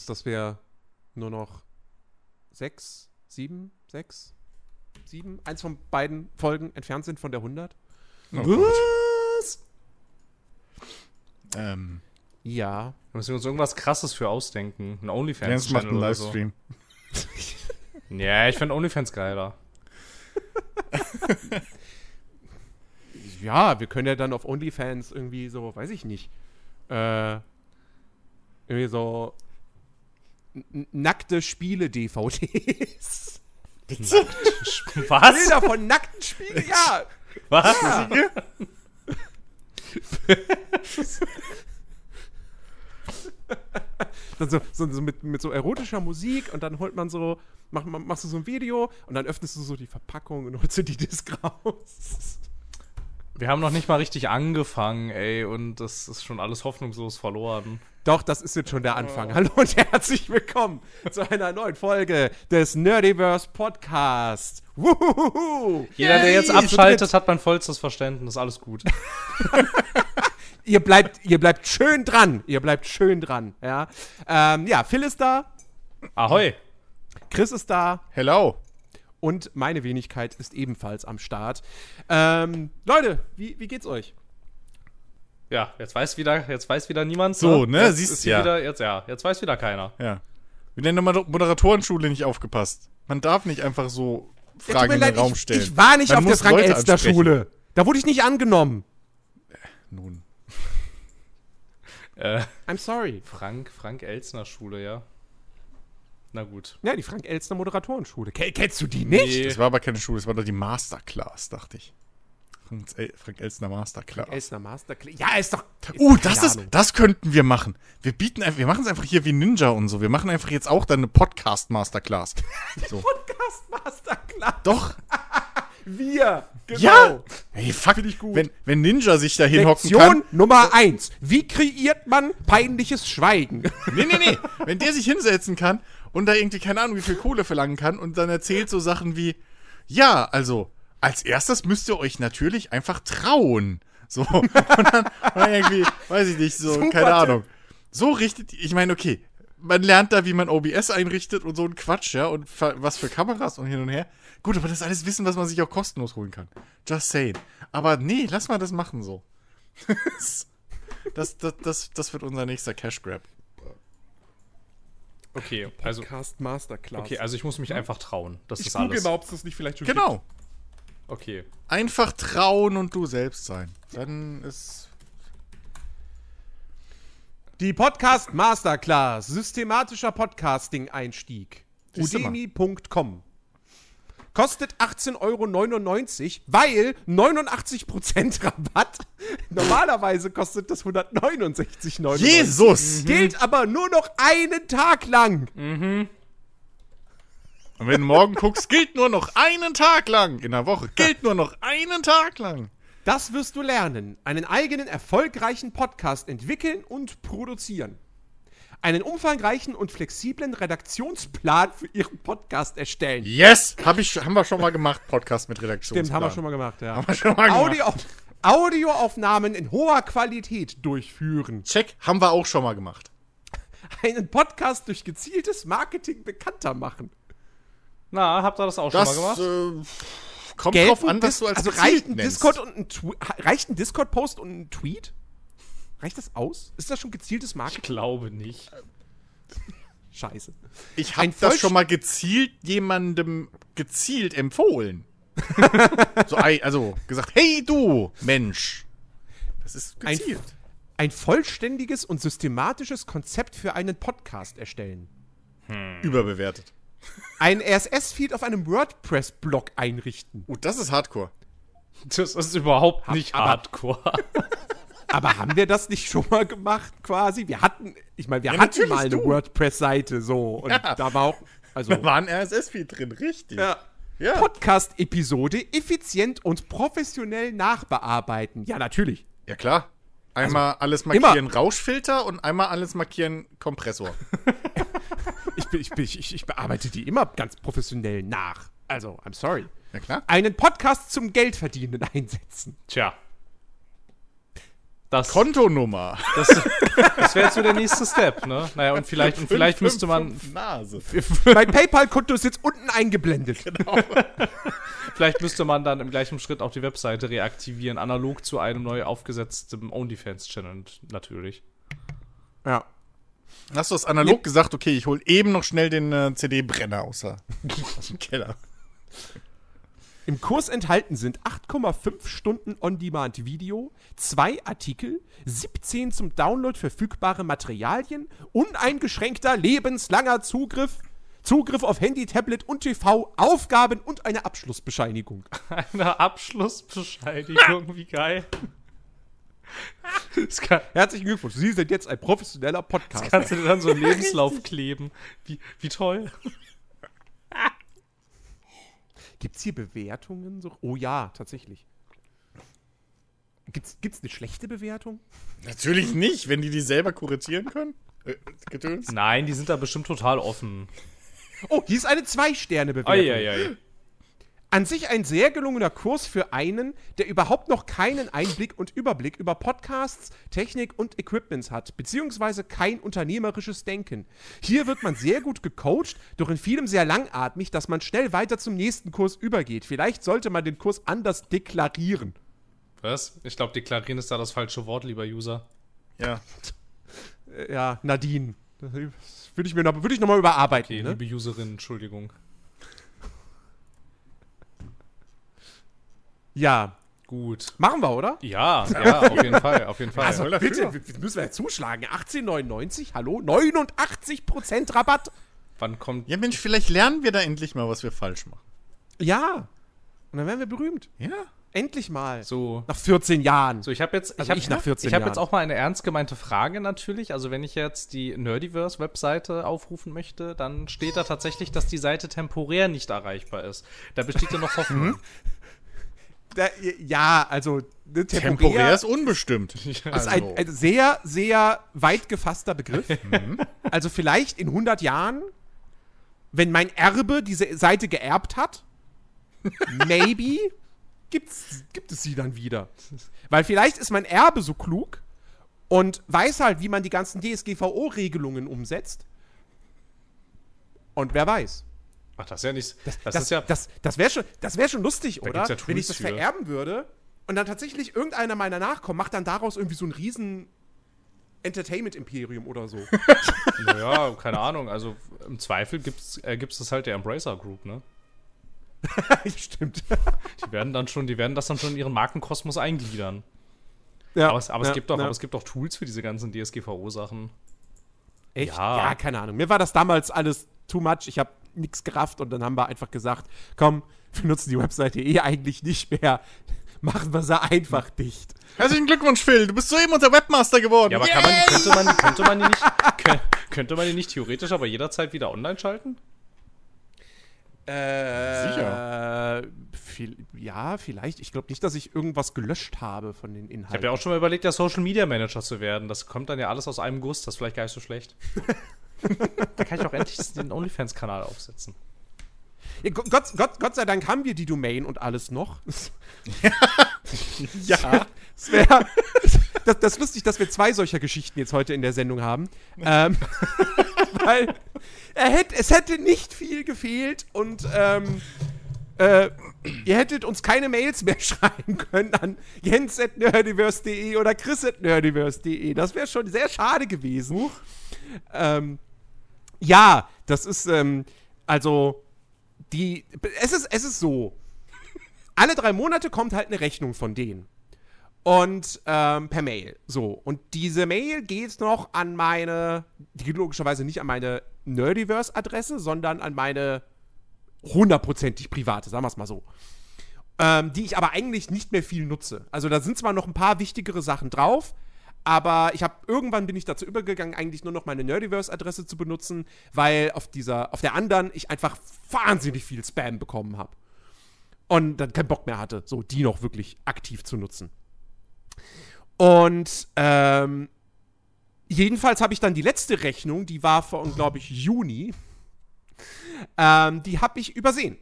Bewusst, dass wir nur noch sechs, sieben, sechs, sieben, eins von beiden Folgen entfernt sind von der 100? Oh. Was? Ähm, Ja. Da müssen wir uns irgendwas krasses für ausdenken. Ein Jens macht OnlyFans-Channel einen oder so. Livestream. Ja, ich finde OnlyFans geiler. Ja, wir können ja dann auf OnlyFans irgendwie so, weiß ich nicht, äh, irgendwie so nackte Spiele-DVDs. Was? Bilder von nackten Spielen, ja. Was? ja. dann so, so, so mit, mit so erotischer Musik und dann holt man so, mach, mach- machst du so ein Video und dann öffnest du so die Verpackung und holst du die Disc raus. Wir haben noch nicht mal richtig angefangen, ey, und das ist schon alles hoffnungslos verloren. Doch, das ist jetzt schon der Anfang. Hallo und herzlich willkommen zu einer neuen Folge des Nerdiverse Podcast. Wuhuhuhu. Jeder, der jetzt abschaltet, hat mein vollstes Verständnis. Alles gut. Ihr bleibt, ihr bleibt schön dran. Ihr bleibt schön dran. Ja, ähm, ja Phil ist da, Ahoi. Chris ist da Hello. Und meine Wenigkeit ist ebenfalls am Start. Ähm, Leute, wie, wie geht's euch? Ja, jetzt weiß wieder, jetzt weiß wieder niemand. So, ne, Jetzt siehst du ja. Wieder, jetzt, ja, jetzt weiß wieder keiner. Ja. Wieder in der Moder- Moderatorenschule nicht aufgepasst. Man darf nicht einfach so Ja, Fragen mir in den leid, Raum ich, stellen. ich war nicht Man auf der Frank-Elster-Schule. Da wurde ich nicht angenommen. Nun. Äh, I'm sorry. Frank, Frank Elsner Schule, ja. Na gut. Ja, die Frank-Elster Moderatorenschule. Ke- Kennst du die nicht? Das war aber keine Schule, das war doch die Masterclass, dachte ich. Frank, El Frank Elstner Masterclass. Elstner Masterclass. Ja, ist doch. ist Uh, doch das keine ist, das könnten wir machen. Wir bieten einfach, wir machen es einfach hier wie Ninja und so. Wir machen einfach jetzt auch dann eine Podcast Masterclass. So. Podcast Masterclass. Doch. Wir. Genau. Ja. Hey, fuck. Ich gut. Wenn, wenn Ninja sich da hinhocken Lektion kann. Nummer eins. Wie kreiert man peinliches Schweigen? Nee, nee, nee. Wenn der sich hinsetzen kann und da irgendwie keine Ahnung, wie viel Kohle verlangen kann und dann erzählt so Sachen wie, ja, also, als erstes müsst ihr euch natürlich einfach trauen. So. Und dann, dann irgendwie, weiß ich nicht, so, Super keine Tipp. Ahnung. So richtet, ich meine, okay, man lernt da, wie man OBS einrichtet und so ein Quatsch, ja, und was für Kameras und hin und her. Gut, aber das ist alles Wissen, was man sich auch kostenlos holen kann. Just saying. Aber nee, lass mal das machen so. das, das, das, das wird unser nächster Cash Grab. Okay, also, Podcast Masterclass. okay, also ich muss mich einfach trauen. Das ich ist google alles. mal, ob es das nicht vielleicht schon Genau. Okay. Einfach trauen und du selbst sein. Dann ist. gibt. Die Podcast Masterclass. Systematischer Podcasting-Einstieg. Udemy.com. Kostet 18,99 Euro, weil 89% Rabatt. Normalerweise kostet das 169,99 Euro. Jesus! Gilt aber nur noch einen Tag lang. Und wenn du morgen guckst, gilt nur noch einen Tag lang. In der Woche gilt nur noch einen Tag lang. Das wirst du lernen. Einen eigenen erfolgreichen Podcast entwickeln und produzieren. Einen umfangreichen und flexiblen Redaktionsplan für ihren Podcast erstellen. Yes! Hab ich, haben wir schon mal gemacht, Podcast mit Redaktion. Stimmt, haben wir schon mal gemacht, ja. Haben wir schon mal gemacht. Audio, Audioaufnahmen in hoher Qualität durchführen. Check, haben wir auch schon mal gemacht. Einen Podcast durch gezieltes Marketing bekannter machen. Na, habt ihr das auch Das schon mal gemacht? äh, kommt drauf an, was Dis- du als Also reicht ein. Discord und ein reicht ein Discord-Post und ein Tweet? Reicht das aus? Ist das schon gezieltes Ich Marketing? glaube nicht. Scheiße. Ich ein habe das schon mal gezielt jemandem gezielt empfohlen. so, also gesagt, hey du, Mensch. Das ist Ein- gezielt. Ein vollständiges und systematisches Konzept für einen Podcast erstellen. Überbewertet. Ein RSS-Feed auf einem WordPress-Blog einrichten. Uh, das ist Hardcore. Das ist überhaupt nicht Hardcore. Aber haben wir das nicht schon mal gemacht, quasi? Wir hatten, ich meine, wir Ja, hatten mal eine. WordPress-Seite so. Und Ja. da war auch, also, Da war ein RSS-Feed drin, richtig. ja. Ja. Podcast-Episode effizient und professionell nachbearbeiten. Ja, natürlich. Ja, klar. Einmal alles immer. markieren Rauschfilter und einmal alles markieren Kompressor. Ich, bin- ich, bin- ich, ich bearbeite die immer ganz professionell nach. Also, I'm sorry. Ja, klar. Einen Podcast zum Geldverdienen einsetzen. Tja. Das, Kontonummer. das, das wäre jetzt so der nächste Step, ne? Naja, und vielleicht, und vielleicht müsste man, Nase. mein PayPal-Konto ist jetzt unten eingeblendet. vielleicht müsste man dann im gleichen Schritt auch die Webseite reaktivieren, analog zu einem neu aufgesetzten OnlyFans-Channel natürlich. Ja. Hast du das analog gesagt? Okay, ich hol eben noch schnell den äh, CD-Brenner aus, der- aus dem Keller. Im Kurs enthalten sind 8,5 Stunden On-Demand-Video, zwei Artikel, 17 zum Download verfügbare Materialien, uneingeschränkter lebenslanger Zugriff, Zugriff auf Handy, Tablet und TV, Aufgaben und eine Abschlussbescheinigung. Eine Abschlussbescheinigung, wie geil. Das, kann, Herzlichen Glückwunsch, Sie sind jetzt ein professioneller Podcaster. kannst du dir dann so einen Lebenslauf kleben. Wie, wie toll. Gibt es hier Bewertungen? So? Oh ja, tatsächlich. Gibt's, gibt's eine schlechte Bewertung? Natürlich nicht, wenn die die selber kuratieren können. Äh. Nein, die sind da bestimmt total offen. Oh, hier ist eine Zwei-Sterne-Bewertung. An sich ein sehr gelungener Kurs für einen, der überhaupt noch keinen Einblick und Überblick über Podcasts, Technik und Equipments hat, beziehungsweise kein unternehmerisches Denken. Hier wird man sehr gut gecoacht, doch in vielem sehr langatmig, dass man schnell weiter zum nächsten Kurs übergeht. Vielleicht sollte man den Kurs anders deklarieren. Was? Ich glaube, deklarieren ist da das falsche Wort, lieber User. Ja. Äh, ja, Nadine. Das würde ich mir noch, würde ich noch mal überarbeiten. Okay, ne? liebe Userin, Entschuldigung. Ja, Gut. machen wir, oder? Ja, ja, auf jeden Fall, auf jeden Fall. Also bitte, müssen wir jetzt zuschlagen. 18,99, hallo? 89% Rabatt. Wann kommt. Ja, Mensch, vielleicht lernen wir da endlich mal, was wir falsch machen. Ja. Und dann werden wir berühmt. Ja. Endlich mal. So. Nach 14 Jahren. So, ich habe jetzt, ich Also habe ich nach 14 ich hab Jahren. jetzt auch mal eine ernst gemeinte Frage natürlich. Also wenn ich jetzt die Nerdiverse-Webseite aufrufen möchte, dann steht da tatsächlich, dass die Seite temporär nicht erreichbar ist. Da besteht ja noch Hoffnung. Da, ja, also ne, temporär, Temporär ist unbestimmt. ist Also. ein, ein sehr, sehr weit gefasster Begriff. also vielleicht in 100 Jahren, wenn mein Erbe diese Seite geerbt hat, maybe gibt's, gibt es sie dann wieder. Weil vielleicht ist mein Erbe so klug und weiß halt, wie man die ganzen DSGVO-Regelungen umsetzt. Und wer weiß. Ach, das ist ja nicht. Das, Das, ist ja. das, das wäre schon, das wär schon lustig, oder? ja Wenn ich das für. vererben würde und dann tatsächlich irgendeiner meiner Nachkommen macht dann daraus irgendwie so ein riesen Entertainment-Imperium oder so. Naja, keine Ahnung. Also im Zweifel gibt's, äh, gibt's das halt der Embracer Group, ne? Stimmt. Die werden dann schon, die werden das dann schon in ihren Markenkosmos eingliedern. Ja, Aber, es, aber ja, es gibt doch, ja. aber es gibt doch Tools für diese ganzen DSGVO-Sachen. Echt? Ja. Ja. keine Ahnung. Mir war das damals alles too much. Ich habe nichts gerafft und dann haben wir einfach gesagt, komm, wir nutzen die Webseite eh eigentlich nicht mehr. Machen wir sie einfach dicht. Herzlichen Glückwunsch, Phil. Du bist soeben unser Webmaster geworden. Ja, aber kann man, könnte man, könnte man die nicht, kö- könnte man die nicht theoretisch aber jederzeit wieder online schalten? Äh, Sicher. Viel, ja, vielleicht. Ich glaube nicht, dass ich irgendwas gelöscht habe von den Ich Inhalten. habe ja auch schon mal überlegt, ja Social Media Manager zu werden. Das kommt dann ja alles aus einem Guss. Das ist vielleicht gar nicht so schlecht. da kann ich auch endlich den OnlyFans-Kanal aufsetzen. Ja, Gott, Gott, Gott, sei Dank haben wir die Domain und alles noch. Ja. Es wäre das, das ist lustig, dass wir zwei solcher Geschichten jetzt heute in der Sendung haben. Ähm, weil er hätte, es hätte nicht viel gefehlt und ähm, äh, ihr hättet uns keine Mails mehr schreiben können an jens.nerdiverse.de oder chris.nerdiverse.de. Das wäre schon sehr schade gewesen. Ähm, ja, das ist, ähm, also, die, es ist, es ist so. Alle drei Monate kommt halt eine Rechnung von denen. Und ähm, per Mail. So. Und diese Mail geht noch an meine, die geht logischerweise nicht an meine Nerdiverse-Adresse, sondern an meine hundertprozentig private, sagen wir es mal so. Ähm, die ich aber eigentlich nicht mehr viel nutze. Also da sind zwar noch ein paar wichtigere Sachen drauf, aber ich habe irgendwann bin ich dazu übergegangen, eigentlich nur noch meine Nerdiverse-Adresse zu benutzen, weil auf dieser, auf der anderen ich einfach wahnsinnig viel Spam bekommen habe. Und dann keinen Bock mehr hatte, so die noch wirklich aktiv zu nutzen. Und ähm, jedenfalls habe ich dann die letzte Rechnung, die war von, glaube ich, Juni. Ähm, die habe ich übersehen.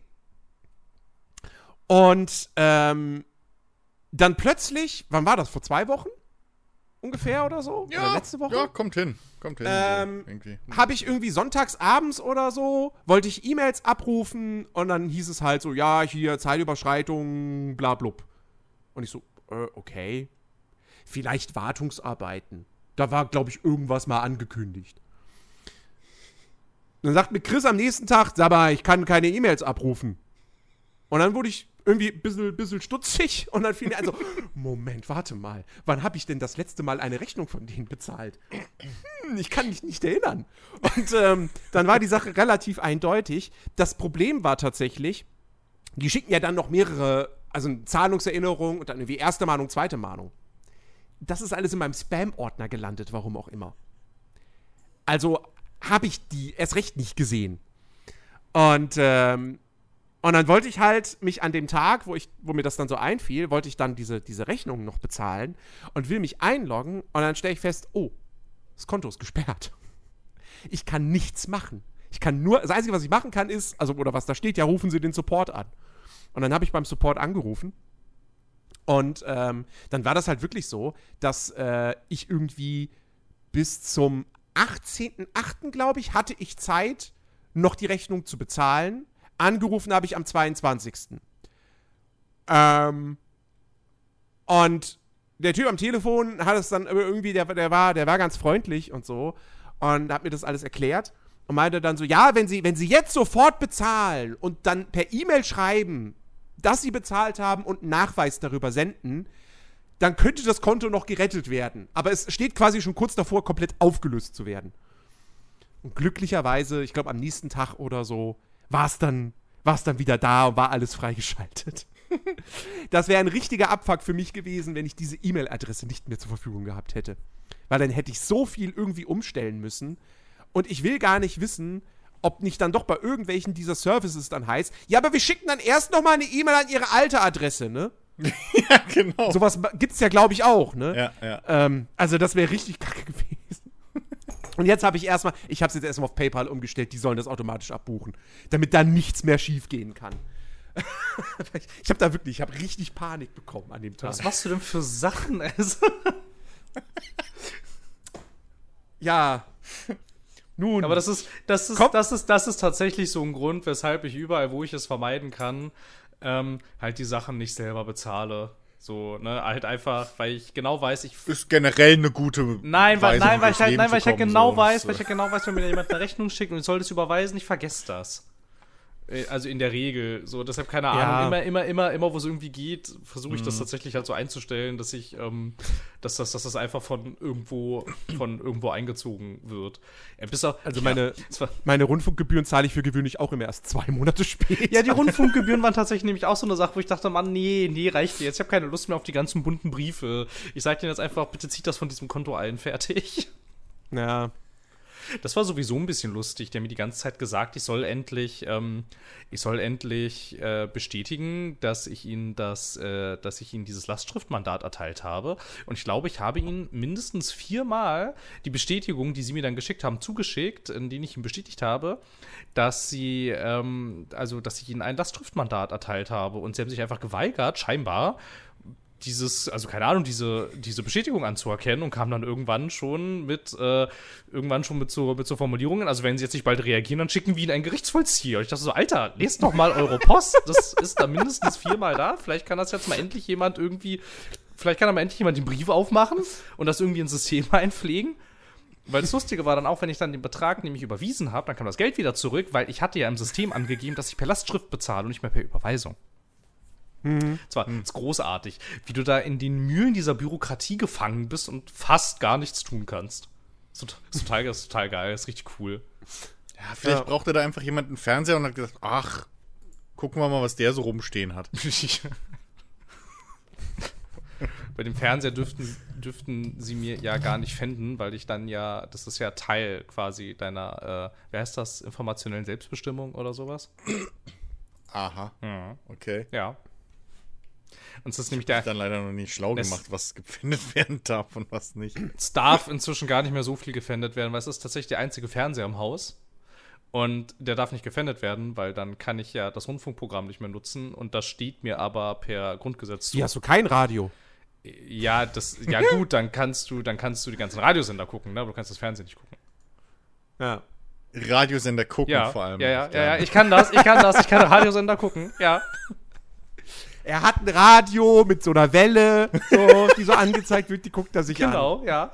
Und ähm, dann plötzlich, wann war das? Vor zwei Wochen? Ungefähr oder so. oder letzte Woche. Ja, kommt hin. Kommt hin. Ähm, so, irgendwie. habe ich irgendwie sonntags abends oder so, wollte ich E-Mails abrufen und dann hieß es halt so, ja, hier Zeitüberschreitung, bla blub. Und ich so, äh, okay. Vielleicht Wartungsarbeiten. Da war, glaube ich, irgendwas mal angekündigt. Dann sagt mir Chris am nächsten Tag, sag mal, ich kann keine E-Mails abrufen. Und dann wurde ich irgendwie ein bisschen, bisschen stutzig und dann fiel mir also, Moment, warte mal, wann habe ich denn das letzte Mal eine Rechnung von denen bezahlt? Hm, ich kann mich nicht erinnern. Und ähm, dann war die Sache relativ eindeutig. Das Problem war tatsächlich, die schicken ja dann noch mehrere, also eine Zahlungserinnerung und dann irgendwie erste Mahnung, zweite Mahnung. Das ist alles in meinem Spam-Ordner gelandet, warum auch immer. Also habe ich die erst recht nicht gesehen. Und, ähm, und dann wollte ich halt mich an dem Tag, wo, ich, wo mir das dann so einfiel, wollte ich dann diese, diese Rechnung noch bezahlen und will mich einloggen und dann stelle ich fest, oh, das Konto ist gesperrt. Ich kann nichts machen. Ich kann nur, das Einzige, was ich machen kann, ist, also, oder was da steht, ja, rufen Sie den Support an. Und dann habe ich beim Support angerufen. Und ähm, dann war das halt wirklich so, dass äh, ich irgendwie bis zum 18.08., glaube ich, hatte ich Zeit, noch die Rechnung zu bezahlen. Angerufen habe ich am 22. Ähm, und der Typ am Telefon hat es dann irgendwie, der, der, war, der war ganz freundlich und so und hat mir das alles erklärt und meinte dann so, ja, wenn Sie, wenn Sie jetzt sofort bezahlen und dann per E-Mail schreiben, dass Sie bezahlt haben und einen Nachweis darüber senden, dann könnte das Konto noch gerettet werden. Aber es steht quasi schon kurz davor, komplett aufgelöst zu werden. Und glücklicherweise, ich glaube am nächsten Tag oder so, war es dann, war's dann wieder da und war alles freigeschaltet. das wäre ein richtiger Abfuck für mich gewesen, wenn ich diese E-Mail-Adresse nicht mehr zur Verfügung gehabt hätte. Weil dann hätte ich so viel irgendwie umstellen müssen. Und ich will gar nicht wissen, ob nicht dann doch bei irgendwelchen dieser Services dann heißt, ja, aber wir schicken dann erst noch mal eine E-Mail an ihre alte Adresse, ne? ja, genau. Sowas gibt's ja, glaube ich, auch, ne? Ja, ja. Ähm, also das wäre richtig kacke gewesen. Und jetzt habe ich erstmal, ich habe es jetzt erstmal auf PayPal umgestellt, die sollen das automatisch abbuchen, damit da nichts mehr schief gehen kann. ich habe da wirklich, ich habe richtig Panik bekommen an dem Tag. Was machst du denn für Sachen? Also? ja. Nun. Aber das ist, das, ist, das, ist, das ist tatsächlich so ein Grund, weshalb ich überall, wo ich es vermeiden kann, ähm, halt die Sachen nicht selber bezahle. So, ne, halt einfach, weil ich genau weiß, ich. Ist generell eine gute Nein, weil, Weise, nein, weil ich halt, nein, weil ich halt genau so. weiß, weil ich halt genau weiß, wenn mir jemand eine Rechnung schickt und ich soll das überweisen, ich vergesse das. Äh, Also in der Regel. So, deshalb keine Ahnung. Ja. Immer, immer, immer, immer, wo es irgendwie geht, versuche ich das Mhm. tatsächlich halt so einzustellen, dass ich, ähm, dass das, dass das einfach von irgendwo, von irgendwo eingezogen wird. Ja, bis auf, Also meine, zwar, meine Rundfunkgebühren zahle ich für gewöhnlich auch immer erst zwei Monate später. ja, die Rundfunkgebühren waren tatsächlich nämlich auch so eine Sache, wo ich dachte, Mann, nee, nee, reicht jetzt. Ich habe keine Lust mehr auf die ganzen bunten Briefe. Ich sag denen jetzt einfach, bitte zieht das von diesem Konto ein, fertig. Ja. Das war sowieso ein bisschen lustig. Der mir die ganze Zeit gesagt, ich soll endlich, ähm, ich soll endlich äh, bestätigen, dass ich ihn das, äh, dass ich ihm dieses Lastschriftmandat erteilt habe. Und ich glaube, ich habe ihm mindestens viermal die Bestätigung, die sie mir dann geschickt haben, zugeschickt, in denen ich ihm bestätigt habe, dass sie, ähm, also, dass ich ihnen ein Lastschriftmandat erteilt habe. Und sie haben sich einfach geweigert, scheinbar, dieses, also keine Ahnung, diese, diese Bestätigung anzuerkennen und kam dann irgendwann schon mit, äh, irgendwann schon mit so, mit so Formulierungen, also wenn sie jetzt nicht bald reagieren, dann schicken wir ihnen einen Gerichtsvollzieher. Ich dachte so, Alter, lest doch mal eure Post, das ist da mindestens viermal da, vielleicht kann das jetzt mal endlich jemand irgendwie, vielleicht kann da mal endlich jemand den Brief aufmachen und das irgendwie ins System einpflegen. Weil das Lustige war dann auch, wenn ich dann den Betrag nämlich überwiesen habe, dann kam das Geld wieder zurück, weil ich hatte ja im System angegeben, dass ich per Lastschrift bezahle und nicht mehr per Überweisung. Das war das ist großartig, wie du da in den Mühlen dieser Bürokratie gefangen bist und fast gar nichts tun kannst. Das ist total, das ist total, das ist total geil, das ist richtig cool. Ja, vielleicht Ja. brauchte da einfach jemand einen Fernseher und hat gesagt, ach, gucken wir mal, was der so rumstehen hat. Bei dem Fernseher dürften, dürften sie mir ja gar nicht fänden, weil ich dann ja, das ist ja Teil quasi deiner, äh, wie heißt das, informationellen Selbstbestimmung oder sowas? Aha, okay. Ja. Und es ist nämlich der, Dann leider noch nicht schlau gemacht, was gepfindet werden darf und was nicht. es darf inzwischen gar nicht mehr so viel gefändet werden, weil es ist tatsächlich der einzige Fernseher im Haus. Und der darf nicht gefändet werden, weil dann kann ich ja das Rundfunkprogramm nicht mehr nutzen. Und das steht mir aber per Grundgesetz zu. Hier hast du kein Radio. Ja, das, ja gut, dann kannst du, dann kannst du die ganzen Radiosender gucken, ne? Aber du kannst das Fernsehen nicht gucken. Ja. Radiosender gucken Ja, vor allem. ja, ja, ja, ja, ich kann das, ich kann das, ich kann Radiosender gucken, ja. Er hat ein Radio mit so einer Welle, so, die so angezeigt wird, die guckt er sich an. Genau, ja.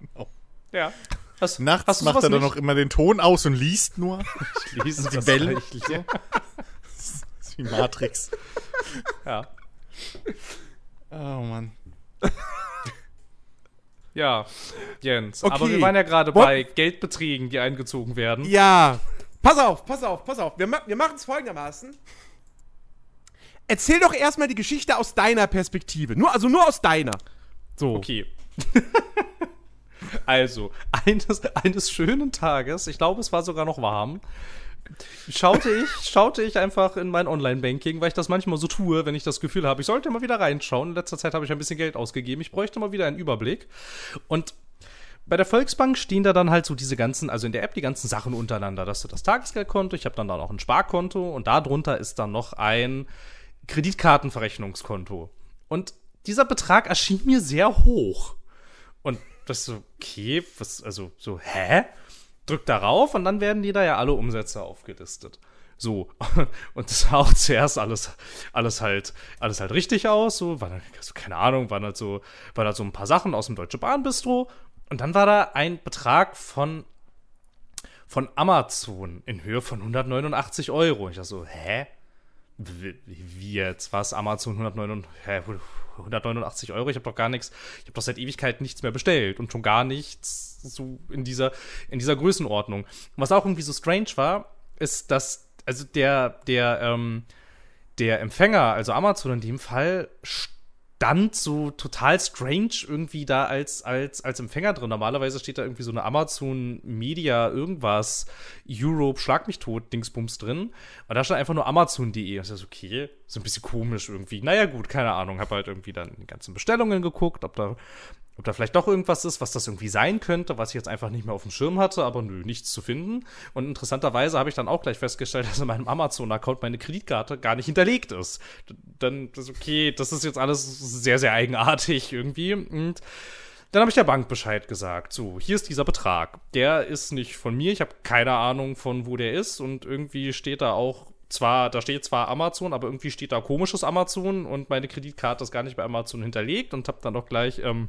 Genau. Ja. Hast, Nachts hast macht er dann noch immer den Ton aus und liest nur. Ich lese die Wellen. reichlich. Das ist wie Matrix. Ja. Oh Mann. Ja, Jens. Okay. Aber wir waren ja gerade bei Geldbeträgen, die eingezogen werden. Ja. Pass auf, pass auf, pass auf. Wir, ma wir machen es folgendermaßen. Erzähl doch erstmal die Geschichte aus deiner Perspektive. Nur, also nur aus deiner. So. Okay. also, eines, eines schönen Tages, ich glaube, es war sogar noch warm, schaute ich, schaute ich einfach in mein Online-Banking, weil ich das manchmal so tue, wenn ich das Gefühl habe, ich sollte mal wieder reinschauen. In letzter Zeit habe ich ein bisschen Geld ausgegeben. Ich bräuchte mal wieder einen Überblick. Und bei der Volksbank stehen da dann halt so diese ganzen, also in der App die ganzen Sachen untereinander. Das ist das Tagesgeldkonto, ich habe dann da noch ein Sparkonto und darunter ist dann noch ein Kreditkartenverrechnungskonto. Und dieser Betrag erschien mir sehr hoch. Und das so, okay, was, also so, hä? Drück darauf und dann werden die da ja alle Umsätze aufgelistet. So, und das sah auch zuerst alles, alles halt, alles halt richtig aus. So, waren, also keine Ahnung, waren halt so, waren halt so ein paar Sachen aus dem Deutsche Bahn Bistro. Und dann war da ein Betrag von, von Amazon in Höhe von 189 Euro. Ich dachte so, hä? Wie, jetzt? Was? Amazon 189, hä, 189 Euro? Ich habe doch gar nichts, ich habe doch seit Ewigkeit nichts mehr bestellt und schon gar nichts so in dieser, in dieser Größenordnung. Was auch irgendwie so strange war, ist, dass, also der, der, ähm, der Empfänger, also Amazon in dem Fall, stand so total strange irgendwie da als, als, als Empfänger drin. Normalerweise steht da irgendwie so eine Amazon Media irgendwas, Europe, Schlag mich tot, Dingsbums drin. Und da stand einfach nur Amazon.de. Und ich dachte, okay, so ein bisschen komisch irgendwie. Naja, gut, keine Ahnung. Hab halt irgendwie dann die ganzen Bestellungen geguckt, ob da, ob da vielleicht doch irgendwas ist, was das irgendwie sein könnte, was ich jetzt einfach nicht mehr auf dem Schirm hatte, aber nö, nichts zu finden. Und interessanterweise habe ich dann auch gleich festgestellt, dass in meinem Amazon-Account meine Kreditkarte gar nicht hinterlegt ist. Dann ist okay, das ist jetzt alles sehr, sehr eigenartig irgendwie. Und dann habe ich der Bank Bescheid gesagt. So, hier ist dieser Betrag. Der ist nicht von mir. Ich habe keine Ahnung, von wo der ist. Und irgendwie steht da auch zwar, da steht zwar Amazon, aber irgendwie steht da komisches Amazon und meine Kreditkarte ist gar nicht bei Amazon hinterlegt und habe dann auch gleich ähm,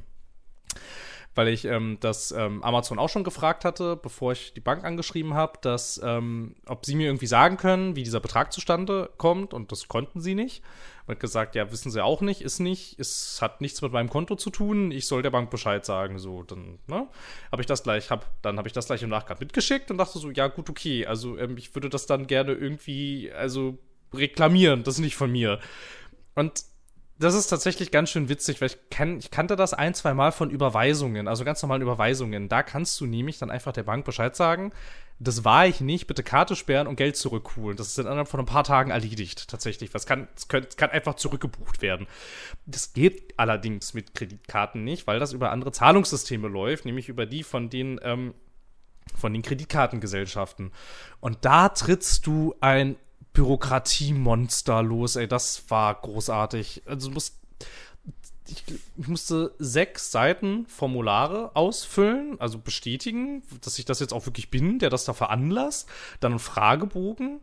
weil ich ähm, das ähm, Amazon auch schon gefragt hatte, bevor ich die Bank angeschrieben habe, dass ähm, ob sie mir irgendwie sagen können, wie dieser Betrag zustande kommt. Und das konnten sie nicht. Und gesagt, ja, wissen sie auch nicht, ist nicht, es hat nichts mit meinem Konto zu tun, ich soll der Bank Bescheid sagen, so, dann, ne, habe ich das gleich, hab, dann habe ich das gleich im Nachgang mitgeschickt und dachte so, ja, gut, okay, also ähm, ich würde das dann gerne irgendwie, also reklamieren, das ist nicht von mir. Und das ist tatsächlich ganz schön witzig, weil ich, kenn, ich kannte das ein, zwei Mal von Überweisungen, also ganz normalen Überweisungen. Da kannst du nämlich dann einfach der Bank Bescheid sagen, das war ich nicht, bitte Karte sperren und Geld zurückholen. Das ist dann innerhalb von ein paar Tagen erledigt, tatsächlich. Das kann, das kann, das kann einfach zurückgebucht werden. Das geht allerdings mit Kreditkarten nicht, weil das über andere Zahlungssysteme läuft, nämlich über die von den, ähm, von den Kreditkartengesellschaften. Und da trittst du ein Bürokratiemonster los, ey, das war großartig. Also du musst, ich, ich, musste sechs Seiten Formulare ausfüllen, also bestätigen, dass ich das jetzt auch wirklich bin, der das da veranlasst. Dann einen Fragebogen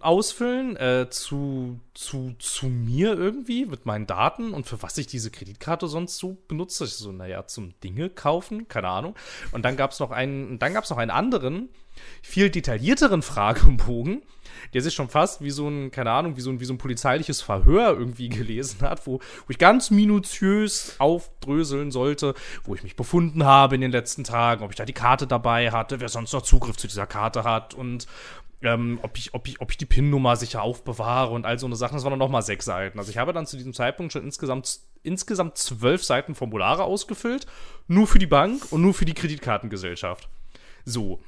ausfüllen äh, zu, zu, zu mir irgendwie mit meinen Daten und für was ich diese Kreditkarte sonst so benutze. Ich so, naja, zum Dinge kaufen, keine Ahnung. Und dann gab es noch einen, dann gab es noch einen anderen, viel detaillierteren Fragebogen, der sich schon fast wie so ein, keine Ahnung, wie so ein, wie so ein polizeiliches Verhör irgendwie gelesen hat, wo, wo ich ganz minutiös aufdröseln sollte, wo ich mich befunden habe in den letzten Tagen, ob ich da die Karte dabei hatte, wer sonst noch Zugriff zu dieser Karte hat und ähm, ob, ich, ob, ich, ob ich die PIN-Nummer sicher aufbewahre und all so eine Sachen. Das waren dann nochmal sechs Seiten. Also ich habe dann zu diesem Zeitpunkt schon insgesamt, insgesamt zwölf Seiten Formulare ausgefüllt, nur für die Bank und nur für die Kreditkartengesellschaft. So,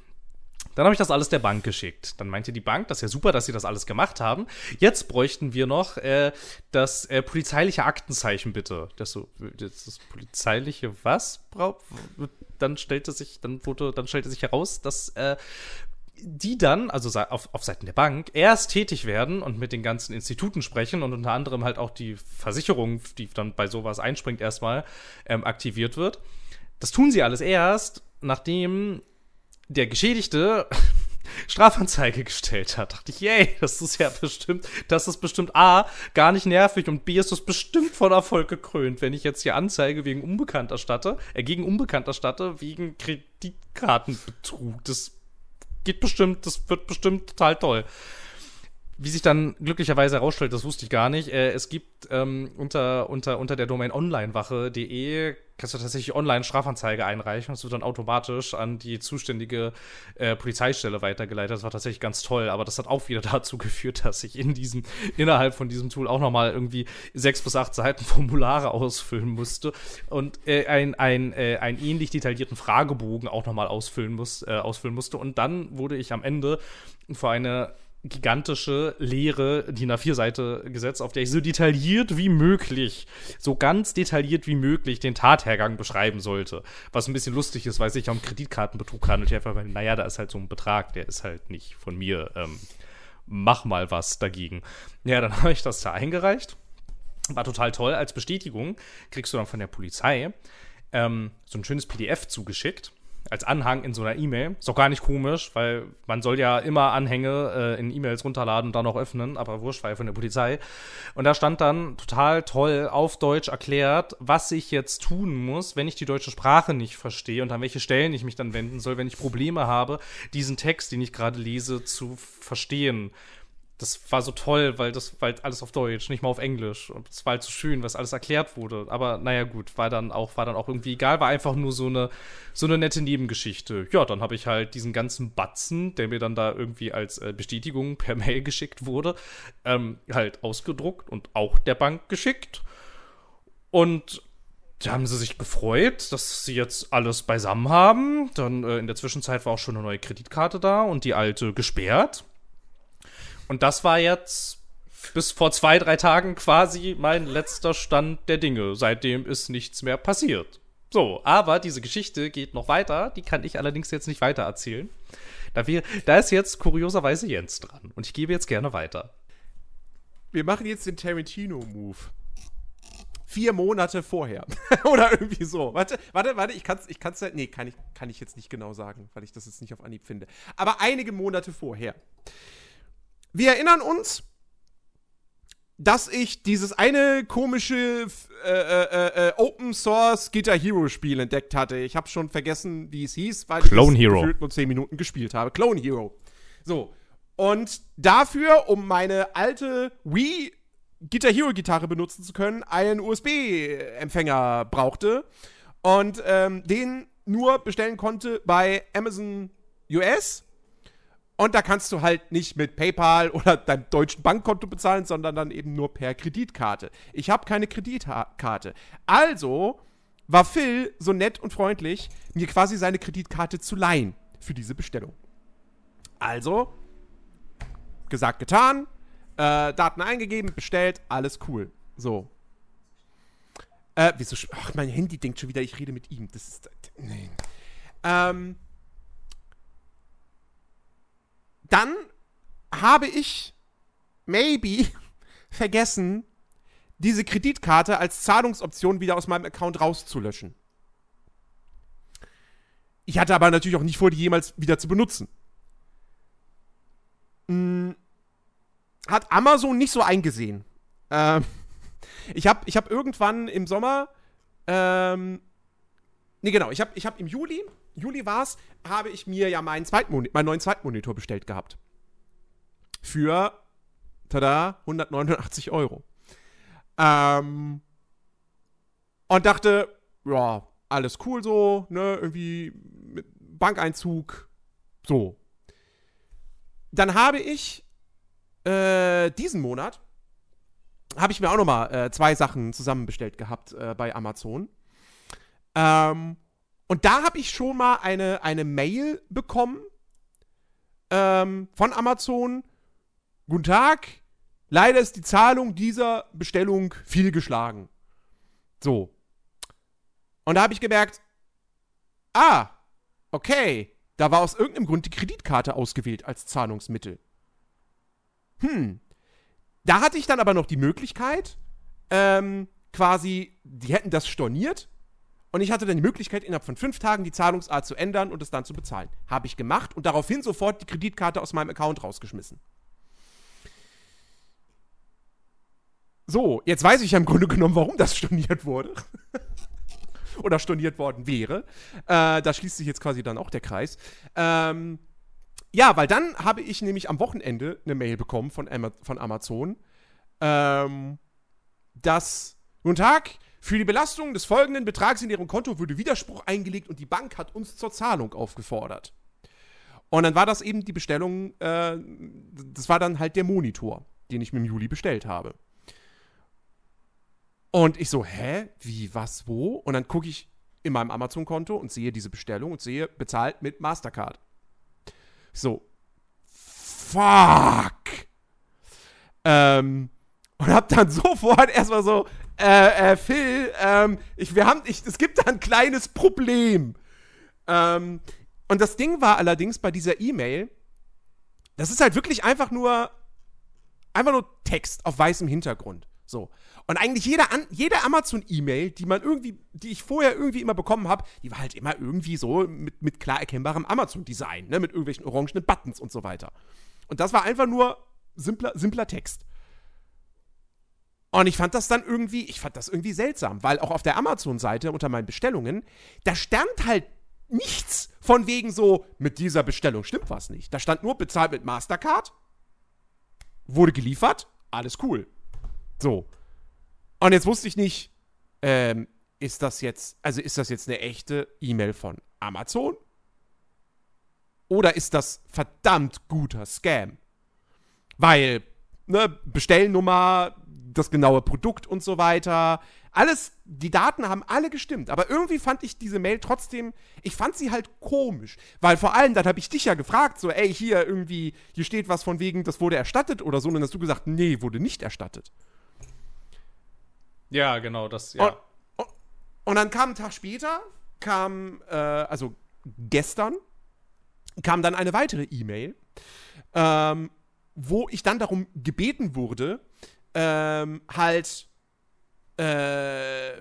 dann habe ich das alles der Bank geschickt. Dann meinte die Bank, das ist ja super, dass sie das alles gemacht haben. Jetzt bräuchten wir noch äh, das äh, polizeiliche Aktenzeichen, bitte. Das so, das, das polizeiliche was? Dann stellte sich, dann wurde, dann stellte sich heraus, dass äh, die dann, also auf, auf Seiten der Bank, erst tätig werden und mit den ganzen Instituten sprechen und unter anderem halt auch die Versicherung, die dann bei sowas einspringt, erstmal ähm, aktiviert wird. Das tun sie alles erst, nachdem der Geschädigte Strafanzeige gestellt hat. Dachte ich, yay, das ist ja bestimmt, das ist bestimmt A, gar nicht nervig und B ist das bestimmt von Erfolg gekrönt, wenn ich jetzt hier Anzeige wegen Unbekannt erstatte, äh, gegen Unbekannt erstatte, wegen Kreditkartenbetrug. Das geht bestimmt, das wird bestimmt total toll. Wie sich dann glücklicherweise herausstellt, das wusste ich gar nicht. Äh, es gibt ähm, unter, unter, unter der Domain onlinewache.de kannst du tatsächlich online Strafanzeige einreichen. Das wird dann automatisch an die zuständige äh, Polizeistelle weitergeleitet. Das war tatsächlich ganz toll, aber das hat auch wieder dazu geführt, dass ich in diesem, innerhalb von diesem Tool auch nochmal irgendwie sechs bis acht Seiten Formulare ausfüllen musste und äh, ein, ein, äh, einen ähnlich detaillierten Fragebogen auch nochmal ausfüllen, muss, äh, ausfüllen musste. Und dann wurde ich am Ende vor eine gigantische, leere DIN A4-Seite gesetzt, auf der ich so detailliert wie möglich, so ganz detailliert wie möglich den Tathergang beschreiben sollte. Was ein bisschen lustig ist, weil es sich um Kreditkartenbetrug handelt. Ich einfach, weil, naja, da ist halt so ein Betrag, der ist halt nicht von mir. Ähm, mach mal was dagegen. Ja, dann habe ich das da eingereicht. War total toll. Als Bestätigung kriegst du dann von der Polizei ähm, so ein schönes PDF zugeschickt als Anhang in so einer E-Mail. Ist doch gar nicht komisch, weil man soll ja immer Anhänge äh, in E-Mails runterladen und dann auch öffnen, aber wurscht, weil von der Polizei. Und da stand dann total toll auf Deutsch erklärt, was ich jetzt tun muss, wenn ich die deutsche Sprache nicht verstehe und an welche Stellen ich mich dann wenden soll, wenn ich Probleme habe, diesen Text, den ich gerade lese, zu verstehen das war so toll, weil das war halt alles auf Deutsch, nicht mal auf Englisch. Und es war halt so schön, was alles erklärt wurde. Aber naja, gut, war dann auch, war dann auch irgendwie egal, war einfach nur so eine, so eine nette Nebengeschichte. Ja, dann habe ich halt diesen ganzen Batzen, der mir dann da irgendwie als äh, Bestätigung per Mail geschickt wurde, ähm, halt ausgedruckt und auch der Bank geschickt. Und da haben sie sich gefreut, dass sie jetzt alles beisammen haben. Dann äh, in der Zwischenzeit war auch schon eine neue Kreditkarte da und die alte gesperrt. Und das war jetzt bis vor zwei, drei Tagen quasi mein letzter Stand der Dinge. Seitdem ist nichts mehr passiert. So, aber diese Geschichte geht noch weiter. Die kann ich allerdings jetzt nicht weiter erzählen. Da, wir, da ist jetzt kurioserweise Jens dran. Und ich gebe jetzt gerne weiter. Wir machen jetzt den Tarantino-Move. Vier Monate vorher. Oder irgendwie so. Warte, warte, warte, ich kann's, ich kann's, nee, kann ich, kann ich jetzt nicht genau sagen, weil ich das jetzt nicht auf Anhieb finde. Aber einige Monate vorher. Wir erinnern uns, dass ich dieses eine komische äh, äh, äh, Open Source Guitar Hero Spiel entdeckt hatte. Ich habe schon vergessen, wie es hieß, weil Clone ich Hero. nur 10 Minuten gespielt habe. Clone Hero. So. Und dafür, um meine alte Wii Guitar Hero Gitarre benutzen zu können, einen USB-Empfänger brauchte und ähm, den nur bestellen konnte bei Amazon US und da kannst du halt nicht mit PayPal oder deinem deutschen Bankkonto bezahlen, sondern dann eben nur per Kreditkarte. Ich habe keine Kreditkarte. Also war Phil so nett und freundlich, mir quasi seine Kreditkarte zu leihen für diese Bestellung. Also, gesagt, getan, äh, Daten eingegeben, bestellt, alles cool. So. Äh, wieso? Ach, mein Handy denkt schon wieder, ich rede mit ihm. Das ist. Nee. Ähm dann habe ich maybe vergessen, diese Kreditkarte als Zahlungsoption wieder aus meinem Account rauszulöschen. Ich hatte aber natürlich auch nicht vor, die jemals wieder zu benutzen. Hm, hat Amazon nicht so eingesehen. Ähm, ich habe ich hab irgendwann im Sommer, ähm, nee genau, ich habe ich hab im Juli Juli war es, habe ich mir ja meinen, Zweitmoni meinen neuen Zweitmonitor bestellt gehabt. Für, tada, 189 Euro. Ähm, und dachte, ja, alles cool so, ne, irgendwie mit Bankeinzug, so. Dann habe ich äh, diesen Monat habe ich mir auch noch mal äh, zwei Sachen zusammenbestellt gehabt äh, bei Amazon. Ähm, und da habe ich schon mal eine, eine Mail bekommen ähm, von Amazon. Guten Tag, leider ist die Zahlung dieser Bestellung fehlgeschlagen. So. Und da habe ich gemerkt, ah, okay, da war aus irgendeinem Grund die Kreditkarte ausgewählt als Zahlungsmittel. Hm. Da hatte ich dann aber noch die Möglichkeit, ähm, quasi, die hätten das storniert und ich hatte dann die Möglichkeit, innerhalb von fünf Tagen die Zahlungsart zu ändern und es dann zu bezahlen. Habe ich gemacht und daraufhin sofort die Kreditkarte aus meinem Account rausgeschmissen. So, jetzt weiß ich ja im Grunde genommen, warum das storniert wurde. Oder storniert worden wäre. Äh, da schließt sich jetzt quasi dann auch der Kreis. Ähm, ja, weil dann habe ich nämlich am Wochenende eine Mail bekommen von, Ama von Amazon, ähm, dass, guten Tag, für die Belastung des folgenden Betrags in Ihrem Konto würde Widerspruch eingelegt und die Bank hat uns zur Zahlung aufgefordert. Und dann war das eben die Bestellung, äh, das war dann halt der Monitor, den ich mir im Juli bestellt habe. Und ich so, hä? Wie, was, wo? Und dann gucke ich in meinem Amazon-Konto und sehe diese Bestellung und sehe, bezahlt mit Mastercard. So, fuck. Ähm, und hab dann sofort erstmal so, äh, äh, Phil, ähm, ich, wir haben, ich, es gibt da ein kleines Problem. Ähm, und das Ding war allerdings bei dieser E-Mail, das ist halt wirklich einfach nur, einfach nur Text auf weißem Hintergrund. So. Und eigentlich jede, jede Amazon-E-Mail, die man irgendwie, die ich vorher irgendwie immer bekommen habe, die war halt immer irgendwie so mit, mit klar erkennbarem Amazon-Design, ne? Mit irgendwelchen orangenen Buttons und so weiter. Und das war einfach nur simpler, simpler Text. Und ich fand das dann irgendwie, ich fand das irgendwie seltsam, weil auch auf der Amazon-Seite unter meinen Bestellungen, da stand halt nichts von wegen so, mit dieser Bestellung stimmt was nicht. Da stand nur bezahlt mit Mastercard, wurde geliefert, alles cool. So. Und jetzt wusste ich nicht, ähm, ist das jetzt, also ist das jetzt eine echte E-Mail von Amazon? Oder ist das verdammt guter Scam? Weil, ne, Bestellnummer, das genaue Produkt und so weiter, alles, die Daten haben alle gestimmt. Aber irgendwie fand ich diese Mail trotzdem, ich fand sie halt komisch. Weil vor allem, dann habe ich dich ja gefragt, so, ey, hier irgendwie, hier steht was von wegen, das wurde erstattet oder so. Und dann hast du gesagt, nee, wurde nicht erstattet. Ja, genau, das, ja. Und, und, und dann kam ein Tag später, kam, äh, also gestern, kam dann eine weitere E-Mail, ähm, wo ich dann darum gebeten wurde, ähm, halt äh,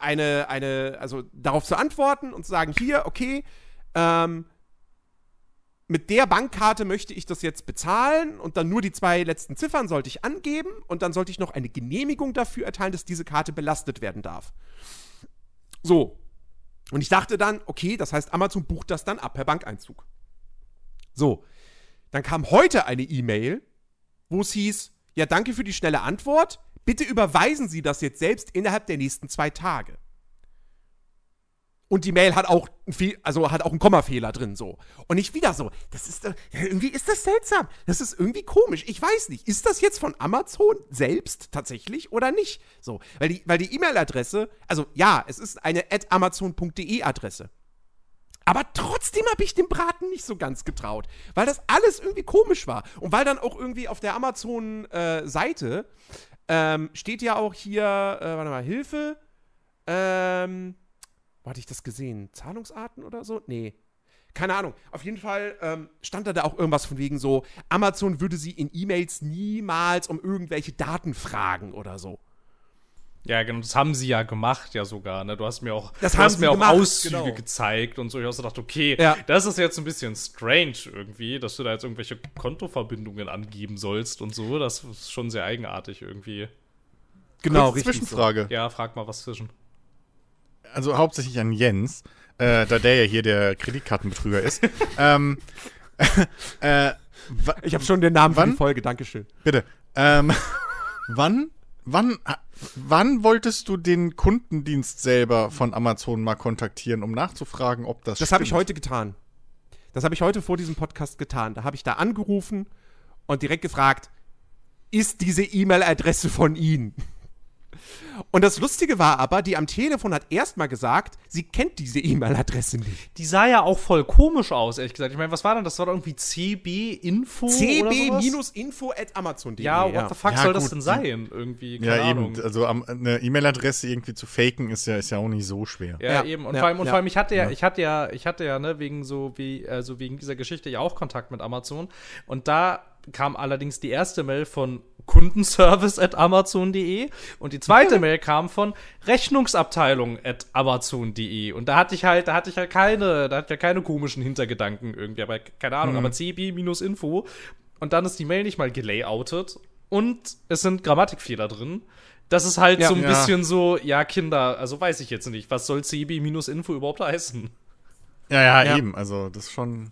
eine, eine, also darauf zu antworten und zu sagen, hier, okay, ähm, mit der Bankkarte möchte ich das jetzt bezahlen und dann nur die zwei letzten Ziffern sollte ich angeben und dann sollte ich noch eine Genehmigung dafür erteilen, dass diese Karte belastet werden darf. So. Und ich dachte dann, okay, das heißt, Amazon bucht das dann ab per Bankeinzug. So. Dann kam heute eine E-Mail, wo es hieß, ja, danke für die schnelle Antwort. Bitte überweisen Sie das jetzt selbst innerhalb der nächsten zwei Tage. Und die Mail hat auch, also hat auch einen Kommafehler drin, so. Und nicht wieder so. Das ist, irgendwie ist das seltsam. Das ist irgendwie komisch. Ich weiß nicht. Ist das jetzt von Amazon selbst tatsächlich oder nicht? So. Weil die, weil die E-Mail-Adresse, also ja, es ist eine amazon.de Adresse. Aber trotzdem habe ich dem Braten nicht so ganz getraut, weil das alles irgendwie komisch war. Und weil dann auch irgendwie auf der Amazon-Seite äh, ähm, steht ja auch hier, äh, warte mal, Hilfe, ähm, wo hatte ich das gesehen? Zahlungsarten oder so? Nee. Keine Ahnung. Auf jeden Fall ähm, stand da, da auch irgendwas von wegen so, Amazon würde sie in E-Mails niemals um irgendwelche Daten fragen oder so. Ja, genau, das haben sie ja gemacht, ja sogar. Ne? Du hast mir auch, das du hast mir auch gemacht, Auszüge genau. gezeigt und so. Ich habe so gedacht, okay, ja. das ist jetzt ein bisschen strange irgendwie, dass du da jetzt irgendwelche Kontoverbindungen angeben sollst und so. Das ist schon sehr eigenartig irgendwie. Genau, richtig. Zwischenfrage. So. Ja, frag mal was zwischen also hauptsächlich an Jens, äh, da der ja hier der Kreditkartenbetrüger ist. ähm, äh, ich habe schon den Namen wann, für die Folge, Dankeschön. Bitte. Ähm, wann, wann, wann wolltest du den Kundendienst selber von Amazon mal kontaktieren, um nachzufragen, ob das Das habe ich heute getan. Das habe ich heute vor diesem Podcast getan. Da habe ich da angerufen und direkt gefragt, ist diese E-Mail-Adresse von Ihnen? Und das Lustige war aber, die am Telefon hat erstmal gesagt, sie kennt diese E-Mail-Adresse nicht. Die sah ja auch voll komisch aus, ehrlich gesagt. Ich meine, was war denn das? Das war doch irgendwie CB-Info oder sowas? cb-info at amazon.de. Ja, what the fuck Ja, soll das gut, denn die- sein? Irgendwie, keine Ja, Ahnung. eben. Also am- eine E-Mail-Adresse irgendwie zu faken ist ja, ist ja auch nicht so schwer. Ja, Ja, eben. Und ja, vor allem, und ja. vor allem, ich hatte ja, ich hatte ja, ich hatte ja, ne, wegen so wie, also wegen dieser Geschichte ja auch Kontakt mit Amazon. Und da kam allerdings die erste Mail von Kundenservice at amazon.de und die zweite Mail kam von Rechnungsabteilung at amazon.de. Und da hatte ich halt, da hatte ich halt keine, da hatte ich ja keine komischen Hintergedanken irgendwie, aber keine Ahnung, aber cb-info und dann ist die Mail nicht mal gelayoutet und es sind Grammatikfehler drin. Das ist halt Ja. so ein Ja. bisschen so, ja, Kinder, also weiß ich jetzt nicht, was soll CB-Info überhaupt heißen? Ja, ja, Ja. eben. Also das ist schon.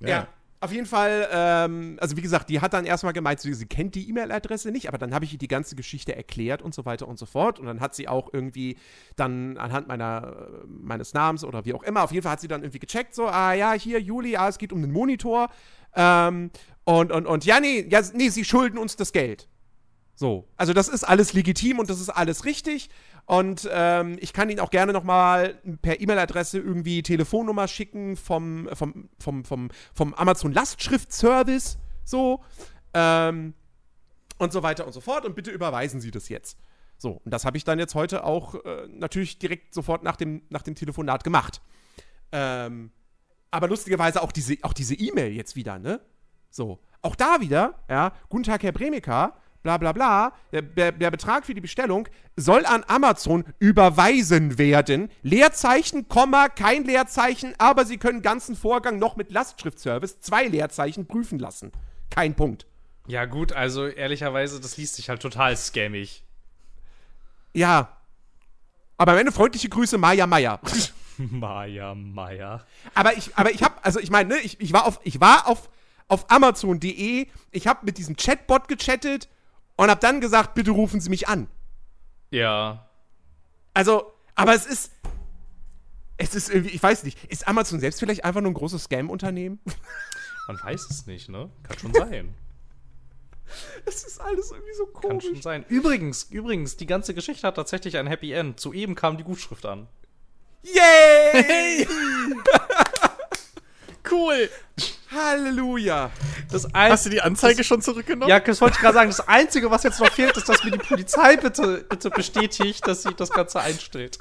Ja. Auf jeden Fall, ähm, also wie gesagt, die hat dann erstmal gemeint, sie, kennt die E-Mail-Adresse nicht, aber dann habe ich ihr die ganze Geschichte erklärt und so weiter und so fort. Und dann hat sie auch irgendwie dann anhand meiner, äh, meines Namens oder wie auch immer, auf jeden Fall hat sie dann irgendwie gecheckt, so, ah ja, hier, Juli, ah, es geht um den Monitor. Ähm, und, und, und ja, nee, ja, nee, sie schulden uns das Geld. So, also das ist alles legitim und das ist alles richtig. Und ähm, ich kann Ihnen auch gerne nochmal per E-Mail-Adresse irgendwie Telefonnummer schicken vom, vom, vom, vom, vom Amazon Lastschrift-Service. So. Ähm, und so weiter und so fort. Und bitte überweisen Sie das jetzt. So, und das habe ich dann jetzt heute auch äh, natürlich direkt sofort nach dem, nach dem Telefonat gemacht. Ähm, aber lustigerweise auch diese auch diese E-Mail jetzt wieder, ne? So. Auch da wieder, ja, guten Tag, Herr Bremika, bla bla bla, der, der, der Betrag für die Bestellung soll an Amazon überweisen werden. Leerzeichen, Komma, kein Leerzeichen, aber Sie können ganzen Vorgang noch mit Lastschriftservice zwei Leerzeichen prüfen lassen. Kein Punkt. Ja, gut, also ehrlicherweise, das liest sich halt total scammig. Ja. Aber am Ende freundliche Grüße, Maja Meier. Maja, Maja. Aber ich, aber ich habe, also ich meine, ne, ich, ich war auf, ich war auf, auf Amazon.de, ich habe mit diesem Chatbot gechattet und habe dann gesagt, bitte rufen Sie mich an. Ja. Also, aber es ist, es ist irgendwie, ich weiß nicht, ist Amazon selbst vielleicht einfach nur ein großes Scam-Unternehmen? Man weiß es nicht, ne? Kann schon sein. Es ist alles irgendwie so Kann komisch. schon sein. Übrigens, übrigens, die ganze Geschichte hat tatsächlich ein Happy End. Soeben kam die Gutschrift an. Yay! Cool. Halleluja! Das ein Hast du die Anzeige schon zurückgenommen? ja, das wollte ich gerade sagen. Das Einzige, was jetzt noch fehlt, ist, dass mir die Polizei bitte, bitte bestätigt, dass sie das Ganze einstellt.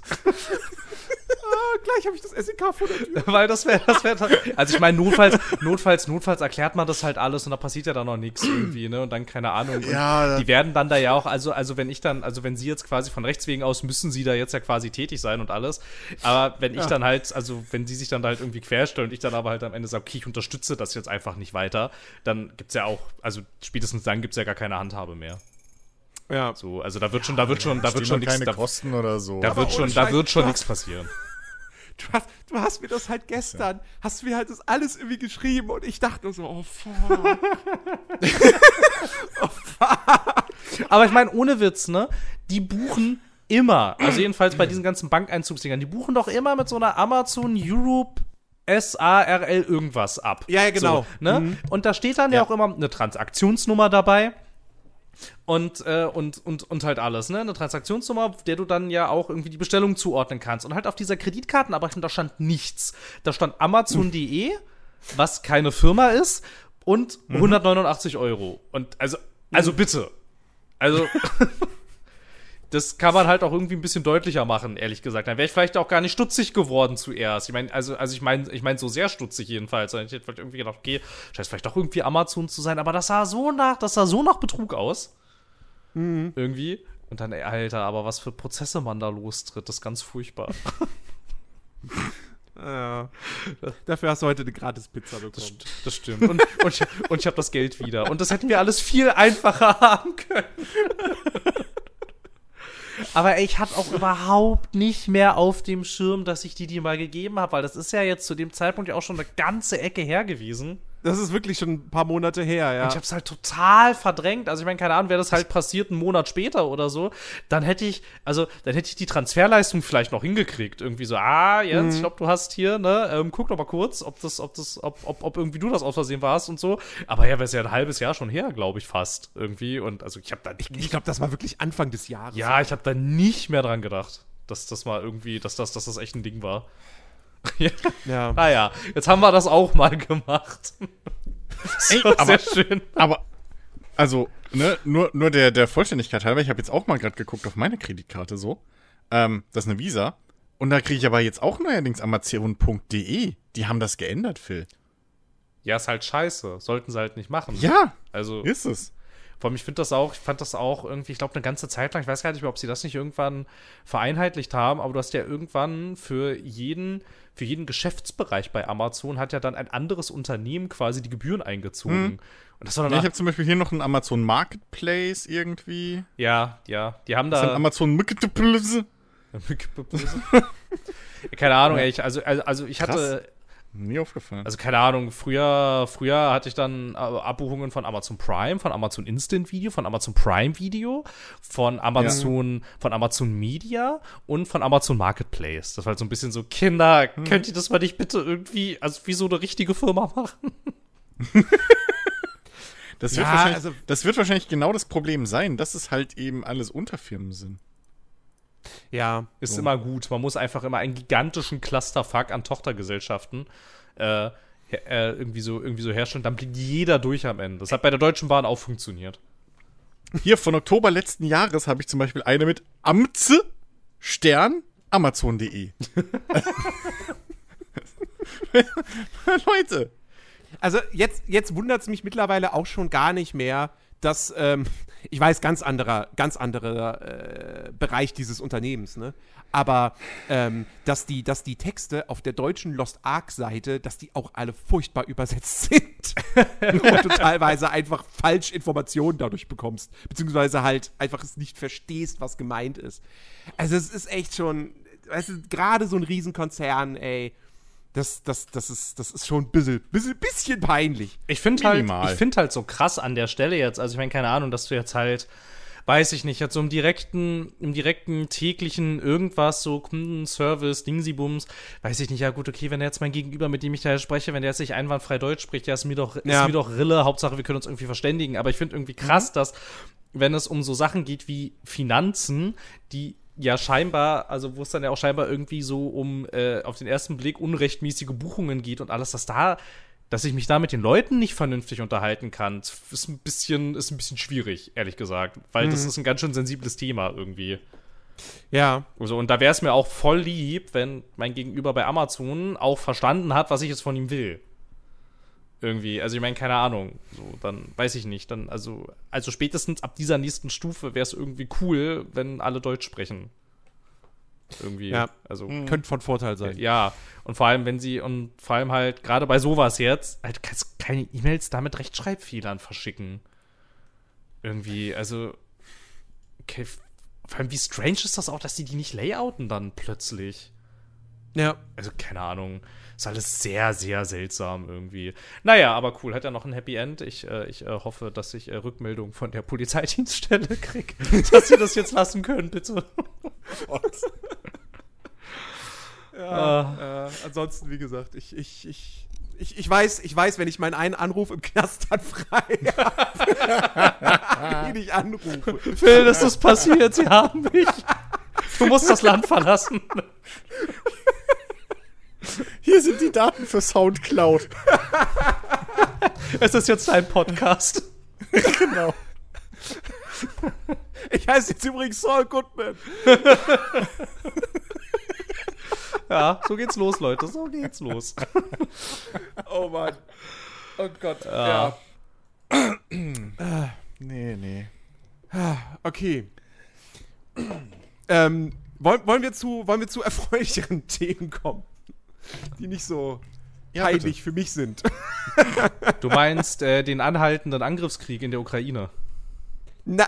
Gleich habe ich das SEK vor der Tür. Weil das wäre, das wäre. Also ich meine, notfalls, notfalls, notfalls erklärt man das halt alles und da passiert ja dann noch nichts irgendwie, ne? Und dann keine Ahnung. Ja, die werden dann da ja auch, also, also wenn ich dann, also wenn sie jetzt quasi von rechts wegen aus müssen sie da jetzt ja quasi tätig sein und alles. Aber wenn ich dann halt, also wenn sie sich dann da halt irgendwie querstellen und ich dann aber halt am Ende sage, okay, ich unterstütze das jetzt einfach nicht weiter, dann gibt's ja auch, also spätestens dann gibt's ja gar keine Handhabe mehr. Ja. So, also da wird schon, da wird schon, da wird schon nichts, da, Kosten oder so. da wird schon, da wird schon nichts passieren. Du hast, du hast mir das halt gestern, hast mir halt das alles irgendwie geschrieben und ich dachte so, oh fuck. Aber ich meine, ohne Witz, ne? Die buchen immer, also jedenfalls bei diesen ganzen Bankeinzugsdingern, die buchen doch immer mit so einer Amazon Europe SARL irgendwas ab. Ja, ja, genau. So, ne? Und da steht dann ja. Ja. auch immer eine Transaktionsnummer dabei. Und, äh, und, und, und halt alles, ne? Eine Transaktionsnummer, der du dann ja auch irgendwie die Bestellung zuordnen kannst. Und halt auf dieser Kreditkartenabrechnung, da stand nichts. Da stand Amazon.de, was keine Firma ist, und 189 Euro. Und also, also bitte. Also, das kann man halt auch irgendwie ein bisschen deutlicher machen, ehrlich gesagt. Dann wäre ich vielleicht auch gar nicht stutzig geworden zuerst. Ich meine, also, also ich meine, ich meine so sehr stutzig jedenfalls. Ich hätte vielleicht irgendwie gedacht, okay, scheint vielleicht doch irgendwie Amazon zu sein, aber das sah so nach, das sah so nach Betrug aus. Irgendwie. Und dann, ey, Alter, aber was für Prozesse man da lostritt, das ist ganz furchtbar. Ja. Dafür hast du heute eine gratis Pizza Das, bekommen. st- das stimmt. Und, und, ich, und ich habe das Geld wieder. Und das hätten wir alles viel einfacher haben können. Aber ich hatte auch überhaupt nicht mehr auf dem Schirm, dass ich die die mal gegeben habe, weil das ist ja jetzt zu dem Zeitpunkt ja auch schon eine ganze Ecke her gewesen. Das ist wirklich schon ein paar Monate her, ja. Und ich hab's halt total verdrängt. Also ich meine, keine Ahnung, wäre das halt passiert einen Monat später oder so, dann hätte ich, also dann hätte ich die Transferleistung vielleicht noch hingekriegt. Irgendwie so, ah, Jens, Mhm. ich glaube, du hast hier, ne, ähm, guck doch mal kurz, ob das, ob das, ob, ob, ob irgendwie du das aus Versehen warst und so. Aber ja, wäre es ja ein halbes Jahr schon her, glaube ich, fast irgendwie. Und also ich habe da ich ich glaube, das war wirklich Anfang des Jahres. ja, ich habe da nicht mehr dran gedacht, dass das mal irgendwie, dass das, dass das echt ein Ding war. ja. Ja. Naja, jetzt haben wir das auch mal gemacht. Ey, aber, sehr schön. aber, also, ne, nur, nur der, der Vollständigkeit halber, ich habe jetzt auch mal gerade geguckt auf meine Kreditkarte so. Ähm, das ist eine Visa. Und da kriege ich aber jetzt auch neuerdings Amazon.de. Die haben das geändert, Phil. Ja, ist halt scheiße. Sollten sie halt nicht machen. Ja, Also, ist es. Vor allem, ich finde das auch, ich fand das auch irgendwie, ich glaube, eine ganze Zeit lang, ich weiß gar nicht mehr, ob sie das nicht irgendwann vereinheitlicht haben, aber du hast ja irgendwann für jeden, für jeden Geschäftsbereich bei Amazon hat ja dann ein anderes Unternehmen quasi die Gebühren eingezogen. Und das war Ja, dann ich habe zum Beispiel hier noch einen Amazon Marketplace irgendwie. ja, ja, die haben Das ist ein da. Amazon Marketplace. keine Ahnung, ey, ich, also, also, also ich hatte, Nie aufgefallen. Also keine Ahnung, früher, früher hatte ich dann äh, Abbuchungen von Amazon Prime, von Amazon Instant Video, von Amazon Prime Video, von Amazon, von Amazon Media und von Amazon Marketplace. Das war halt so ein bisschen so, Kinder, könnt ihr das mal nicht bitte irgendwie, also wie so eine richtige Firma machen? das, Ja, wird wahrscheinlich, also- das wird wahrscheinlich genau das Problem sein, dass es halt eben alles Unterfirmen sind. Ja. Ist immer gut. Man muss einfach immer einen gigantischen Clusterfuck an Tochtergesellschaften äh, äh, irgendwie, so, irgendwie so herstellen. Dann blickt jeder durch am Ende. Das hat bei der Deutschen Bahn auch funktioniert. Hier von Oktober letzten Jahres habe ich zum Beispiel eine mit Amtze Stern Amazon.de. Leute. Also jetzt, jetzt wundert es mich mittlerweile auch schon gar nicht mehr, dass, ähm, ich weiß, ganz anderer, ganz anderer äh, Bereich dieses Unternehmens, ne? Aber ähm, dass, die, dass die Texte auf der deutschen Lost Ark-Seite, dass die auch alle furchtbar übersetzt sind. und du teilweise einfach falsch Informationen dadurch bekommst. Beziehungsweise halt einfach es nicht verstehst, was gemeint ist. Also es ist echt schon, weißt du, gerade so ein Riesenkonzern, ey. Das, das, das, ist, das ist schon ein bisschen, bisschen, bisschen peinlich. Ich finde halt, ich finde halt so krass an der Stelle jetzt, also ich meine, keine Ahnung, dass du jetzt halt, weiß ich nicht, jetzt so im direkten, im direkten täglichen irgendwas, so Kundenservice, Dingsybums, weiß ich nicht, ja gut, okay, wenn jetzt mein Gegenüber, mit dem ich da spreche, wenn der jetzt nicht einwandfrei Deutsch spricht, ja, ist mir doch, Ja. ist mir doch Rille, Hauptsache wir können uns irgendwie verständigen, aber ich finde irgendwie krass, dass, wenn es um so Sachen geht wie Finanzen, die ja scheinbar, also wo es dann ja auch scheinbar irgendwie so um äh, auf den ersten Blick unrechtmäßige Buchungen geht und alles, dass da, dass ich mich da mit den Leuten nicht vernünftig unterhalten kann, ist ein bisschen, ist ein bisschen schwierig, ehrlich gesagt. Weil das ist ein ganz schön sensibles Thema irgendwie. Ja. Also, und da wäre es mir auch voll lieb, wenn mein Gegenüber bei Amazon auch verstanden hat, was ich jetzt von ihm will. Irgendwie, also ich meine, keine Ahnung, so, dann weiß ich nicht, dann, also, also spätestens ab dieser nächsten Stufe wäre es irgendwie cool, wenn alle Deutsch sprechen. Irgendwie, Ja. also, Könnte von Vorteil sein. ja, und vor allem, wenn sie, und vor allem halt, gerade bei sowas jetzt, halt, du kannst keine E-Mails da mit Rechtschreibfehlern verschicken. Irgendwie, also, okay, vor allem, wie strange ist das auch, dass die die nicht layouten dann plötzlich? Ja. Also, keine Ahnung. Ist alles sehr, sehr seltsam irgendwie. Naja, aber cool. Hat ja noch ein Happy End. Ich, äh, ich äh, hoffe, dass ich äh, Rückmeldung von der Polizeidienststelle kriege, dass sie das jetzt lassen können, bitte. Ja, äh, ansonsten, wie gesagt, ich, ich, ich, ich, ich weiß, ich weiß, wenn ich meinen einen Anruf im Knast dann frei habe, ich anrufe. Phil, ist das passiert? Sie haben mich. Du musst das Land verlassen. Hier sind die Daten für Soundcloud. Es ist jetzt dein Podcast. genau. Ich heiße jetzt übrigens Saul Goodman. Ja, so geht's los, Leute. So geht's los. Oh Mann. Oh Gott. Ja. Nee, nee. Okay. ähm, wollen, wollen, wir zu, wollen wir zu erfreulicheren Themen kommen? Die nicht so Ja, peinlich für mich sind. Du meinst äh, den anhaltenden Angriffskrieg in der Ukraine? Na.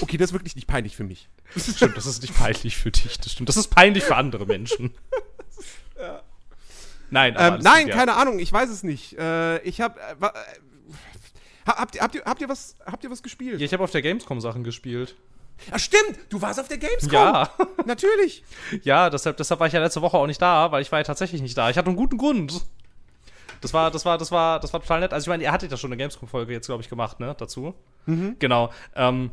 Okay, das ist wirklich nicht peinlich für mich. Stimmt, das ist nicht peinlich für dich. Das stimmt. Das ist peinlich für andere Menschen. Nein, Ähm, nein, gut, ja. keine Ahnung, ich weiß es nicht. Äh, ich hab. Äh, äh, habt, ihr, habt, ihr, habt, ihr was, habt ihr was gespielt? Ja, ich habe auf der Gamescom Sachen gespielt. Ach, stimmt! Du warst auf der Gamescom! Ja, Natürlich! ja, deshalb, deshalb war ich ja letzte Woche auch nicht da, weil ich war ja tatsächlich nicht da. Ich hatte einen guten Grund. Das war, das war, das war, das war total nett. Also ich meine, ihr hattet ja schon eine Gamescom-Folge jetzt, glaube ich, gemacht, ne, dazu. Genau. Ähm,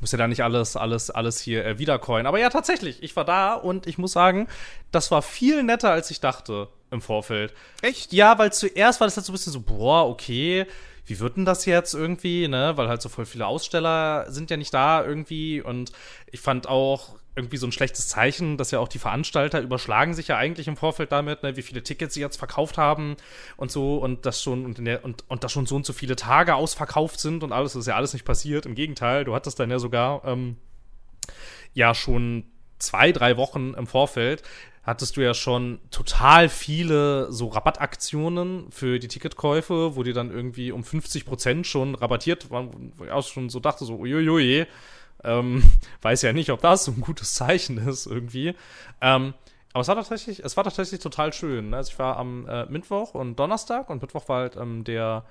muss ja da nicht alles, alles, alles hier äh, wiedercoin. Aber ja, tatsächlich, ich war da und ich muss sagen, das war viel netter, als ich dachte im Vorfeld. Echt? Ja, weil zuerst war das halt so ein bisschen so, boah, okay, wie wird denn das jetzt irgendwie, ne? Weil halt so voll viele Aussteller sind ja nicht da irgendwie und ich fand auch irgendwie so ein schlechtes Zeichen, dass ja auch die Veranstalter überschlagen sich ja eigentlich im Vorfeld damit, ne, wie viele Tickets sie jetzt verkauft haben und so und das schon und, in der, und, und das schon so und so viele Tage ausverkauft sind und alles, das ist ja alles nicht passiert. Im Gegenteil, du hattest dann ja sogar ähm, ja schon zwei, drei Wochen im Vorfeld hattest du ja schon total viele so Rabattaktionen für die Ticketkäufe, wo die dann irgendwie um 50 Prozent schon rabattiert waren, wo ich auch schon so dachte, so uiuiui, ähm, weiß ja nicht, ob das so ein gutes Zeichen ist irgendwie. Ähm, aber es war tatsächlich, es war tatsächlich total schön. ne? Also ich war am äh, Mittwoch und Donnerstag und Mittwoch war halt ähm, der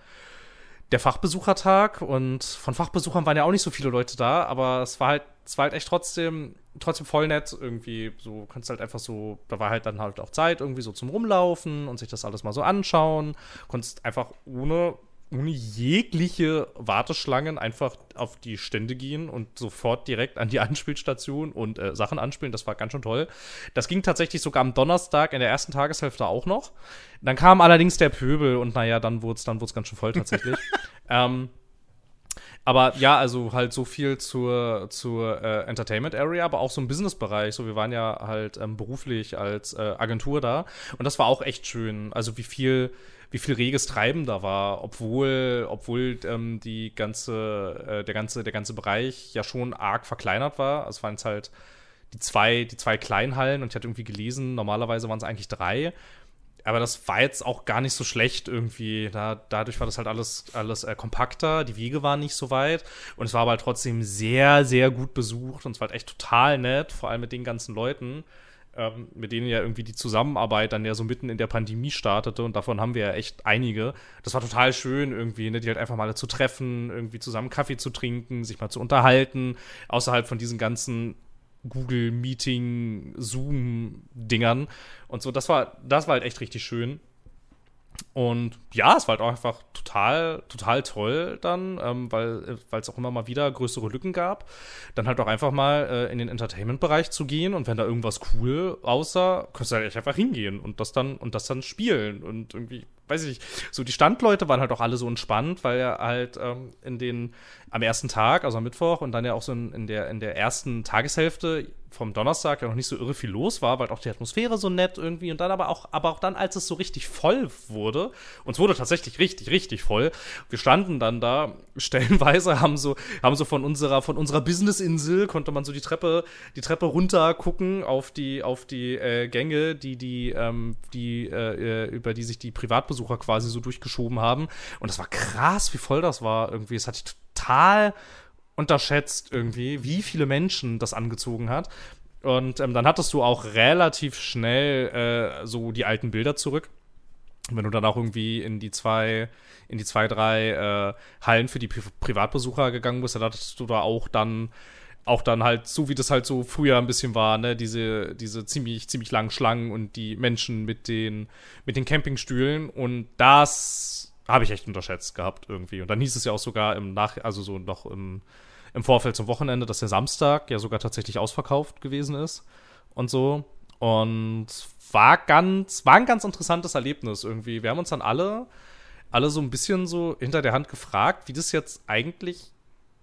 der Fachbesuchertag und von Fachbesuchern waren ja auch nicht so viele Leute da, aber es war halt, es war halt echt trotzdem, trotzdem voll nett irgendwie. So kannst halt einfach so, da war halt dann halt auch Zeit irgendwie so zum Rumlaufen und sich das alles mal so anschauen. Konntest einfach ohne, ohne jegliche Warteschlangen einfach auf die Stände gehen und sofort direkt an die Anspielstation und äh, Sachen anspielen. Das war ganz schön toll. Das ging tatsächlich sogar am Donnerstag in der ersten Tageshälfte auch noch. Dann kam allerdings der Pöbel und naja, dann wurde es dann wurd's ganz schön voll tatsächlich. ähm, aber ja, also halt so viel zur, zur äh, Entertainment Area, aber auch so im Business-Bereich. So, wir waren ja halt ähm, beruflich als äh, Agentur da und das war auch echt schön. Also wie viel, wie viel reges Treiben da war, obwohl, obwohl ähm, die ganze, äh, der ganze, der ganze Bereich ja schon arg verkleinert war. Also es waren jetzt halt die zwei, die zwei Kleinhallen und ich hatte irgendwie gelesen, normalerweise waren es eigentlich drei. Aber das war jetzt auch gar nicht so schlecht irgendwie. Da, dadurch war das halt alles, alles äh, kompakter, die Wege waren nicht so weit und es war aber halt trotzdem sehr, sehr gut besucht und es war halt echt total nett, vor allem mit den ganzen Leuten, ähm, mit denen ja irgendwie die Zusammenarbeit dann ja so mitten in der Pandemie startete und davon haben wir ja echt einige. Das war total schön irgendwie, ne, die halt einfach mal zu treffen, irgendwie zusammen Kaffee zu trinken, sich mal zu unterhalten, außerhalb von diesen ganzen Google Meeting, Zoom-Dingern und so. Das war, das war halt echt richtig schön. Und ja, es war halt auch einfach total, total toll dann, ähm, weil weil es auch immer mal wieder größere Lücken gab. Dann halt auch einfach mal äh, in den Entertainment-Bereich zu gehen und wenn da irgendwas cool aussah, konntest du halt einfach hingehen und das dann und das dann spielen und irgendwie, weiß ich nicht, so die Standleute waren halt auch alle so entspannt, weil ja halt ähm, in den am ersten Tag, also am Mittwoch und dann ja auch so in, in der in der ersten Tageshälfte vom Donnerstag ja noch nicht so irre viel los war, weil auch die Atmosphäre so nett irgendwie und dann aber auch, aber auch dann, als es so richtig voll wurde, und es wurde tatsächlich richtig, richtig voll, wir standen dann da, stellenweise haben so, haben so von unserer, von unserer Business-Insel, konnte man so die Treppe, die Treppe runter gucken auf die, auf die äh, Gänge, die, die, ähm, die, äh, über die sich die Privatbesucher quasi so durchgeschoben haben. Und das war krass, wie voll das war irgendwie. Das hatte ich total unterschätzt irgendwie, wie viele Menschen das angezogen hat. Und ähm, dann hattest du auch relativ schnell äh, so die alten Bilder zurück. Wenn du dann auch irgendwie in die zwei, in die zwei, drei äh, Hallen für die Pri Privatbesucher gegangen bist, dann hattest du da auch dann auch dann halt, so wie das halt so früher ein bisschen war, ne, diese, diese ziemlich, ziemlich langen Schlangen und die Menschen mit den, mit den Campingstühlen. Und das habe ich echt unterschätzt gehabt irgendwie. Und dann hieß es ja auch sogar im Nach, also so noch im, im Vorfeld zum Wochenende, dass der Samstag ja sogar tatsächlich ausverkauft gewesen ist und so. Und war ganz, war ein ganz interessantes Erlebnis irgendwie. Wir haben uns dann alle, alle so ein bisschen so hinter der Hand gefragt, wie das jetzt eigentlich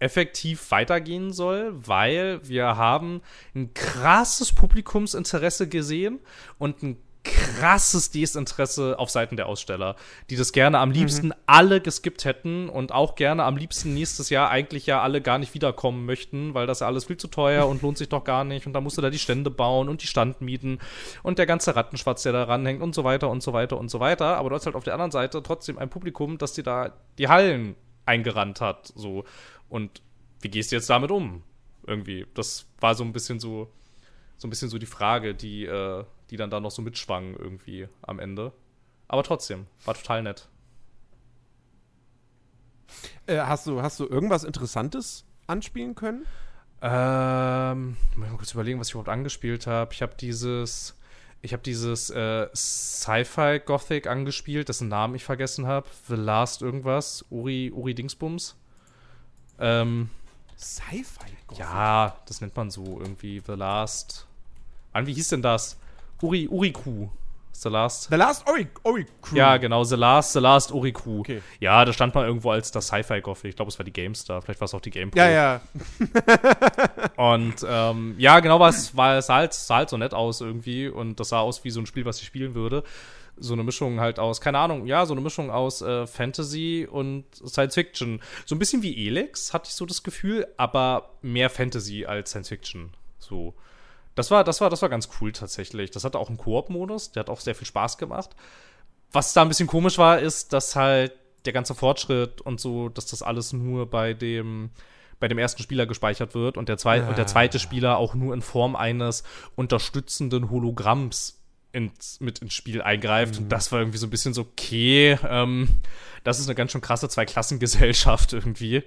effektiv weitergehen soll, weil wir haben ein krasses Publikumsinteresse gesehen und ein krasses Desinteresse auf Seiten der Aussteller, die das gerne am liebsten alle geskippt hätten und auch gerne am liebsten nächstes Jahr eigentlich ja alle gar nicht wiederkommen möchten, weil das ja alles viel zu teuer und lohnt sich doch gar nicht und da musst du da die Stände bauen und die Standmieten und der ganze Rattenschwatz, der da ranhängt und so weiter und so weiter und so weiter. Aber du hast halt auf der anderen Seite trotzdem ein Publikum, das dir da die Hallen eingerannt hat, so. Und wie gehst du jetzt damit um? Irgendwie. Das war so ein bisschen so, so ein bisschen so die Frage, die, äh, die dann da noch so mitschwangen irgendwie am Ende. Aber trotzdem, war total nett. Äh, hast, du, hast du irgendwas Interessantes anspielen können? Ähm, muss ich mal kurz überlegen, was ich überhaupt angespielt habe. Ich habe dieses, ich habe dieses äh, Sci-Fi Gothic angespielt, dessen Namen ich vergessen habe. The Last irgendwas, Uri, Uri Dingsbums. Ähm, Sci-Fi? ja, das nennt man so irgendwie. The Last. Mann, wie hieß denn das? Uri, Uriku. The Last. The Last Ori, Ori Crew. Ja, genau, The Last, The Last Uriku. Okay. Ja, da stand mal irgendwo als das Sci-Fi Gothic. Ich glaube, es war die GameStar. Vielleicht war es auch die GamePro. Ja, ja. Und ähm, ja, genau, was war es sah halt, sah halt so nett aus irgendwie und das sah aus wie so ein Spiel, was ich spielen würde. So eine Mischung halt aus, keine Ahnung, ja, so eine Mischung aus äh, Fantasy und Science Fiction. So ein bisschen wie Elex, hatte ich so das Gefühl, aber mehr Fantasy als Science Fiction. So. Das war, das war, das war ganz cool tatsächlich. Das hatte auch einen Koop-Modus, der hat auch sehr viel Spaß gemacht. Was da ein bisschen komisch war, ist, dass halt der ganze Fortschritt und so, dass das alles nur bei dem bei dem ersten Spieler gespeichert wird und der, zwei, und der zweite Spieler auch nur in Form eines unterstützenden Hologramms ins, mit ins Spiel eingreift. Und das war irgendwie so ein bisschen so, okay, ähm, das ist eine ganz schön krasse Zweiklassengesellschaft irgendwie.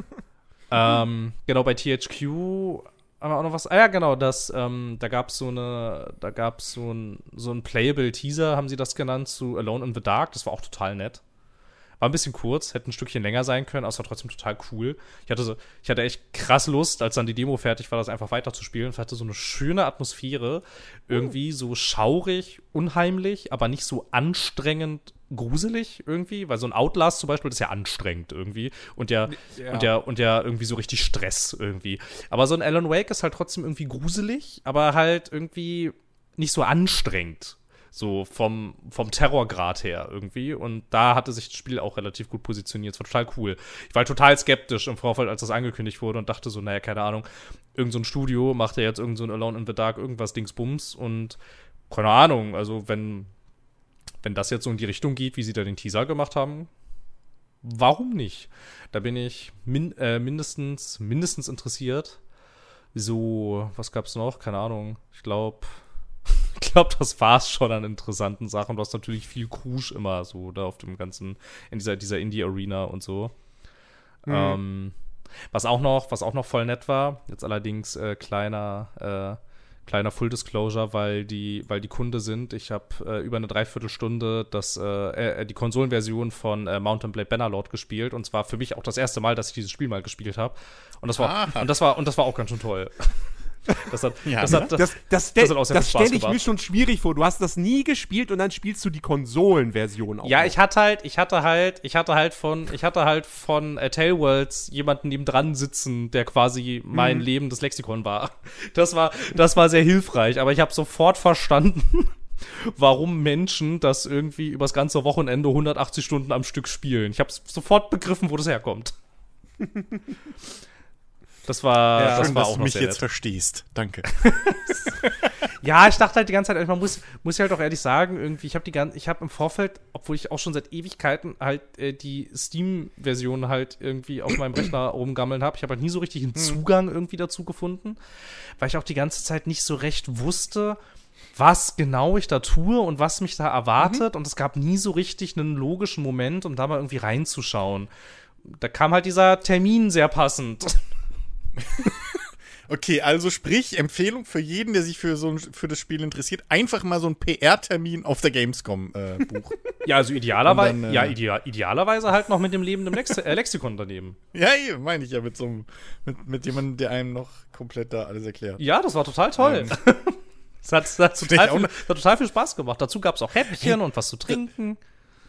ähm, genau, bei THQ haben wir auch noch was. Ah ja, genau, das, ähm, da gab es so eine, da gab es so ein, so ein Playable Teaser, haben sie das genannt, zu Alone in the Dark. Das war auch total nett. War ein bisschen kurz, hätte ein Stückchen länger sein können, aber es war trotzdem total cool. Ich hatte, so, ich hatte echt krass Lust, als dann die Demo fertig war, das einfach weiterzuspielen. Es hatte so eine schöne Atmosphäre. Irgendwie so schaurig, unheimlich, aber nicht so anstrengend gruselig irgendwie, weil so ein Outlast zum Beispiel, das ist ja anstrengend irgendwie und der, Ja. und der, und der irgendwie so richtig Stress irgendwie. Aber so ein Alan Wake ist halt trotzdem irgendwie gruselig, aber halt irgendwie nicht so anstrengend. So vom, vom Terrorgrad her irgendwie. Und da hatte sich das Spiel auch relativ gut positioniert. Es war total cool. Ich war total skeptisch im Vorfeld, als das angekündigt wurde und dachte so, naja, keine Ahnung, irgend so ein Studio macht ja jetzt irgend so ein Alone in the Dark irgendwas Dingsbums und keine Ahnung, also wenn, wenn das jetzt so in die Richtung geht, wie sie da den Teaser gemacht haben, warum nicht? Da bin ich min äh, mindestens, mindestens interessiert. So, was gab's noch? Keine Ahnung. Ich glaube, ich glaube, das war's schon an interessanten Sachen. Du hast natürlich viel Krusch immer so da auf dem ganzen, in dieser, dieser Indie-Arena und so. Ähm, was auch noch, was auch noch voll nett war, jetzt allerdings äh, kleiner, äh, kleiner Full Disclosure, weil die, weil die Kunde sind. Ich habe äh, über eine Dreiviertelstunde das, äh, äh, die Konsolenversion von äh, Mountain Blade Bannerlord gespielt und zwar für mich auch das erste Mal, dass ich dieses Spiel mal gespielt habe. Und das war, Ah. und das war, und das war auch ganz schön toll. Das hat, Ja, das, ne? hat, das, Das, das, das hat auch sehr das viel Spaß stelle ich mir schon schwierig vor. Du hast das nie gespielt und dann spielst du die Konsolenversion auch. Ja, noch. ich hatte halt, ich hatte halt, ich hatte halt von, ich hatte halt von äh, Tailworlds jemanden neben dran sitzen, der quasi mein lebendes Lexikon war. Das war, das war sehr hilfreich, aber ich habe sofort verstanden, warum Menschen das irgendwie übers ganze Wochenende 180 Stunden am Stück spielen. Ich habe sofort begriffen, wo das herkommt. Das war, Ja, das Schön, war dass auch du mich jetzt nett. verstehst. Danke. Ja, ich dachte halt die ganze Zeit, man muss, muss ich halt auch ehrlich sagen, irgendwie, ich habe die ganze, ich habe im Vorfeld, obwohl ich auch schon seit Ewigkeiten halt äh, die Steam-Version halt irgendwie auf meinem Rechner rumgammeln habe, ich habe halt nie so richtig einen Zugang irgendwie dazu gefunden, weil ich auch die ganze Zeit nicht so recht wusste, was genau ich da tue und was mich da erwartet und es gab nie so richtig einen logischen Moment, um da mal irgendwie reinzuschauen. Da kam halt dieser Termin sehr passend. Okay, also sprich, Empfehlung für jeden, der sich für so ein, für das Spiel interessiert, einfach mal so einen PR-Termin auf der Gamescom äh, buchen. Ja, also idealerweise, dann, äh, ja, idea idealerweise halt noch mit dem lebenden Lex äh, Lexikon daneben. ja, eben, meine ich ja mit so einem, mit, mit jemandem, der einem noch komplett da alles erklärt. Ja, das war total toll. Es hat, es hat, total viel, es hat total viel Spaß gemacht. Dazu gab es auch Häppchen und was zu trinken.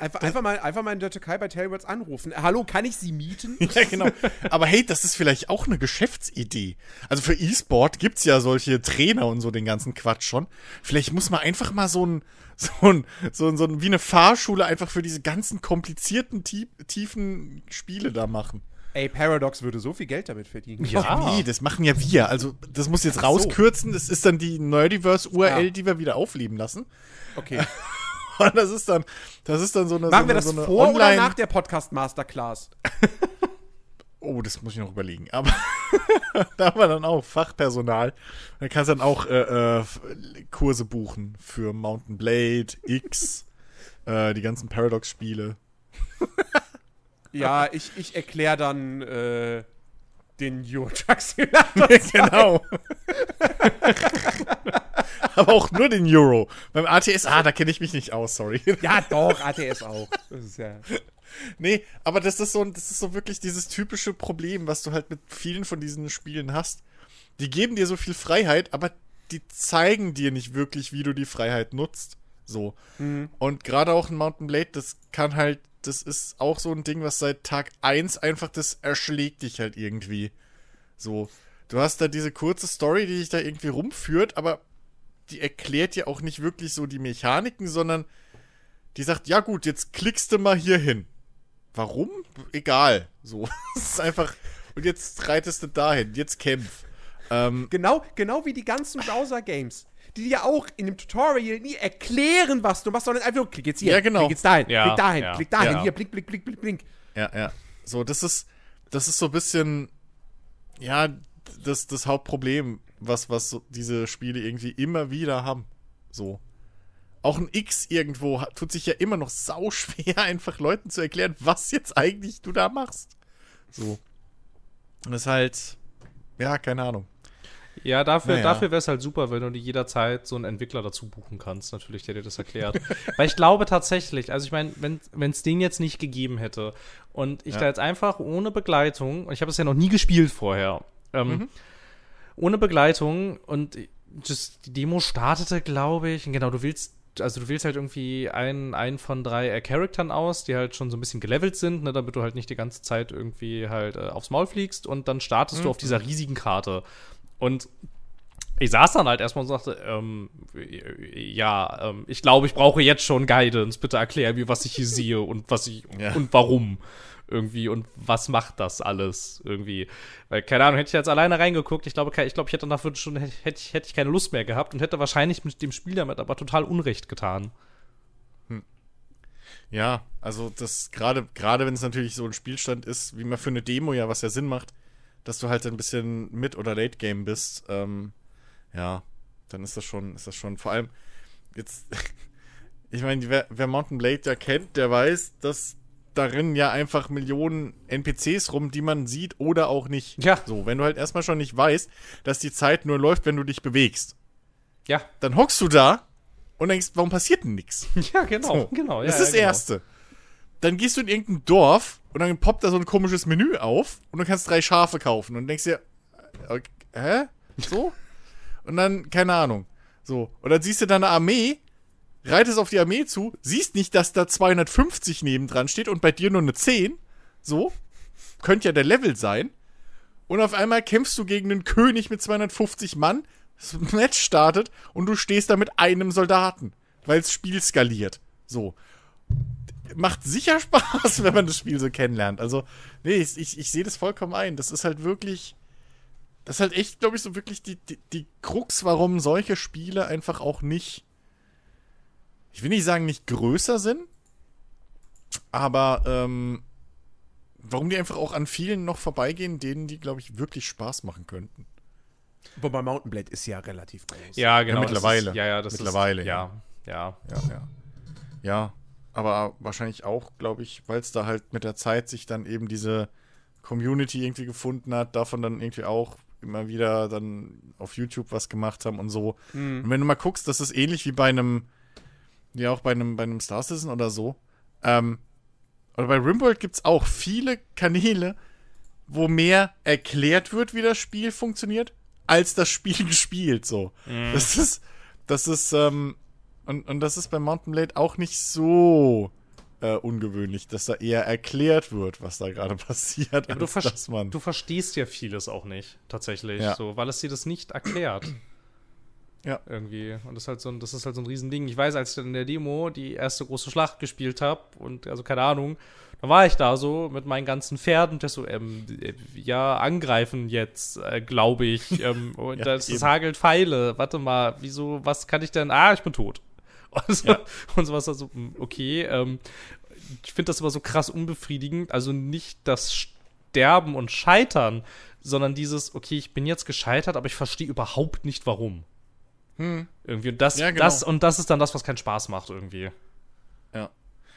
Einfach, einfach, mal, einfach mal in der Türkei bei Tailwords anrufen. Hallo, kann ich Sie mieten? Ja, genau. Aber hey, das ist vielleicht auch eine Geschäftsidee. Also für E-Sport gibt's ja solche Trainer und so den ganzen Quatsch schon. Vielleicht muss man einfach mal so ein, so ein, so ein, so ein wie eine Fahrschule einfach für diese ganzen komplizierten, tie tiefen Spiele da machen. Ey, Paradox würde so viel Geld damit verdienen. Ja. Ach nee, das machen ja wir. Also, das muss jetzt rauskürzen. Das ist dann die Nerdiverse-URL, Ja. die wir wieder aufleben lassen. Okay. Und das ist dann, das ist dann so eine. Machen so wir eine, das so vor oder Online- nach der Podcast Masterclass? Oh, das muss ich noch überlegen. Aber da haben wir dann auch Fachpersonal. Da kannst du dann auch äh, äh, Kurse buchen für Mountain Blade, X, äh, die ganzen Paradox-Spiele. Ja, ich, ich erkläre dann äh, den Euro Truck Simulator. genau. Aber auch nur den Euro. Beim ATS, ah, da kenne ich mich nicht aus, sorry. Ja, doch, ATS auch. Das ist ja. Nee, aber das ist so, das ist so wirklich dieses typische Problem, was du halt mit vielen von diesen Spielen hast. Die geben dir so viel Freiheit, aber die zeigen dir nicht wirklich, wie du die Freiheit nutzt. So. Und gerade auch ein Mountain Blade, das kann halt, das ist auch so ein Ding, was seit Tag 1 einfach, das erschlägt dich halt irgendwie. So. Du hast da diese kurze Story, die dich da irgendwie rumführt, aber die erklärt dir auch nicht wirklich so die Mechaniken, sondern die sagt, ja gut, jetzt klickst du mal hier hin. Warum? Egal. So. Es ist einfach. Und jetzt reitest du dahin. Jetzt kämpf. Ähm, Genau, genau wie die ganzen Browser-Games. Die dir auch in dem Tutorial nie erklären, was du machst, sondern einfach nur, klick jetzt hier, Ja, genau. klick jetzt dahin, Ja, klick dahin, ja, klick dahin, ja. hier, blink, blink, blink, blink, blink. ja, ja. So, das ist. Das ist so ein bisschen. Ja, das, das Hauptproblem, was, was diese Spiele irgendwie immer wieder haben. So. Auch ein X irgendwo hat, tut sich ja immer noch sau schwer, einfach Leuten zu erklären, was jetzt eigentlich du da machst. So. Und das ist halt. Ja, keine Ahnung. Ja, dafür, Naja. dafür wäre es halt super, wenn du dir jederzeit so einen Entwickler dazu buchen kannst, natürlich, der dir das erklärt. Weil ich glaube tatsächlich, also ich meine, wenn es den jetzt nicht gegeben hätte und ich Ja. da jetzt einfach ohne Begleitung, und ich habe es ja noch nie gespielt vorher, ähm, ohne Begleitung und just, die Demo startete, glaube ich, und genau, du willst also du wählst halt irgendwie einen, einen von drei äh, Charaktern aus, die halt schon so ein bisschen gelevelt sind, ne, damit du halt nicht die ganze Zeit irgendwie halt äh, aufs Maul fliegst und dann startest du auf dieser riesigen Karte. Und ich saß dann halt erstmal und sagte, ähm, ja, ähm, ich glaube, ich brauche jetzt schon Guidance. Bitte erklär mir, was ich hier sehe und was ich Ja. und warum irgendwie und was macht das alles irgendwie. Weil, keine Ahnung, hätte ich jetzt alleine reingeguckt, ich glaube, ich glaube, ich hätte nach Stunden hätte ich, hätte ich keine Lust mehr gehabt und hätte wahrscheinlich mit dem Spiel damit aber total Unrecht getan. Ja, also das gerade gerade wenn es natürlich so ein Spielstand ist, wie man für eine Demo ja, was ja Sinn macht, dass du halt ein bisschen mit oder Late Game bist, ähm, ja, dann ist das schon, ist das schon vor allem jetzt, ich meine, wer, wer Mountain Blade ja kennt, der weiß, dass darin ja einfach Millionen NPCs rum, die man sieht oder auch nicht. Ja. So, wenn du halt erstmal schon nicht weißt, dass die Zeit nur läuft, wenn du dich bewegst, Ja, dann hockst du da und denkst, warum passiert denn nichts? ja, genau, So, genau. Ja, das ja, ist das genau. Erste. Dann gehst du in irgendein Dorf und dann poppt da so ein komisches Menü auf und du kannst drei Schafe kaufen und denkst dir, äh, okay, hä? So? Und dann, keine Ahnung. So. Und dann siehst du da eine Armee, reitest auf die Armee zu, siehst nicht, dass da 250 nebendran steht und bei dir nur eine 10. So. Könnte ja der Level sein. Und auf einmal kämpfst du gegen einen König mit 250 Mann, das Match startet und du stehst da mit einem Soldaten, weil das Spiel skaliert. So. Macht sicher Spaß, wenn man das Spiel so kennenlernt. Also, nee, ich, ich, ich sehe das vollkommen ein. Das ist halt wirklich. Das ist halt echt, glaube ich, so wirklich die, die, die Krux, warum solche Spiele einfach auch nicht. Ich will nicht sagen, nicht größer sind, aber ähm, warum die einfach auch an vielen noch vorbeigehen, denen die, glaube ich, wirklich Spaß machen könnten. Wobei Mountain Blade ist ja relativ groß. Ja, genau. das mittlerweile. Ist, ja, ja, das Mittlerweile, Ist, ja, ja. Ja, ja. Ja, aber wahrscheinlich auch, glaube ich, weil es da halt mit der Zeit sich dann eben diese Community irgendwie gefunden hat, davon dann irgendwie auch immer wieder dann auf YouTube was gemacht haben und so. Und wenn du mal guckst, das ist ähnlich wie bei einem, ja auch bei einem, bei einem Star Citizen oder so. Ähm, oder bei Rimworld gibt es auch viele Kanäle, wo mehr erklärt wird, wie das Spiel funktioniert, als das Spiel gespielt. So. Das ist, das ist, ähm, und, und das ist bei Mountain Blade auch nicht so äh, ungewöhnlich, dass da eher erklärt wird, was da gerade passiert, Aber du, ver du verstehst ja vieles auch nicht, tatsächlich, Ja. so, weil es dir das nicht erklärt. Ja. Irgendwie. Und das ist halt so ein, das ist halt so ein Riesending. Ich weiß, als ich dann in der Demo die erste große Schlacht gespielt habe und also keine Ahnung, da war ich da so mit meinen ganzen Pferden und der so, ähm, äh, ja, angreifen jetzt, äh, glaube ich. Ähm, und Ja, das, das hagelt Pfeile. Warte mal, wieso, was kann ich denn? Ah, ich bin tot. Und, so, und sowas also, okay, ähm, ich finde das aber so krass unbefriedigend. Also nicht das Sterben und Scheitern, sondern dieses, okay, ich bin jetzt gescheitert, aber ich verstehe überhaupt nicht warum. Hm. Irgendwie. Und das, Ja, genau. das, und das ist dann das, was keinen Spaß macht, irgendwie. Ja.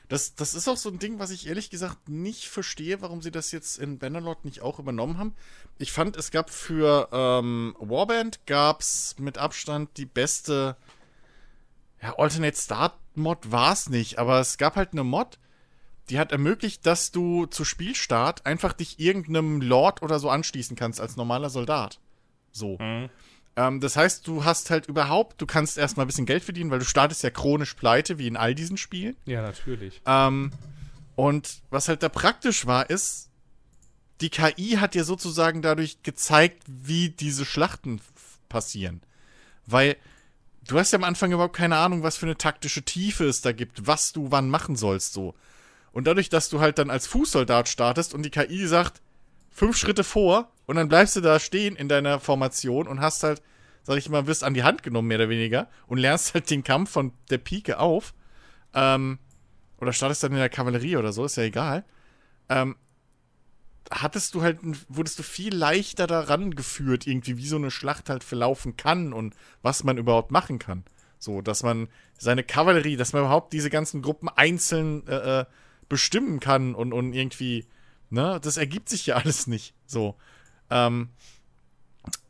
Das, das ist auch so ein Ding, was ich ehrlich gesagt nicht verstehe, warum sie das jetzt in Bannerlord nicht auch übernommen haben. Ich fand, es gab für ähm, Warband gab's mit Abstand die beste ja, Alternate Start Mod war es nicht, aber es gab halt eine Mod, die hat ermöglicht, dass du zu Spielstart einfach dich irgendeinem Lord oder so anschließen kannst als normaler Soldat. So. Ähm, das heißt, du hast halt überhaupt, du kannst erstmal ein bisschen Geld verdienen, weil du startest ja chronisch pleite, wie in all diesen Spielen. Ja, natürlich. Ähm, und was halt da praktisch war, ist, die KI hat dir sozusagen dadurch gezeigt, wie diese Schlachten passieren. Weil du hast ja am Anfang überhaupt keine Ahnung, was für eine taktische Tiefe es da gibt, was du wann machen sollst, so. Und dadurch, dass du halt dann als Fußsoldat startest und die KI sagt, fünf Schritte vor und dann bleibst du da stehen in deiner Formation und hast halt, sag ich mal, wirst an die Hand genommen, mehr oder weniger, und lernst halt den Kampf von der Pike auf. Ähm, oder startest dann in der Kavallerie oder so, ist ja egal. Ähm, hattest du halt, wurdest du viel leichter daran geführt, irgendwie, wie so eine Schlacht halt verlaufen kann und was man überhaupt machen kann. So, dass man seine Kavallerie, dass man überhaupt diese ganzen Gruppen einzeln äh, äh, bestimmen kann und, und irgendwie, ne, das ergibt sich ja alles nicht. So. Ähm,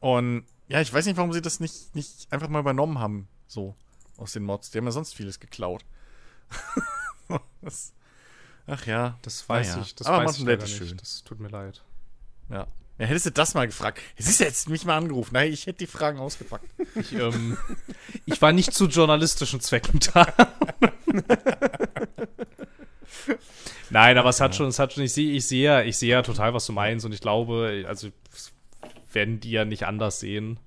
und ja, ich weiß nicht, warum sie das nicht, nicht einfach mal übernommen haben, so, aus den Mods. Die haben ja sonst vieles geklaut. das, ach ja. Das weiß Naja. ich. Das Aber weiß ich leider nicht. schön. Das tut mir leid. Ja. Ja, hättest du das mal gefragt. Es ist ja jetzt mich mal angerufen. Nein, ich hätte die Fragen ausgepackt. Ich, ähm, ich war nicht zu journalistischen Zwecken da. Nein, aber es hat schon, es hat schon, ich sehe, ich sehe ja, ich sehe ja total, was du meinst und ich glaube, also werden die ja nicht anders sehen.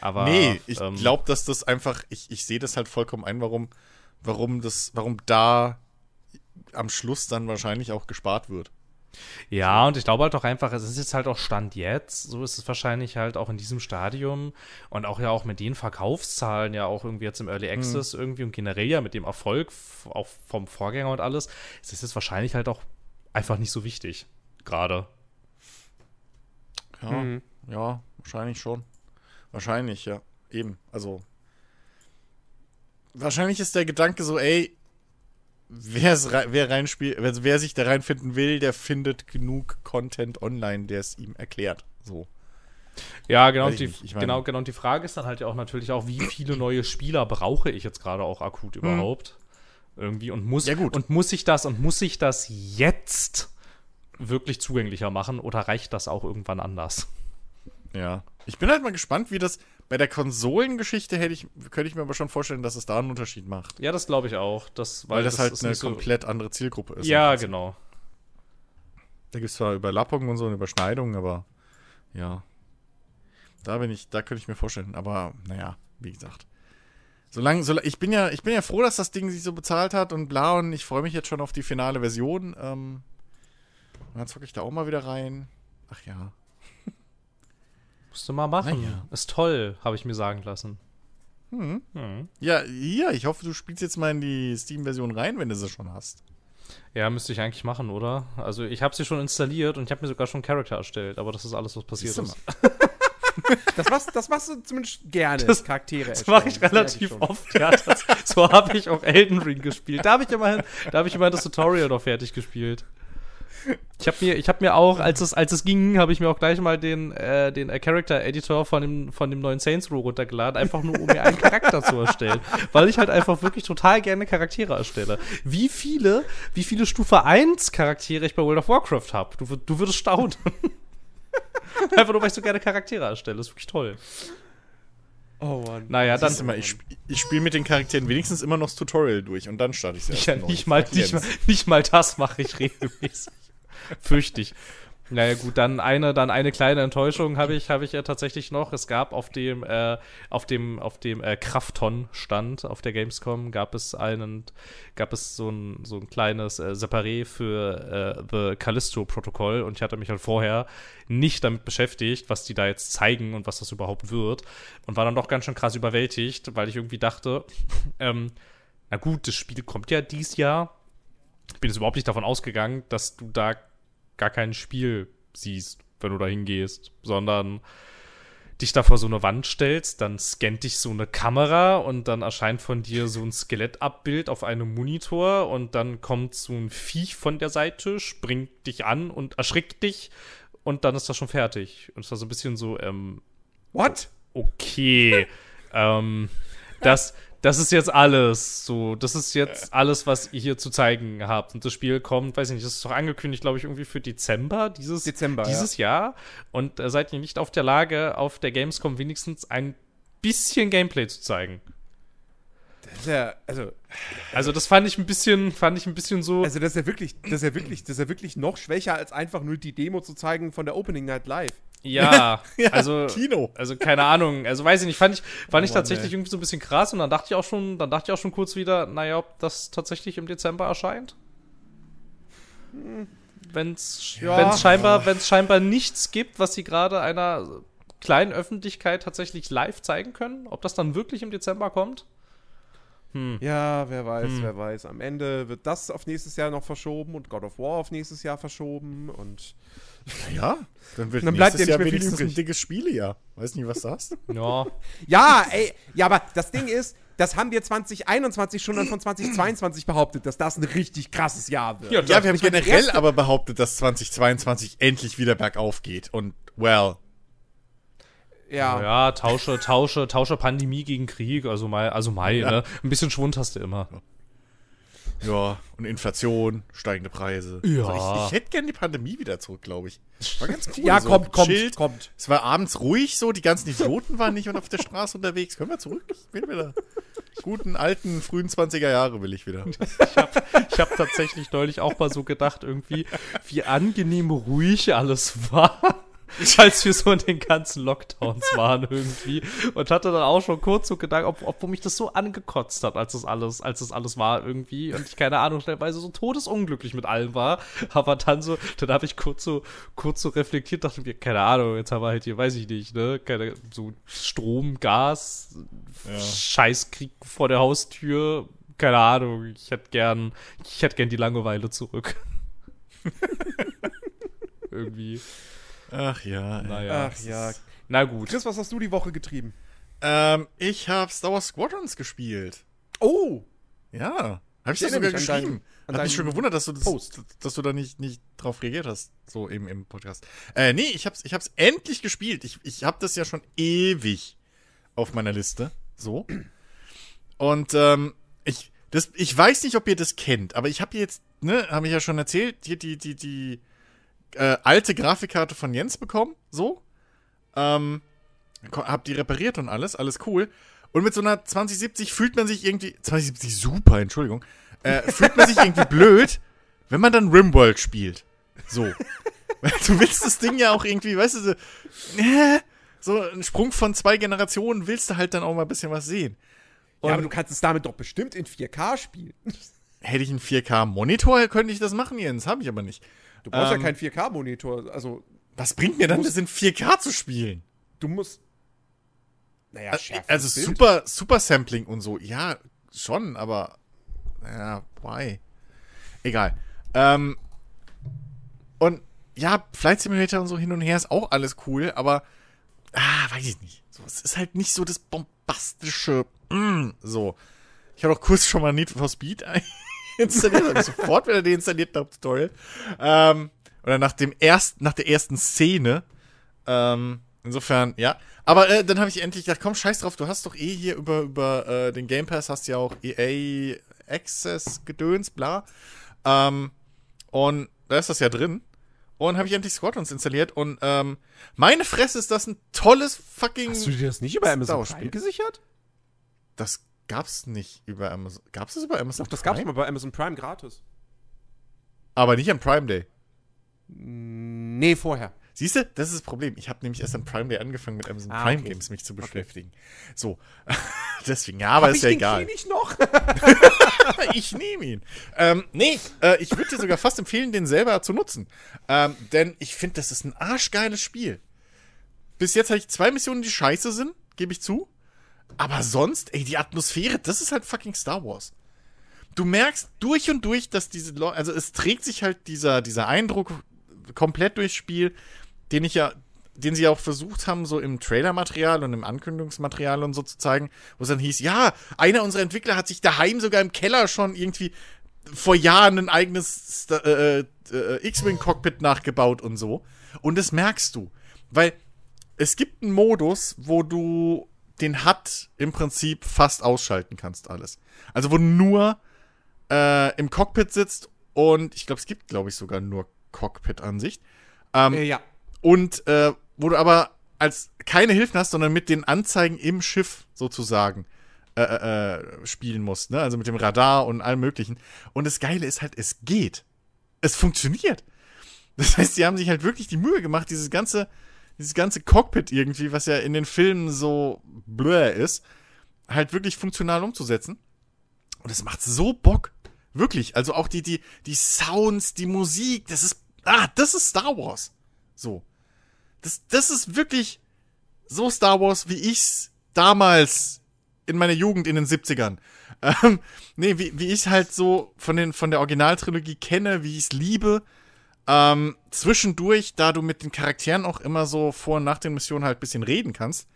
Aber nee, ich ähm, glaube, dass das einfach, ich, ich sehe das halt vollkommen ein, warum, warum das, warum da am Schluss dann wahrscheinlich auch gespart wird. Ja, und ich glaube halt auch einfach, es ist jetzt halt auch Stand jetzt, so ist es wahrscheinlich halt auch in diesem Stadium und auch ja auch mit den Verkaufszahlen, ja auch irgendwie jetzt im Early Access irgendwie und generell ja mit dem Erfolg auch vom Vorgänger und alles, es ist jetzt wahrscheinlich halt auch einfach nicht so wichtig, gerade. Ja, Mhm. ja, wahrscheinlich schon. Wahrscheinlich, ja. Eben. Also. Wahrscheinlich ist der Gedanke so, ey, wer's wer reinspielt, wer, sich da reinfinden will, der findet genug Content online, der es ihm erklärt. So. Ja, genau, und die, ich genau, genau, und die Frage ist dann halt ja auch natürlich auch, wie viele neue Spieler brauche ich jetzt gerade auch akut überhaupt? Irgendwie und muss, Mhm. Ja, und muss ich das, und muss ich das jetzt wirklich zugänglicher machen oder reicht das auch irgendwann anders? Ja. Ich bin halt mal gespannt, wie das bei der Konsolengeschichte hätte ich, könnte ich mir aber schon vorstellen, dass es da einen Unterschied macht. Ja, das glaube ich auch. Das, Weil, das, halt ist eine so- komplett andere Zielgruppe ist. Ja, genau. Da gibt es zwar Überlappungen und so und Überschneidungen, aber ja. Da bin ich, da könnte ich mir vorstellen. Aber naja, wie gesagt. Solange, solange, ich bin ja, ich bin ja froh, dass das Ding sich so bezahlt hat und bla und ich freue mich jetzt schon auf die finale Version. Ähm, und dann zocke ich da auch mal wieder rein. Ach ja. Musst du mal machen. Naja. Ist toll, habe ich mir sagen lassen. Hm. Hm. Ja, ja, ich hoffe, du spielst jetzt mal in die Steam-Version rein, wenn du sie schon hast. Ja, müsste ich eigentlich machen, oder? Also ich habe sie schon installiert und ich habe mir sogar schon einen Charakter erstellt, aber das ist alles, was passiert ist. Das machst, das machst du zumindest gerne, Das- Charaktere Das mache ich relativ schon. oft, ja. Das, so habe ich auch Elden Ring gespielt. Da habe ich immerhin, da habe ich immerhin das Tutorial noch fertig gespielt. Ich habe mir, ich habe mir auch, als es, als es ging, habe ich mir auch gleich mal den, äh, den äh, Character Editor von dem, von dem neuen Saints Row runtergeladen, einfach nur um mir einen Charakter zu erstellen, weil ich halt einfach wirklich total gerne Charaktere erstelle. Wie viele, wie viele Stufe 1 Charaktere ich bei World of Warcraft habe? Du, du würdest staunen. einfach nur, weil ich so gerne Charaktere erstelle. Das ist wirklich toll. Oh Mann. Naja, dann. Mal, ich, ich spiele mit den Charakteren wenigstens immer noch das Tutorial durch und dann starte ich es Ja, nicht mal, nicht, mal, nicht mal das mache ich regelmäßig. Fürchte ich. Naja, gut, dann eine, dann eine kleine Enttäuschung habe ich, habe ich ja tatsächlich noch. Es gab auf dem, äh, auf dem, auf dem äh, Krafton-Stand auf der Gamescom gab es einen, gab es so ein, so ein kleines äh, Separé für äh, The Callisto-Protokoll und ich hatte mich halt vorher nicht damit beschäftigt, was die da jetzt zeigen und was das überhaupt wird. Und war dann doch ganz schön krass überwältigt, weil ich irgendwie dachte, ähm, na gut, das Spiel kommt ja dies Jahr. Ich bin jetzt überhaupt nicht davon ausgegangen, dass du da gar kein Spiel siehst, wenn du da hingehst, sondern dich da vor so eine Wand stellst, dann scannt dich so eine Kamera und dann erscheint von dir so ein Skelettabbild auf einem Monitor und dann kommt so ein Viech von der Seite, springt dich an und erschrickt dich und dann ist das schon fertig. Und es war so ein bisschen so, ähm, What? okay, ähm, das, das ist jetzt alles. So, das ist jetzt alles, was ihr hier zu zeigen habt. Und das Spiel kommt, weiß ich nicht, das ist doch angekündigt, glaube ich, irgendwie für Dezember dieses, Dezember, dieses Jahr. Und äh, seid ihr nicht auf der Lage, auf der Gamescom wenigstens ein bisschen Gameplay zu zeigen. Das ist ja, also, Also, das fand ich ein bisschen, fand ich ein bisschen so. also das ist ja wirklich, das ist ja wirklich, das ist ja wirklich noch schwächer, als einfach nur die Demo zu zeigen von der Opening Night Live. Ja, Ja, also. Kino. Also keine Ahnung, also weiß ich nicht, fand ich, fand ich Mann, tatsächlich ey. irgendwie so ein bisschen krass und dann dachte ich auch schon, dann dachte ich auch schon kurz wieder, naja, ob das tatsächlich im Dezember erscheint. Wenn's, Ja. wenn's scheinbar, wenn's scheinbar nichts gibt, was sie gerade einer kleinen Öffentlichkeit tatsächlich live zeigen können, ob das dann wirklich im Dezember kommt. Ja, wer weiß, wer weiß. Am Ende wird das auf nächstes Jahr noch verschoben und God of War auf nächstes Jahr verschoben und Ja, dann wird Dann bleibt nächstes ja Jahr wenigstens ein übrig. dickes Spielejahr. Weiß nicht, was du hast. Ja, Ja, ey, ja, aber das Ding ist, das haben wir 2021 schon dann von 2022 behauptet, dass das ein richtig krasses Jahr wird. Ja, Ja, wir haben generell aber behauptet, dass 2022 endlich wieder bergauf geht. Und, well, ja. ja, tausche, tausche, tausche Pandemie gegen Krieg, also mal, also Mai, ne? Ein bisschen Schwund hast du immer. ja, und Inflation, steigende Preise. Ja. Also ich, ich hätte gern die Pandemie wieder zurück, glaube ich. War ganz cool. Ja, so kommt, kommt, gechillt. kommt. Es war abends ruhig so, die ganzen Idioten waren nicht auf der Straße unterwegs. Können wir zurück? Ich will wieder. Guten alten, frühen 20er Jahre will ich wieder. Ich habe hab tatsächlich neulich auch mal so gedacht, irgendwie, wie angenehm ruhig alles war, als wir so in den ganzen Lockdowns waren irgendwie. Und hatte dann auch schon kurz so gedacht, ob, ob mich das so angekotzt hat, als das alles, als das alles war irgendwie. Und ich, keine Ahnung, stellenweise so todesunglücklich mit allen war. Aber dann so, dann habe ich kurz so, kurz so reflektiert, dachte mir, keine Ahnung, jetzt haben wir halt hier, weiß ich nicht, ne, keine, so Strom, Gas, Scheißkrieg vor der Haustür. Keine Ahnung, ich hätte gern, ich hätte gern die Langeweile zurück. Irgendwie. Ach ja. Naja. Ach ja. Na gut. Chris, was hast du die Woche getrieben? Ähm, ich habe Star Wars Squadrons gespielt. Oh, Ja. Habe ich Ich das sogar geschrieben? Hat mich schon gewundert, dass du, das, Post. dass du da nicht, nicht drauf reagiert hast, so eben im Podcast. Äh, nee, ich hab's, ich hab's endlich gespielt. Ich, ich hab das ja schon ewig auf meiner Liste. So. Und ähm, ich, das, ich weiß nicht, ob ihr das kennt, aber ich habe jetzt, ne, habe ich ja schon erzählt, hier die, die, die äh, alte Grafikkarte von Jens bekommen. So. Ähm, hab die repariert und alles, alles cool. Und mit so einer 2070 fühlt man sich irgendwie, 2070 super, Entschuldigung, äh, fühlt man sich irgendwie blöd, wenn man dann Rimworld spielt. So. Weil du willst das Ding ja auch irgendwie, weißt du, so, äh, so ein Sprung von zwei Generationen willst du halt dann auch mal ein bisschen was sehen. Und ja, aber du kannst es damit doch bestimmt in 4K spielen. hätte ich einen 4K-Monitor, könnte ich das machen, Jens. Habe ich aber nicht. Du brauchst Ähm. ja keinen 4K-Monitor. Also, Was bringt mir dann, das in 4K zu spielen? du musst. Naja, schärfer. Also super, super Sampling und so. Ja, schon, aber ja, why? Egal. Ähm, und ja, Flight Simulator und so hin und her ist auch alles cool, aber ah, weiß ich nicht. So, es ist halt nicht so das bombastische mm, so. Ich habe auch kurz schon mal Need for Speed installiert, habe sofort wieder deinstalliert nach dem Tutorial. Ähm, oder nach dem erst, nach der ersten Szene. Ähm, insofern, ja. Aber äh, dann habe ich endlich gedacht, komm, scheiß drauf, du hast doch eh hier über, über äh, den Game Pass, hast ja auch EA Access Gedöns, bla. Ähm, und da ist das ja drin. Und habe ich endlich Squadrons installiert und ähm, meine Fresse ist das ein tolles fucking. Hast du dir das nicht über Amazon Prime gesichert? Das gab's nicht über Amazon. Gab's das über Amazon? Doch, das gab's Prime? mal bei Amazon Prime gratis. Aber nicht am Prime Day. Nee, vorher. Siehst du, das ist das Problem. Ich habe nämlich erst am Prime Day angefangen, mit Amazon Ah, Prime okay. Games mich zu beschäftigen. So. Deswegen, ja, aber Hab ist ich ja den egal. Key nicht noch? ich nehme ihn. Ähm, nee, äh, ich würde dir sogar fast empfehlen, den selber zu nutzen. Ähm, denn ich finde, das ist ein arschgeiles Spiel. Bis jetzt habe ich zwei Missionen, die scheiße sind, gebe ich zu. Aber sonst, ey, die Atmosphäre, das ist halt fucking Star Wars. Du merkst durch und durch, dass diese Leute, also es trägt sich halt dieser, dieser Eindruck komplett durchs Spiel, den ich ja, den sie ja auch versucht haben, so im Trailermaterial und im Ankündigungsmaterial und so zu zeigen, wo es dann hieß, ja, einer unserer Entwickler hat sich daheim sogar im Keller schon irgendwie vor Jahren ein eigenes äh, äh, X-Wing-Cockpit nachgebaut und so. Und das merkst du. Weil es gibt einen Modus, wo du den HUD im Prinzip fast ausschalten kannst, alles. Also wo du nur äh, im Cockpit sitzt und ich glaube, es gibt, glaube ich, sogar nur Cockpit-Ansicht. Ähm, Äh, ja. und äh, wo du aber als keine Hilfen hast, sondern mit den Anzeigen im Schiff sozusagen äh, äh, äh, spielen musst, ne? Also mit dem Radar und allem möglichen. Und das Geile ist halt, es geht. Es funktioniert. Das heißt, sie haben sich halt wirklich die Mühe gemacht, dieses ganze, dieses ganze Cockpit irgendwie, was ja in den Filmen so blöd ist, halt wirklich funktional umzusetzen. Und es macht so Bock. Wirklich. Also auch die, die, die Sounds, die Musik, das ist, ah, das ist Star Wars. So. Das, das ist wirklich so Star Wars, wie ich's damals in meiner Jugend in den 70ern. Ähm, nee, wie, wie ich halt so von, den, von der Originaltrilogie kenne, wie ich es liebe. Ähm, zwischendurch, da du mit den Charakteren auch immer so vor und nach den Missionen halt ein bisschen reden kannst.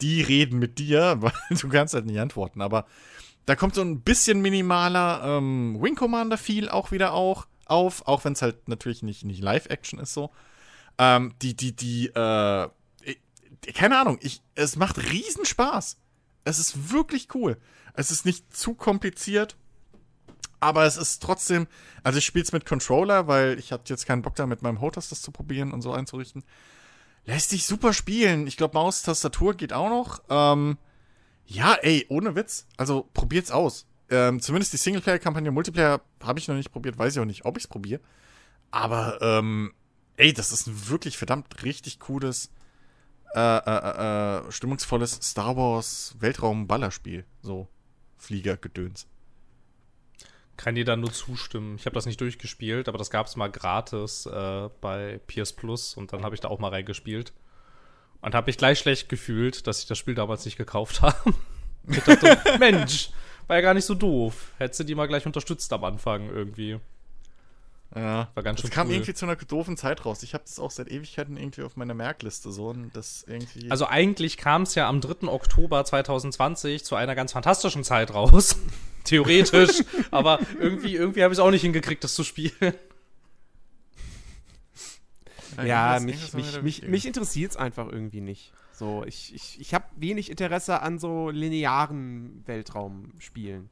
Die reden mit dir, weil du kannst halt nicht antworten. Aber da kommt so ein bisschen minimaler ähm, Wing Commander Feel auch wieder auch auf, auch wenn es halt natürlich nicht, nicht Live-Action ist so. Ähm, die, die, die, äh, keine Ahnung, ich, es macht riesen Spaß. Es ist wirklich cool. Es ist nicht zu kompliziert, aber es ist trotzdem, also ich spiele es mit Controller, weil ich hatte jetzt keinen Bock da mit meinem Hotas das zu probieren und so einzurichten. Lässt sich super spielen. Ich glaube, Maus, Tastatur geht auch noch. Ähm, ja, ey, ohne Witz. Also probiert's aus. Ähm, zumindest die Singleplayer-Kampagne, Multiplayer habe ich noch nicht probiert, weiß ich auch nicht, ob ich's probiere. Aber, ähm, ey, das ist ein wirklich verdammt richtig cooles, äh, äh, äh, stimmungsvolles Star Wars Weltraum-Ballerspiel. So, Fliegergedöns. Kann dir da nur zustimmen. Ich habe das nicht durchgespielt, aber das gab es mal gratis äh, bei PS Plus und dann habe ich da auch mal reingespielt. Und habe mich gleich schlecht gefühlt, dass ich das Spiel damals nicht gekauft habe. ich dachte, Mensch, war ja gar nicht so doof. Hättest du die mal gleich unterstützt am Anfang irgendwie. Ja, War ganz das schön kam cool. irgendwie zu einer doofen Zeit raus. Ich habe das auch seit Ewigkeiten irgendwie auf meiner Merkliste so und das irgendwie. Also eigentlich kam es ja am 3. Oktober 2020 zu einer ganz fantastischen Zeit raus. Theoretisch. aber irgendwie, irgendwie habe ich es auch nicht hingekriegt, das zu spielen. Ja, mich, mich, mich, mich interessiert es einfach irgendwie nicht. So, ich, ich, ich habe wenig Interesse an so linearen Weltraumspielen.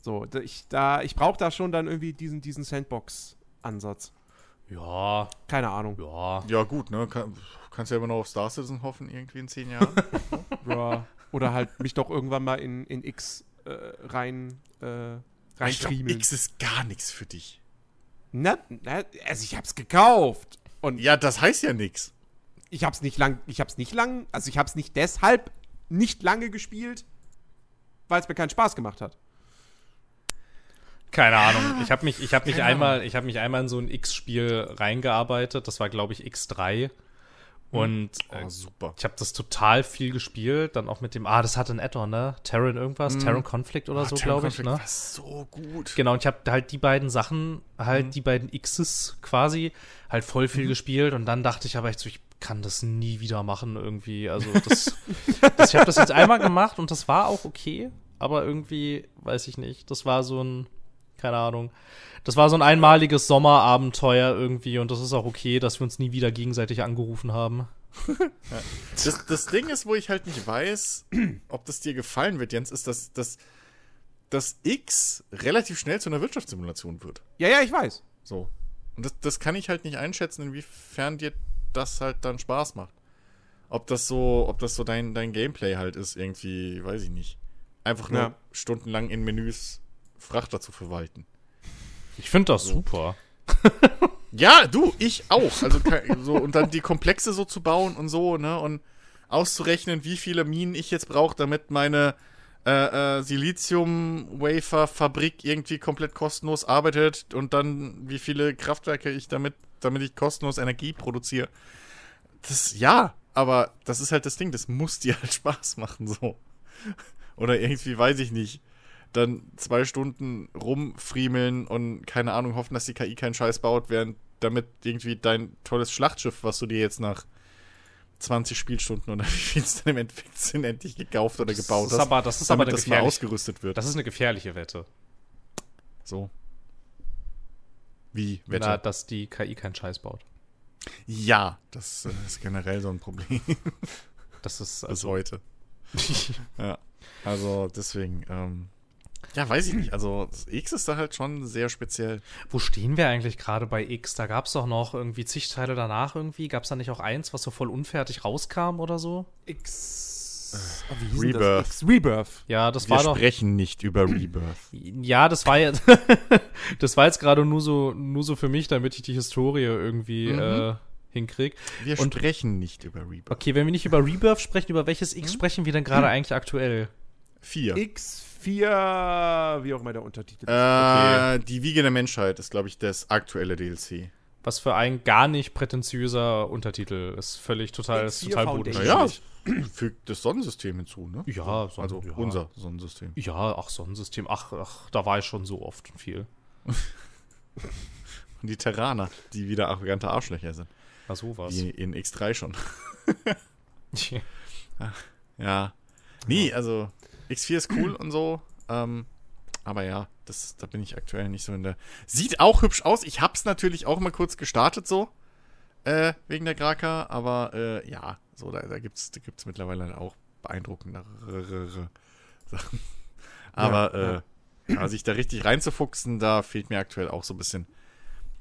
So, ich, da, ich brauche da schon dann irgendwie diesen, diesen Sandbox-Ansatz. Ja, Keine Ahnung. ja. Ja, gut, ne? Kann, kannst ja immer noch auf Star Citizen hoffen, irgendwie in zehn Jahren. Ja. Oder halt mich doch irgendwann mal in, in X äh, rein, äh, ich glaub. X ist gar nichts für dich. Na, na, also ich hab's gekauft. Und Ja, das heißt ja nichts. ich hab's nicht lang, ich hab's nicht lang, also ich hab's nicht deshalb nicht lange gespielt, weil es mir keinen Spaß gemacht hat. Keine Ahnung. Ich habe mich, ich habe mich Keine einmal, ich habe mich einmal in so ein X-Spiel reingearbeitet. Das war, glaube ich, X3. Und äh, Oh, super. ich habe das total viel gespielt. Dann auch mit dem, ah, das hatte ein Add-on, ne? Terran irgendwas, Terran Conflict oder so, glaube ich, ne? war so gut. Genau, und ich habe halt die beiden Sachen, halt Mhm. die beiden Xs quasi, halt voll viel gespielt und dann dachte ich aber echt so, ich kann das nie wieder machen irgendwie. Also das, das ich habe das jetzt einmal gemacht und das war auch okay, aber irgendwie, weiß ich nicht, das war so ein, keine Ahnung, das war so ein einmaliges Sommerabenteuer irgendwie und das ist auch okay, dass wir uns nie wieder gegenseitig angerufen haben. Das, das Ding ist, wo ich halt nicht weiß, ob das dir gefallen wird, Jens, ist, dass, dass, dass X relativ schnell zu einer Wirtschaftssimulation wird. Ja, ja, ich weiß. So. Und das, das kann ich halt nicht einschätzen, inwiefern dir das halt dann Spaß macht. Ob das so, ob das so dein, dein Gameplay halt ist, irgendwie, weiß ich nicht. Einfach nur Ja. stundenlang in Menüs Frachter zu verwalten. Ich finde das super. Ja, du, ich auch. Also so und dann die Komplexe so zu bauen und so, ne? Und auszurechnen, wie viele Minen ich jetzt brauche, damit meine äh, äh, Silizium-Wafer-Fabrik irgendwie komplett kostenlos arbeitet und dann wie viele Kraftwerke ich damit, damit ich kostenlos Energie produziere. Das ja, aber das ist halt das Ding, das muss dir halt Spaß machen, so. Oder irgendwie, weiß ich nicht. Dann zwei Stunden rumfriemeln und keine Ahnung, hoffen, dass die KI keinen Scheiß baut, während damit irgendwie dein tolles Schlachtschiff, was du dir jetzt nach 20 Spielstunden oder wie viel es dann im Endeffekt sind, endlich gekauft oder gebaut das ist hast, aber, das ist aber eine gefährliche, ausgerüstet wird. das ist eine gefährliche Wette. so. Wie? Wette? Na, dass die KI keinen Scheiß baut. ja, das äh, ist generell so ein Problem Das ist bis also. heute. Ja. Also deswegen, ähm, ja, weiß ich nicht. Also das X ist da halt schon sehr speziell. Wo stehen wir eigentlich gerade bei X? Da gab es doch noch irgendwie zig Teile danach irgendwie. Gab es da nicht auch eins, was so voll unfertig rauskam oder so? X. Oh, wie Rebirth. Das? X Rebirth. Ja, das Wir war doch. sprechen nicht über Rebirth. Ja, das war jetzt. das war jetzt gerade nur so, nur so für mich, damit ich die Historie irgendwie Mhm. äh, hinkrieg. Wir Und- sprechen nicht über Rebirth. Okay, wenn wir nicht über Rebirth sprechen, über welches Mhm. X sprechen wir denn gerade eigentlich aktuell? Vier. X4, wie auch immer der Untertitel ist. Äh, Die Wiege der Menschheit ist, glaube ich, das aktuelle DLC. Was für ein gar nicht prätentiöser Untertitel ist. Völlig total, ist X4 total bodenständig. Naja, fügt das Sonnensystem hinzu, ne? Ja, So, also ja. unser Sonnensystem. Ja, ach, Sonnensystem. Ach, ach, da war ich schon so oft und viel. Und die Terraner, die wieder arrogante Arschlöcher sind. Na, sowas. Wie in X3 schon. Ja. Nee, also X4 ist cool und so. Ähm, aber ja, das, da bin ich aktuell nicht so in der. Sieht auch hübsch aus. Ich hab's natürlich auch mal kurz gestartet so. Äh, wegen der Graka, aber äh, ja, so, da, da gibt's, da gibt's mittlerweile auch beeindruckendere Sachen. Aber Ja, äh, ja, sich da richtig reinzufuchsen, da fehlt mir aktuell auch so ein bisschen,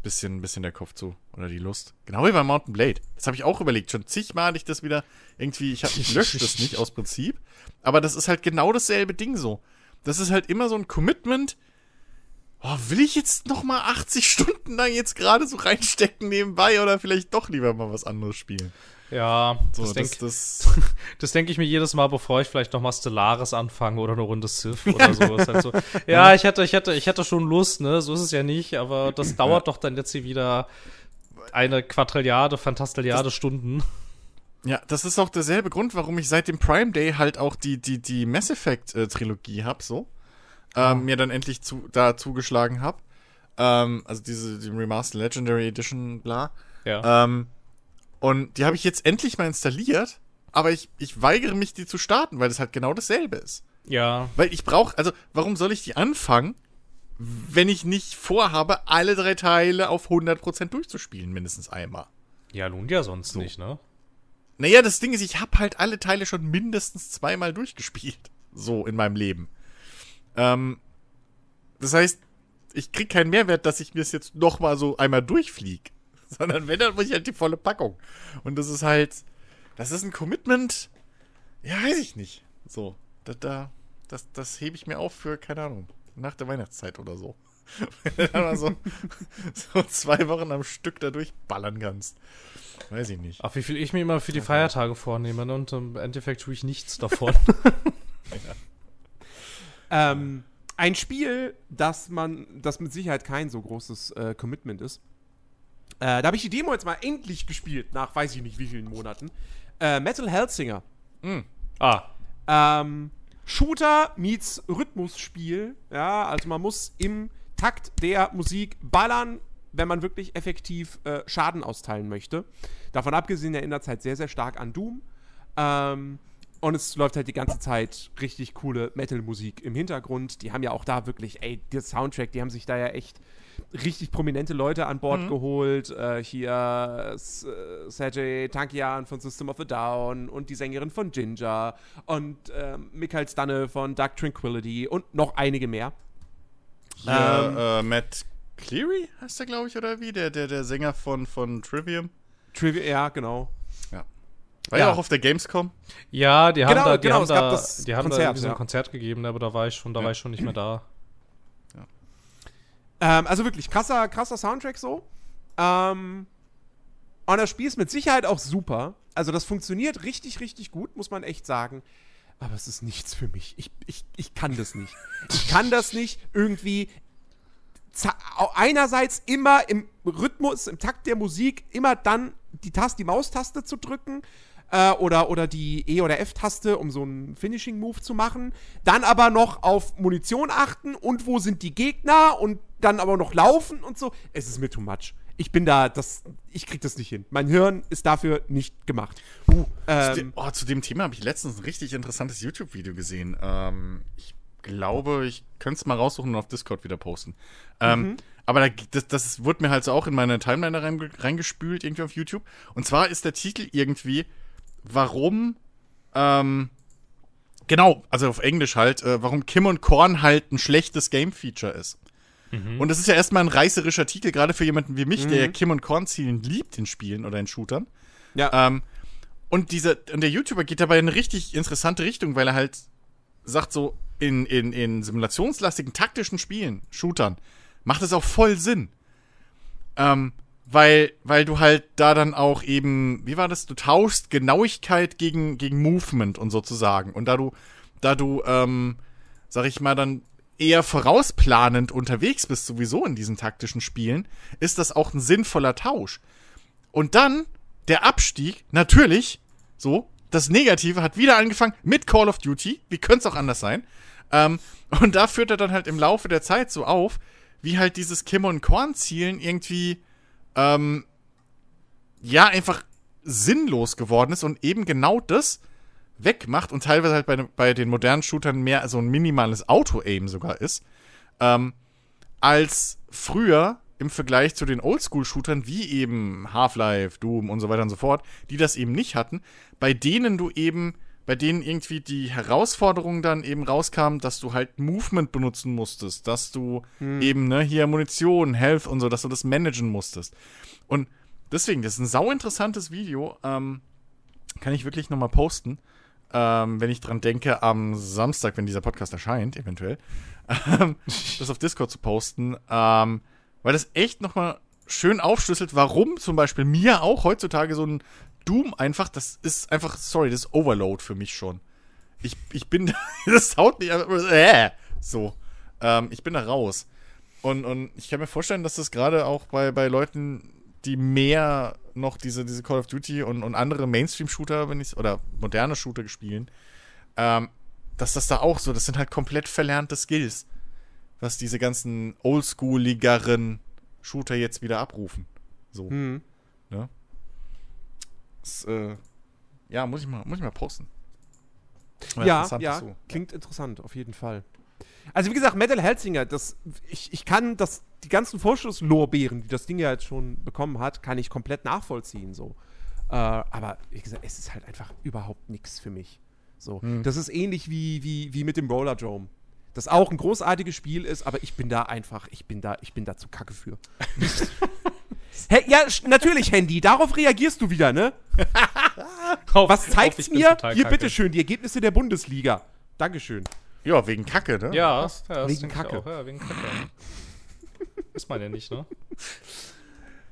bisschen, bisschen der Kopf zu. Oder die Lust. Genau wie bei Mountain Blade. Das habe ich auch überlegt. Schon zigmal ich das wieder irgendwie, ich, hab, ich lösche das nicht aus Prinzip. Aber das ist halt genau dasselbe Ding so. Das ist halt immer so ein Commitment. Oh, will ich jetzt noch mal 80 Stunden lang jetzt gerade so reinstecken nebenbei oder vielleicht doch lieber mal was anderes spielen? Ja, So, das denke das, das denk ich mir jedes Mal, bevor ich vielleicht noch mal Stellaris anfange oder eine Runde Civ oder so. Halt so. Ja, ich hätte, ich hätte, ich hätte schon Lust, ne? So ist es ja nicht, aber das dauert doch dann jetzt hier wieder eine Quadrilliarde, Fantastilliarde Stunden. Ja, das ist auch derselbe Grund, warum ich seit dem Prime Day halt auch die, die, die Mass Effect äh, Trilogie hab, so. Ähm, mir dann endlich zu, da zugeschlagen hab. Ähm, also diese die Remastered Legendary Edition, bla. Ja. Ähm, und die habe ich jetzt endlich mal installiert, aber ich, ich weigere mich, die zu starten, weil das halt genau dasselbe ist. ja. Weil ich brauche, also warum soll ich die anfangen, wenn ich nicht vorhabe, alle drei Teile auf 100% durchzuspielen, mindestens einmal? Ja, lohnt ja sonst nicht, ne? Naja, das Ding ist, ich habe halt alle Teile schon mindestens zweimal durchgespielt. So in meinem Leben. Ähm, das heißt, ich krieg keinen Mehrwert, dass ich mir es jetzt noch mal so einmal durchflieg. Sondern wenn, dann muss ich halt die volle Packung. Und das ist halt, das ist ein Commitment, ja, weiß ich nicht. So, da, da das, das hebe ich mir auf für, keine Ahnung, nach der Weihnachtszeit oder so. Wenn du dann mal so, so zwei Wochen am Stück da durchballern kannst. Weiß ich nicht. Ach, wie viel ich mir immer für die Feiertage vornehme, ne? Und im Endeffekt tue ich nichts davon. Ähm, ein Spiel, das man, das mit Sicherheit kein so großes äh, Commitment ist. Äh, da habe ich die Demo jetzt mal endlich gespielt, nach weiß ich nicht wie vielen Monaten. Äh, Metal Hellsinger. ah, Ähm, Shooter meets Rhythmusspiel. Ja, also man muss im Takt der Musik ballern, wenn man wirklich effektiv äh, Schaden austeilen möchte. Davon abgesehen erinnert es halt sehr, sehr stark an Doom. Ähm, und es läuft halt die ganze Zeit richtig coole Metal-Musik im Hintergrund. Die haben ja auch da wirklich, ey, der Soundtrack, die haben sich da ja echt richtig prominente Leute an Bord geholt. Äh, hier äh, Sergej Tankian von System of a Down und die Sängerin von Ginger und ähm, Michael Stanne von Dark Tranquility und noch einige mehr. Hier, Ähm, äh, Matt Cleary heißt der, glaube ich, oder wie? Der, der, der Sänger von, von Trivium. Trivia, ja, genau. War Ja. ja auch auf der Gamescom. ja, die haben Genau, da, die genau, haben da, das die haben da Konzert, irgendwie so ein ja. Konzert gegeben, aber da war ich schon, da war ich schon nicht mehr da. Ähm, also wirklich krasser, krasser Soundtrack so. Ähm, und das Spiel ist mit Sicherheit auch super. Also das funktioniert richtig, richtig gut, muss man echt sagen. Aber es ist nichts für mich. Ich, ich, ich kann das nicht. Ich kann das nicht irgendwie einerseits immer im Rhythmus, im Takt der Musik, immer dann die Taste, die Maustaste zu drücken äh, oder, oder die E- oder F-Taste, um so einen Finishing-Move zu machen. Dann aber noch auf Munition achten und wo sind die Gegner und dann aber noch laufen und so. Es ist mir too much. ich bin da, das, ich krieg das nicht hin. Mein Hirn ist dafür nicht gemacht. Uh, zu, Ähm, dem, oh, zu dem Thema habe ich letztens ein richtig interessantes YouTube-Video gesehen. Ähm, ich glaube, ich könnte es mal raussuchen und auf Discord wieder posten. Ähm, Aber da, das, das wurde mir halt so auch in meine Timeline rein, reingespült, irgendwie auf YouTube. Und zwar ist der Titel irgendwie, warum, ähm, genau, also auf Englisch halt, äh, warum Kim und Korn halt ein schlechtes Game-Feature ist. Und das ist ja erstmal ein reißerischer Titel, gerade für jemanden wie mich, der ja Kim und Korn zielen liebt in Spielen oder in Shootern. ja. Ähm, und, dieser, und der YouTuber geht dabei in eine richtig interessante Richtung, weil er halt sagt so, in, in, in simulationslastigen, taktischen Spielen, Shootern, macht es auch voll Sinn. Ähm, weil, weil du halt da dann auch eben, wie war das, du tauschst Genauigkeit gegen, gegen Movement und sozusagen. Und da du, da du, ähm, sag ich mal, dann eher vorausplanend unterwegs bist, sowieso in diesen taktischen Spielen, ist das auch ein sinnvoller Tausch. Und dann der Abstieg, natürlich, so, das Negative hat wieder angefangen mit Call of Duty. Wie könnte es auch anders sein? Ähm, und da führt er dann halt im Laufe der Zeit so auf, wie halt dieses Kim und Korn-Zielen irgendwie, ähm, ja, einfach sinnlos geworden ist und eben genau das wegmacht und teilweise halt bei, bei den modernen Shootern mehr so ein minimales Auto-Aim sogar ist, ähm, als früher im Vergleich zu den Oldschool-Shootern wie eben Half-Life, Doom und so weiter und so fort, die das eben nicht hatten, bei denen du eben, bei denen irgendwie die Herausforderung dann eben rauskam, dass du halt Movement benutzen musstest, dass du eben, ne, hier Munition, Health und so, dass du das managen musstest. Und deswegen, das ist ein sau interessantes Video, ähm, kann ich wirklich nochmal posten, ähm, wenn ich dran denke, am Samstag, wenn dieser Podcast erscheint, eventuell, ähm, das auf Discord zu posten, ähm, weil das echt nochmal schön aufschlüsselt, warum zum Beispiel mir auch heutzutage so ein Doom einfach, das ist einfach, sorry, das ist Overload für mich schon. Ich, ich bin, das haut nicht, äh, so. Ähm, ich bin da raus. Und, und ich kann mir vorstellen, dass das gerade auch bei, bei Leuten, die mehr noch diese, diese Call of Duty und, und andere Mainstream-Shooter, wenn ich oder moderne Shooter spielen, ähm, dass das da auch so, das sind halt komplett verlernte Skills, was diese ganzen oldschooligeren Shooter jetzt wieder abrufen. So, Hm. ne? Das, äh, ja, muss ich mal, muss ich mal posten. Ja, ja, dazu. klingt interessant, auf jeden Fall. Also wie gesagt, Metal Helsinger, das, ich, ich kann das, die ganzen Vorschusslorbeeren, die das Ding ja jetzt schon bekommen hat, kann ich komplett nachvollziehen, so. Äh, aber wie gesagt, es ist halt einfach überhaupt nichts für mich. So, Hm. das ist ähnlich wie, wie, wie mit dem Roller Drome. Das auch ein großartiges Spiel ist, aber ich bin da einfach, ich bin da, ich bin da zu kacke für. Hä, ja, natürlich, Handy, darauf reagierst du wieder, ne? Was zeigt's mir? Hier, bitteschön, die Ergebnisse der Bundesliga. Dankeschön. Ja, wegen Kacke, ne? Ja, das, ja das Wegen Kacke. Auch, ja, wegen Kacke. Ist man ja nicht, ne?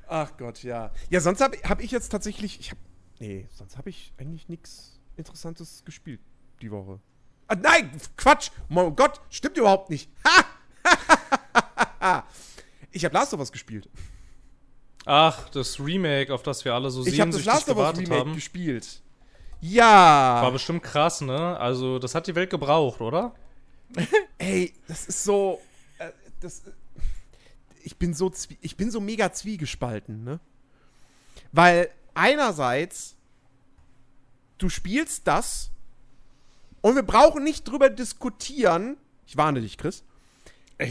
Ach Gott, ja. Ja, sonst habe hab ich jetzt tatsächlich. Ich hab, nee, sonst habe ich eigentlich nichts Interessantes gespielt die Woche. Ah, nein, Quatsch! Oh Gott, stimmt überhaupt nicht. Ha! ich habe Last of Us gespielt. Ach, das Remake, auf das wir alle so Ich habe das sehnsüchtig Last of Us gewartet Remake haben. gespielt. Ja. War bestimmt krass, ne? Also, das hat die Welt gebraucht, oder? Ey, das ist so. Äh, das, ich, bin so ich bin so mega zwiegespalten, ne? Weil einerseits, du spielst das und wir brauchen nicht drüber diskutieren. Ich warne dich, Chris.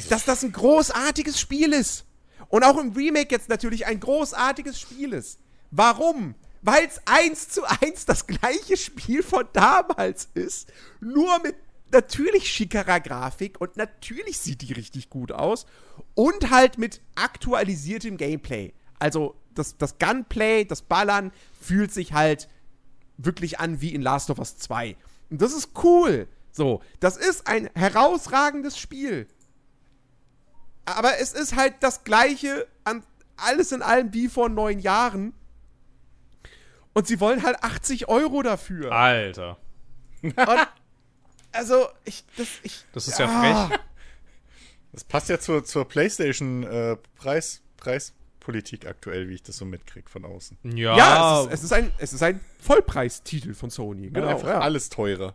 Dass das ein großartiges Spiel ist. Und auch im Remake jetzt natürlich ein großartiges Spiel ist. Warum? Weil es eins zu eins das gleiche Spiel von damals ist. Nur mit natürlich schickerer Grafik und natürlich sieht die richtig gut aus. Und halt mit aktualisiertem Gameplay. Also das, das Gunplay, das Ballern fühlt sich halt wirklich an wie in Last of Us 2. Und das ist cool. So, das ist ein herausragendes Spiel. Aber es ist halt das gleiche an alles in allem wie vor neun Jahren. Und sie wollen halt 80 Euro dafür. Alter. Und, also, ich, das, ich. Das ist ja Ah. frech. Das passt ja zur, zur PlayStation äh, Preis, Preispolitik aktuell, wie ich das so mitkriege von außen. Ja, Ja, es, ist, es, ist ein, es ist ein Vollpreistitel von Sony. Genau, einfach Ja. alles teurer.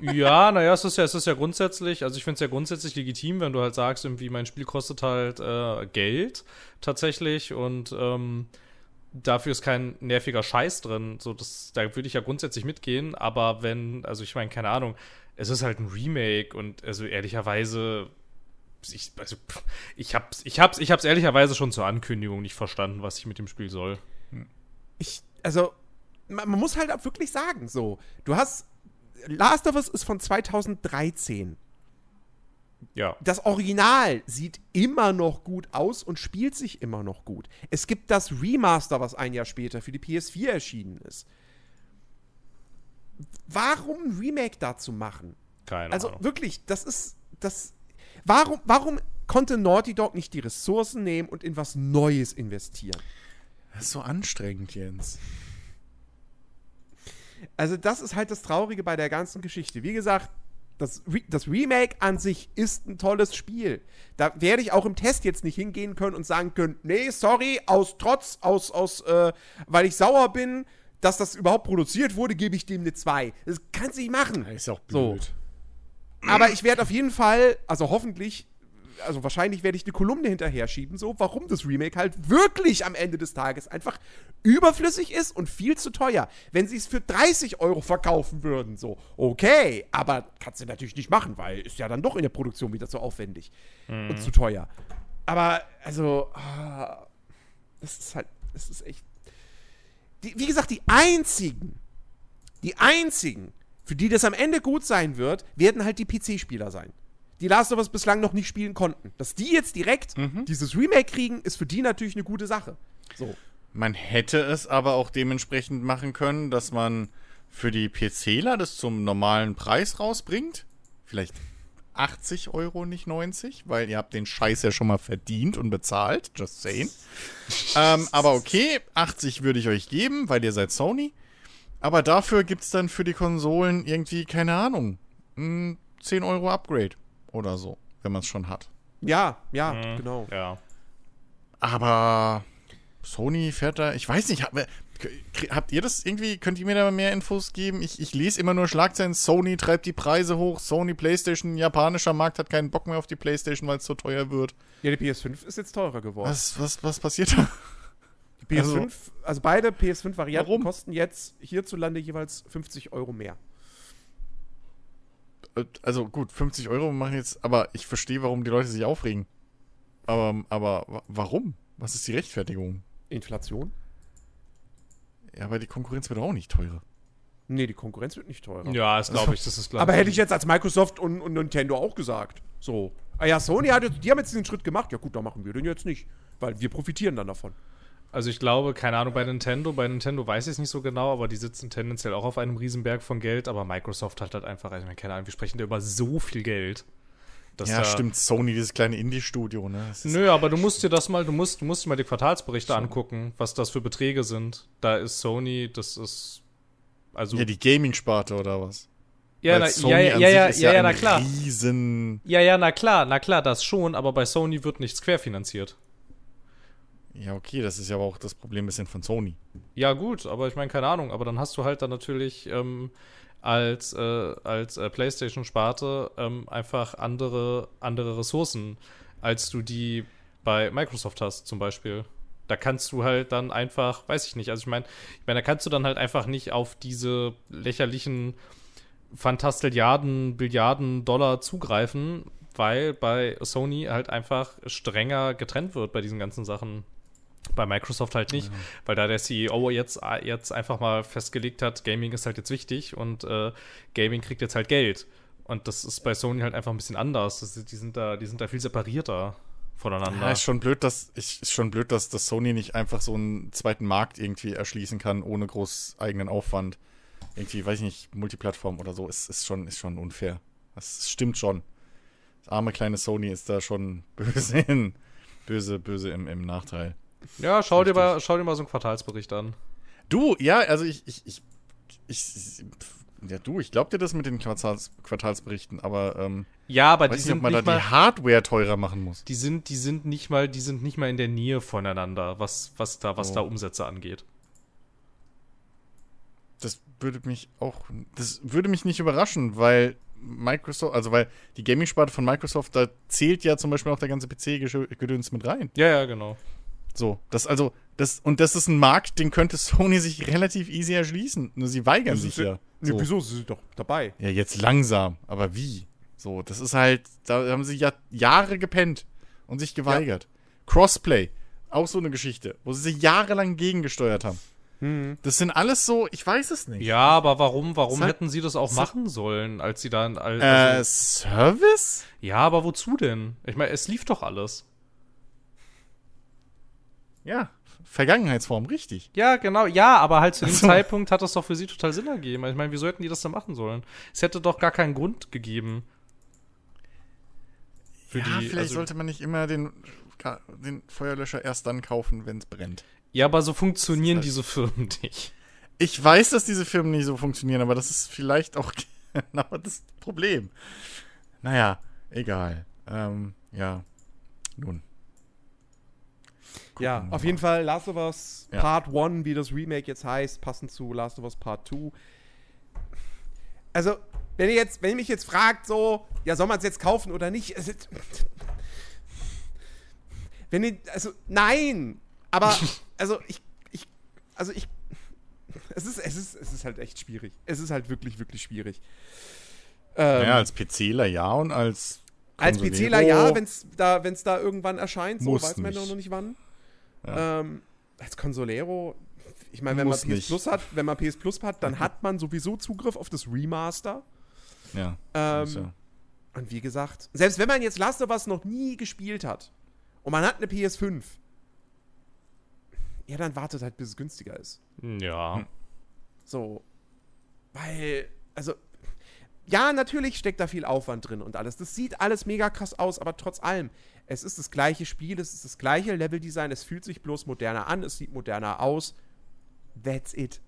Ja, naja, es ist ja, es ist ja grundsätzlich, also ich finde es ja grundsätzlich legitim, wenn du halt sagst, irgendwie mein Spiel kostet halt äh, Geld tatsächlich und ähm, dafür ist kein nerviger Scheiß drin. So, das, da würde ich ja grundsätzlich mitgehen, aber wenn, also ich meine, keine Ahnung, es ist halt ein Remake und also ehrlicherweise, ich, also, ich hab's, ich hab's, ich hab's ehrlicherweise schon zur Ankündigung nicht verstanden, was ich mit dem Spiel soll. Ich, also, man, man muss halt auch wirklich sagen, so, du hast, Last of Us ist von 2013. Ja. Das Original sieht immer noch gut aus und spielt sich immer noch gut. Es gibt das Remaster, was ein Jahr später für die PS4 erschienen ist. Warum ein Remake dazu machen? Keine Also Ahnung. wirklich, das ist das. Warum, warum konnte Naughty Dog nicht die Ressourcen nehmen und in was Neues investieren? Das ist so anstrengend, Jens. Also, das ist halt das Traurige bei der ganzen Geschichte. Wie gesagt, das, Re das Remake an sich ist ein tolles Spiel. Da werde ich auch im Test jetzt nicht hingehen können und sagen können, nee, sorry, aus Trotz, aus, aus, äh, weil ich sauer bin, dass das überhaupt produziert wurde, gebe ich dem eine 2. Das kannst du nicht machen. Das ist auch So. blöd. Aber ich werde auf jeden Fall, also hoffentlich, also wahrscheinlich werde ich eine Kolumne hinterher schieben, so, warum das Remake halt wirklich am Ende des Tages einfach überflüssig ist und viel zu teuer. Wenn sie es für 30 Euro verkaufen würden, so, okay, aber kannst du natürlich nicht machen, weil ist ja dann doch in der Produktion wieder zu aufwendig und zu teuer. Aber, also, ah, das ist halt, das ist echt. Die, wie gesagt, die einzigen, die einzigen, für die das am Ende gut sein wird, werden halt die PC-Spieler sein. Die Last of Us bislang noch nicht spielen konnten. Dass die jetzt direkt dieses Remake kriegen, ist für die natürlich eine gute Sache. So. Man hätte es aber auch dementsprechend machen können, dass man für die PCler das zum normalen Preis rausbringt. Vielleicht 80 Euro, nicht 90, weil ihr habt den Scheiß ja schon mal verdient und bezahlt. Just saying. ähm, aber okay, 80 würde ich euch geben, weil ihr seid Sony. Aber dafür gibt es dann für die Konsolen irgendwie, keine Ahnung, ein 10 Euro Upgrade oder so, wenn man es schon hat. Ja, ja, genau. Ja. Aber Sony fährt da, ich weiß nicht, habt ihr das irgendwie, könnt ihr mir da mehr Infos geben? Ich, ich lese immer nur Schlagzeilen, Sony treibt die Preise hoch, Sony Playstation, japanischer Markt hat keinen Bock mehr auf die Playstation, weil es so teuer wird. Ja, die PS5 ist jetzt teurer geworden. Was, was, was passiert da? Die PS5, also, beide PS5-Varianten Warum? kosten jetzt hierzulande jeweils 50 Euro mehr. Also gut, 50 Euro machen jetzt, aber ich verstehe, warum die Leute sich aufregen. Aber, aber wa- warum? Was ist die Rechtfertigung? Inflation? Ja, aber die Konkurrenz wird auch nicht teurer. Nee, die Konkurrenz wird nicht teurer. Ja, das glaube ich, das ist glaub Aber hätte ich jetzt als Microsoft und, und Nintendo auch gesagt. So. Ah ja, Sony hat jetzt, die haben jetzt diesen Schritt gemacht. Ja gut, dann machen wir den jetzt nicht. Weil wir profitieren dann davon. Also ich glaube, keine Ahnung, bei Nintendo, bei Nintendo weiß ich es nicht so genau, aber die sitzen tendenziell auch auf einem Riesenberg von Geld, aber Microsoft hat halt einfach, also ich meine, keine Ahnung, wir sprechen da über so viel Geld. Dass Ja, stimmt, Sony, dieses kleine Indie-Studio, ne? Das Nö, aber du musst dir das mal, du musst, du musst dir mal die Quartalsberichte angucken, was das für Beträge sind. Da ist Sony, das ist, also, Ja, die Gaming-Sparte oder was? ja, na, ja, ja, ja, ja, ist ja, ja, na klar. Riesen. Ja, ja, na klar, na klar, das schon, aber bei Sony wird nichts querfinanziert. Ja, okay, das ist ja aber auch das Problem ein bisschen von Sony. Ja, gut, aber ich meine, keine Ahnung, aber dann hast du halt dann natürlich ähm, als, äh, als äh, PlayStation-Sparte ähm, einfach andere, andere Ressourcen, als du die bei Microsoft hast, zum Beispiel. Da kannst du halt dann einfach, weiß ich nicht, also ich meine, ich meine, da kannst du dann halt einfach nicht auf diese lächerlichen Fantastilliarden, Billiarden Dollar zugreifen, weil bei Sony halt einfach strenger getrennt wird bei diesen ganzen Sachen. Bei Microsoft halt nicht, weil da der CEO jetzt, jetzt einfach mal festgelegt hat, Gaming ist halt jetzt wichtig und äh, Gaming kriegt jetzt halt Geld. Und das ist bei Sony halt einfach ein bisschen anders. Das die, sind da, die sind da viel separierter voneinander. Ja, ist schon blöd, dass ich ist schon blöd, dass das Sony nicht einfach so einen zweiten Markt irgendwie erschließen kann ohne groß eigenen Aufwand. Irgendwie, weiß ich nicht, Multiplattform oder so, ist, ist schon ist schon unfair. Das stimmt schon. Das arme kleine Sony ist da schon böse in, böse böse im, im Nachteil. Ja, schau dir, mal, schau dir mal so einen Quartalsbericht an. Du, ja, also ich ich ich, ich ja, du, ich glaub dir das mit den Quartals, Quartalsberichten, aber ähm, Ja, aber die weiß nicht, ob sind man da nicht die mal, Hardware teurer machen muss. die sind, die sind nicht mal, die sind nicht mal in der Nähe voneinander, was, was da, was Oh. da Umsätze angeht. das würde mich auch, das würde mich nicht überraschen, weil Microsoft, also weil die Gaming-Sparte von Microsoft, da zählt ja zum Beispiel auch der ganze PC-Gedöns mit rein. Ja, ja, genau. So, das also, das, und das ist ein Markt, den könnte Sony sich relativ easy erschließen. Nur sie weigern sich ja. Nee, So. wieso? Sie sind doch dabei. Ja, jetzt langsam, aber wie? So, das ist halt, da haben sie ja Jahre gepennt und sich geweigert. Crossplay, auch so eine Geschichte, wo sie sich jahrelang gegengesteuert haben. Hm. Das sind alles so, ich weiß es nicht. Ja, aber warum, warum Sag- hätten sie das auch sag- machen sollen, als sie dann. Als, Äh, also, Service? ja, aber wozu denn? Ich meine, es lief doch alles. Ja, Vergangenheitsform, richtig. Ja, genau, ja, aber halt zu dem Ach so. Zeitpunkt hat das doch für sie total Sinn ergeben. Ich meine, wieso hätten die das denn machen sollen? Es hätte doch gar keinen Grund gegeben. Für ja, die, vielleicht also, sollte man nicht immer den, den Feuerlöscher erst dann kaufen, wenn es brennt. ja, aber so funktionieren diese Firmen nicht. Ich weiß, dass diese Firmen nicht so funktionieren, aber das ist vielleicht auch genau das Problem. Naja, egal. Ähm, ja. Nun. Ja, Gucken wir auf jeden Fall Last of Us Ja. Part 1, wie das Remake jetzt heißt, passend zu Last of Us Part 2. Also, wenn ihr jetzt, wenn ihr mich jetzt fragt, so, ja, soll man es jetzt kaufen oder nicht? Ist, wenn ihr, also, nein! Aber, also, ich, ich, also, ich, es ist, es ist, es ist halt echt schwierig. Es ist halt wirklich, wirklich schwierig. Ähm, Naja, als PCler ja und als als PCler ja, wenn es da, wenn's da irgendwann erscheint, so weiß man ja noch nicht wann. Ja. Ähm, als Consolero, ich meine, wenn Muss man PS nicht. Plus hat, wenn man PS Plus hat, dann hat man sowieso Zugriff auf das Remaster. Ja. Ähm, ist ja. Und wie gesagt, selbst wenn man jetzt Last of Us noch nie gespielt hat und man hat eine PS5, ja, dann wartet halt, bis es günstiger ist. Ja. Hm. So. Weil, also, ja, natürlich steckt da viel Aufwand drin und alles. Das sieht alles mega krass aus, aber trotz allem, es ist das gleiche Spiel, es ist das gleiche Leveldesign, es fühlt sich bloß moderner an, es sieht moderner aus. That's it.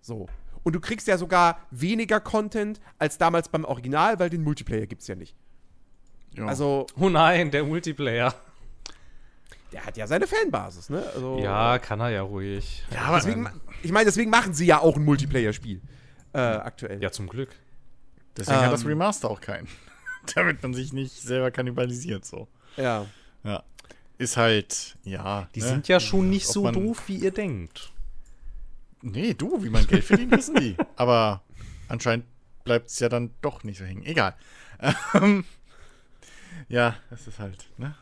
So. Und du kriegst ja sogar weniger Content als damals beim Original, weil den Multiplayer gibt's ja nicht. ja. Also, Oh nein, der Multiplayer. der hat ja seine Fanbasis, ne? Also, Ja, kann er ja ruhig. ja, aber Deswegen, ich meine, deswegen machen sie ja auch ein Multiplayer-Spiel. Äh, aktuell. Ja, zum Glück. deswegen hat das ähm, Remaster auch keinen. Damit man sich nicht selber kannibalisiert, so. Ja. Ja. Ist halt, ja. Die ne? sind ja schon nicht Ob so man- doof, wie ihr denkt. Nee, du, wie man Geld verdient, wissen die. Aber anscheinend bleibt es ja dann doch nicht so hängen. Egal. Ähm, ja, das ist halt, ne?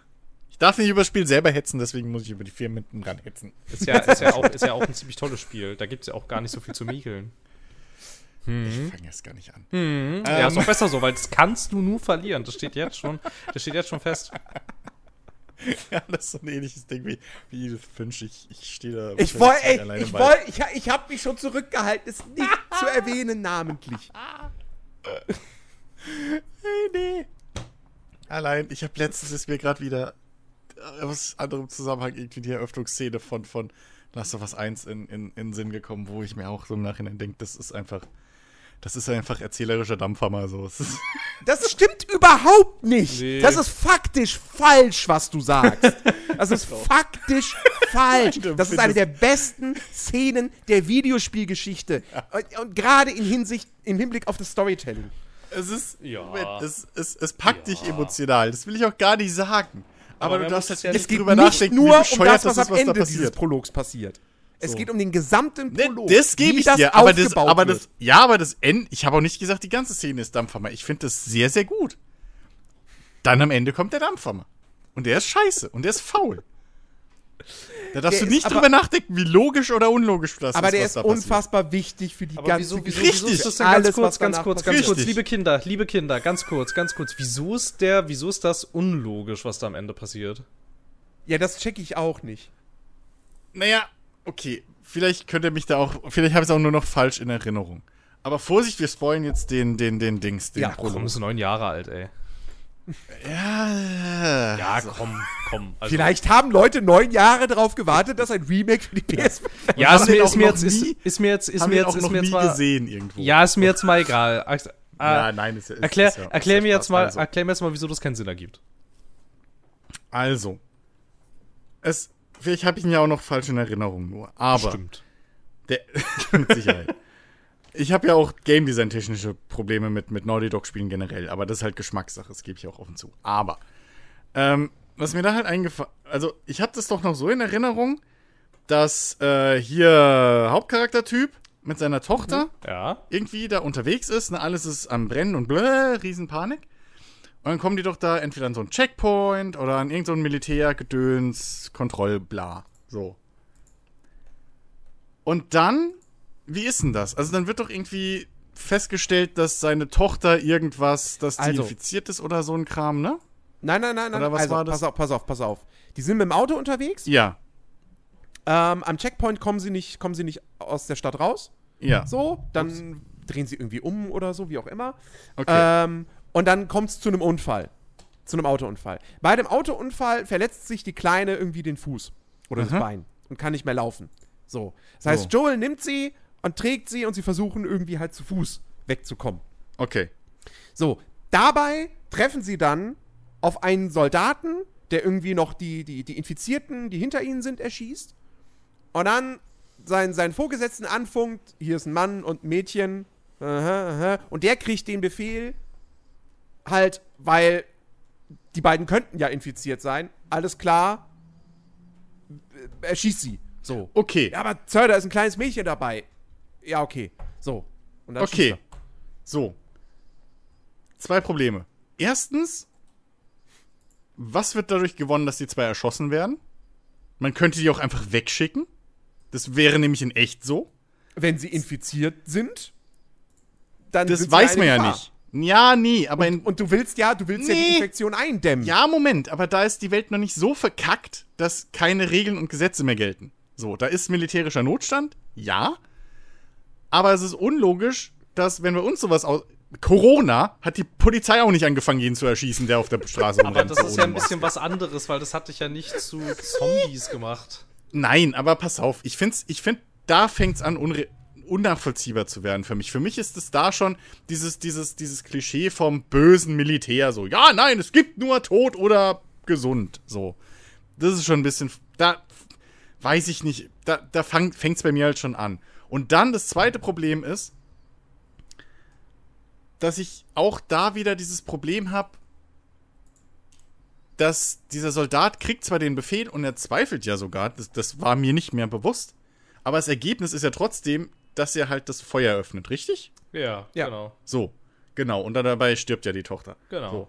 Ich darf nicht über das Spiel selber hetzen, deswegen muss ich über die Firmen hinten dran hetzen. Ist ja, ist, ja auch, ist ja auch ein ziemlich tolles Spiel. Da gibt es ja auch gar nicht so viel zu mäkeln. Ich fange jetzt gar nicht an. Mhm. Ja, ist doch besser so, weil das kannst du nur verlieren. Das steht jetzt schon, das steht jetzt schon fest. Ja, das ist so ein ähnliches Ding wie, wie Edith Finch. Ich, ich stehe da. Ich wollte, ich bei. wollte, ich, ich habe mich schon zurückgehalten, es nicht zu erwähnen namentlich. Nee, nee. Allein, ich habe letztens ist mir gerade wieder aus anderem Zusammenhang irgendwie die Eröffnungsszene von, von Last of Us 1 in, in, in den Sinn gekommen, wo ich mir auch so im Nachhinein denke, das ist einfach, das ist einfach erzählerischer Dampfhammer. So. Es ist, Das stimmt überhaupt nicht. Nee. Das ist faktisch falsch, was du sagst. Das ist faktisch falsch. Das ist eine der besten Szenen der Videospielgeschichte. Und, und gerade in Hinsicht, im Hinblick auf das Storytelling. es ist, Ja. Es, es, es packt dich Ja. emotional. Das will ich auch gar nicht sagen. Aber, Aber du darfst halt ja nicht Es geht drüber nachdenken, nur wie um bescheuert das, was am ist, Ende da dieses passiert. Prologs passiert. Es So. geht um den gesamten Ne, Prolog. das gebe ich das dir, aber das, aber das, ja, aber das Ende, ich habe auch nicht gesagt, die ganze Szene ist Dampfhammer. Ich finde das sehr, sehr gut. Dann am Ende kommt der Dampfhammer. Und der ist scheiße und der ist faul. Da darfst Der du nicht ist drüber aber- nachdenken, wie logisch oder unlogisch das aber ist, der was ist da passiert. unfassbar wichtig für die Aber ganze wieso, wieso, Geschichte. wieso Richtig. ist das denn ganz Alles, kurz, ganz kurz, ganz kurz, liebe Kinder, liebe Kinder, ganz kurz, ganz kurz. Wieso ist der, wieso ist das unlogisch, was da am Ende passiert? Ja, das checke ich auch nicht. Naja, okay. Vielleicht könnt ihr mich da auch, vielleicht habe ich es auch nur noch falsch in Erinnerung. Aber Vorsicht, wir spoilen jetzt den, den, den Dings, den Ja, Prolog. Komm, ist neun Jahre alt, ey. Ja, Ja, komm, komm. Also, Vielleicht haben Leute neun Jahre darauf gewartet, dass ein Remake für die PS5 Ja, ist mir, ist mir jetzt, ist, ist mir jetzt, ist mir jetzt, ist noch mir nie jetzt mal, gesehen irgendwo. ja, ist mir jetzt mal egal. Ach, ja nein, ist, ja- ist, erklär, ist ja, erklär ist mir jetzt mal, Also. erklär mir jetzt mal, wieso das keinen Sinn ergibt. Also, es, vielleicht habe ich ihn ja auch noch falsch in Erinnerung nur, aber Stimmt. der, mit Sicherheit. ich habe ja auch Game Design technische Probleme mit, mit Naughty Dog Spielen generell, aber das ist halt Geschmackssache, das gebe ich auch offen zu. Aber, ähm, was mir da halt eingefallen, also ich habe das doch noch so in Erinnerung, dass äh, hier Hauptcharaktertyp mit seiner Tochter Ja. irgendwie da unterwegs ist, ne, alles ist am Brennen und blö, Riesenpanik. Und dann kommen die doch da entweder an so einen Checkpoint oder an irgendein so Militärgedöns, Kontrollbla. So. Und dann, wie ist denn das? Also dann wird doch irgendwie festgestellt, dass seine Tochter irgendwas, dass die Also. infiziert ist oder so ein Kram, ne? Nein, nein, nein, nein. Oder was also, war das? pass auf, pass auf, pass auf. Die sind mit dem Auto unterwegs. Ja. Ähm, am Checkpoint kommen sie nicht, kommen sie nicht aus der Stadt raus. Ja. So, dann drehen sie irgendwie um oder so, wie auch immer. Okay. Ähm, und dann kommt es zu einem Unfall. Zu einem Autounfall. Bei dem Autounfall verletzt sich die Kleine irgendwie den Fuß oder das Mhm. Bein und kann nicht mehr laufen. So. Das heißt, So. Joel nimmt sie und trägt sie und sie versuchen irgendwie halt zu Fuß wegzukommen. Okay. So, dabei treffen sie dann auf einen Soldaten, der irgendwie noch die, die, die Infizierten, die hinter ihnen sind, erschießt. Und dann seinen, seinen Vorgesetzten anfunkt, hier ist ein Mann und ein Mädchen. Aha, aha. Und der kriegt den Befehl, halt, weil die beiden könnten ja infiziert sein. Alles klar, äh, erschießt sie. So. Okay. Ja, aber Sir, da ist ein kleines Mädchen dabei. Ja, okay. So. Und dann schießt Okay. er. So. Zwei Probleme. Erstens, was wird dadurch gewonnen, dass die zwei erschossen werden? Man könnte die auch einfach wegschicken. Das wäre nämlich in echt so. wenn sie infiziert sind, dann Das sind sie weiß man ja Gefahr. nicht. Ja, nee, aber in. Und du willst ja, du willst ja die Nee. Infektion eindämmen. Ja, Moment, aber da ist die Welt noch nicht so verkackt, dass keine Regeln und Gesetze mehr gelten. So, da ist militärischer Notstand, ja. Aber es ist unlogisch, dass, wenn wir uns sowas aus. Corona hat die Polizei auch nicht angefangen, jeden zu erschießen, der auf der Straße Aber rumrennt, das ist ja ein bisschen was anderes, weil das hat dich ja nicht zu Zombies gemacht. Nein, aber pass auf, ich find's, ich find, da fängt's an, unre unnachvollziehbar zu werden für mich. Für mich ist es da schon dieses, dieses, dieses Klischee vom bösen Militär, so, ja, nein, es gibt nur tot oder gesund, so. Das ist schon ein bisschen, da weiß ich nicht, da, da fang, fängt's bei mir halt schon an. Und dann das zweite Problem ist, dass ich auch da wieder dieses Problem habe, dass dieser Soldat kriegt zwar den Befehl und er zweifelt ja sogar, das, das war mir nicht mehr bewusst, aber das Ergebnis ist ja trotzdem, dass er halt das Feuer öffnet, richtig? Ja, Ja. genau. So, genau. Und dann dabei stirbt ja die Tochter. Genau. So.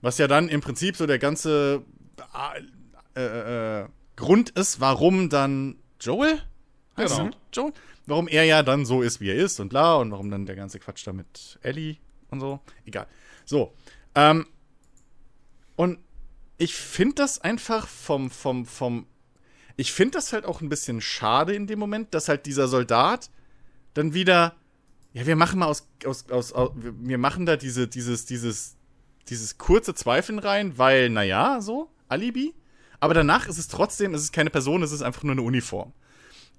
Was ja dann im Prinzip so der ganze äh, äh, äh, Grund ist, warum dann Joel? Heißt Genau. Joel? Warum er ja dann so ist, wie er ist und bla und warum dann der ganze Quatsch da mit Ellie und so. Egal. So. Ähm, und ich finde das einfach vom, vom, vom. Ich finde das halt auch ein bisschen schade in dem Moment, dass halt dieser Soldat dann wieder. Ja, wir machen mal aus. aus, aus, aus wir machen da diese, dieses, dieses, dieses kurze Zweifeln rein, weil, naja, so, Alibi. Aber danach ist es trotzdem, es ist keine Person, es ist einfach nur eine Uniform.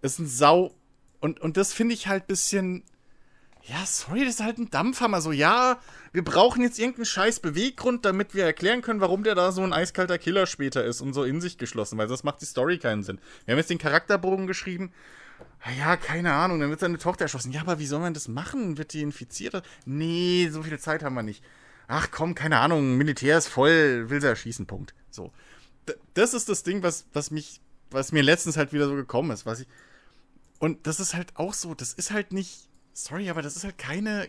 Es ist ein Sau. Und, und das finde ich halt ein bisschen. Ja, sorry, das ist halt ein Dampfhammer. So, ja, wir brauchen jetzt irgendeinen scheiß Beweggrund, damit wir erklären können, warum der da so ein eiskalter Killer später ist und so in sich geschlossen, weil sonst macht die Story keinen Sinn. Wir haben jetzt den Charakterbogen geschrieben. Ah Ja, keine Ahnung, dann wird seine Tochter erschossen. Ja, aber wie soll man das machen? Wird die infiziert? Nee, so viel Zeit haben wir nicht. Ach komm, keine Ahnung, Militär ist voll, will sie erschießen, Punkt. So. D das ist das Ding, was, was mich, was mir letztens halt wieder so gekommen ist, was ich. Und das ist halt auch so, das ist halt nicht. Sorry, aber das ist halt keine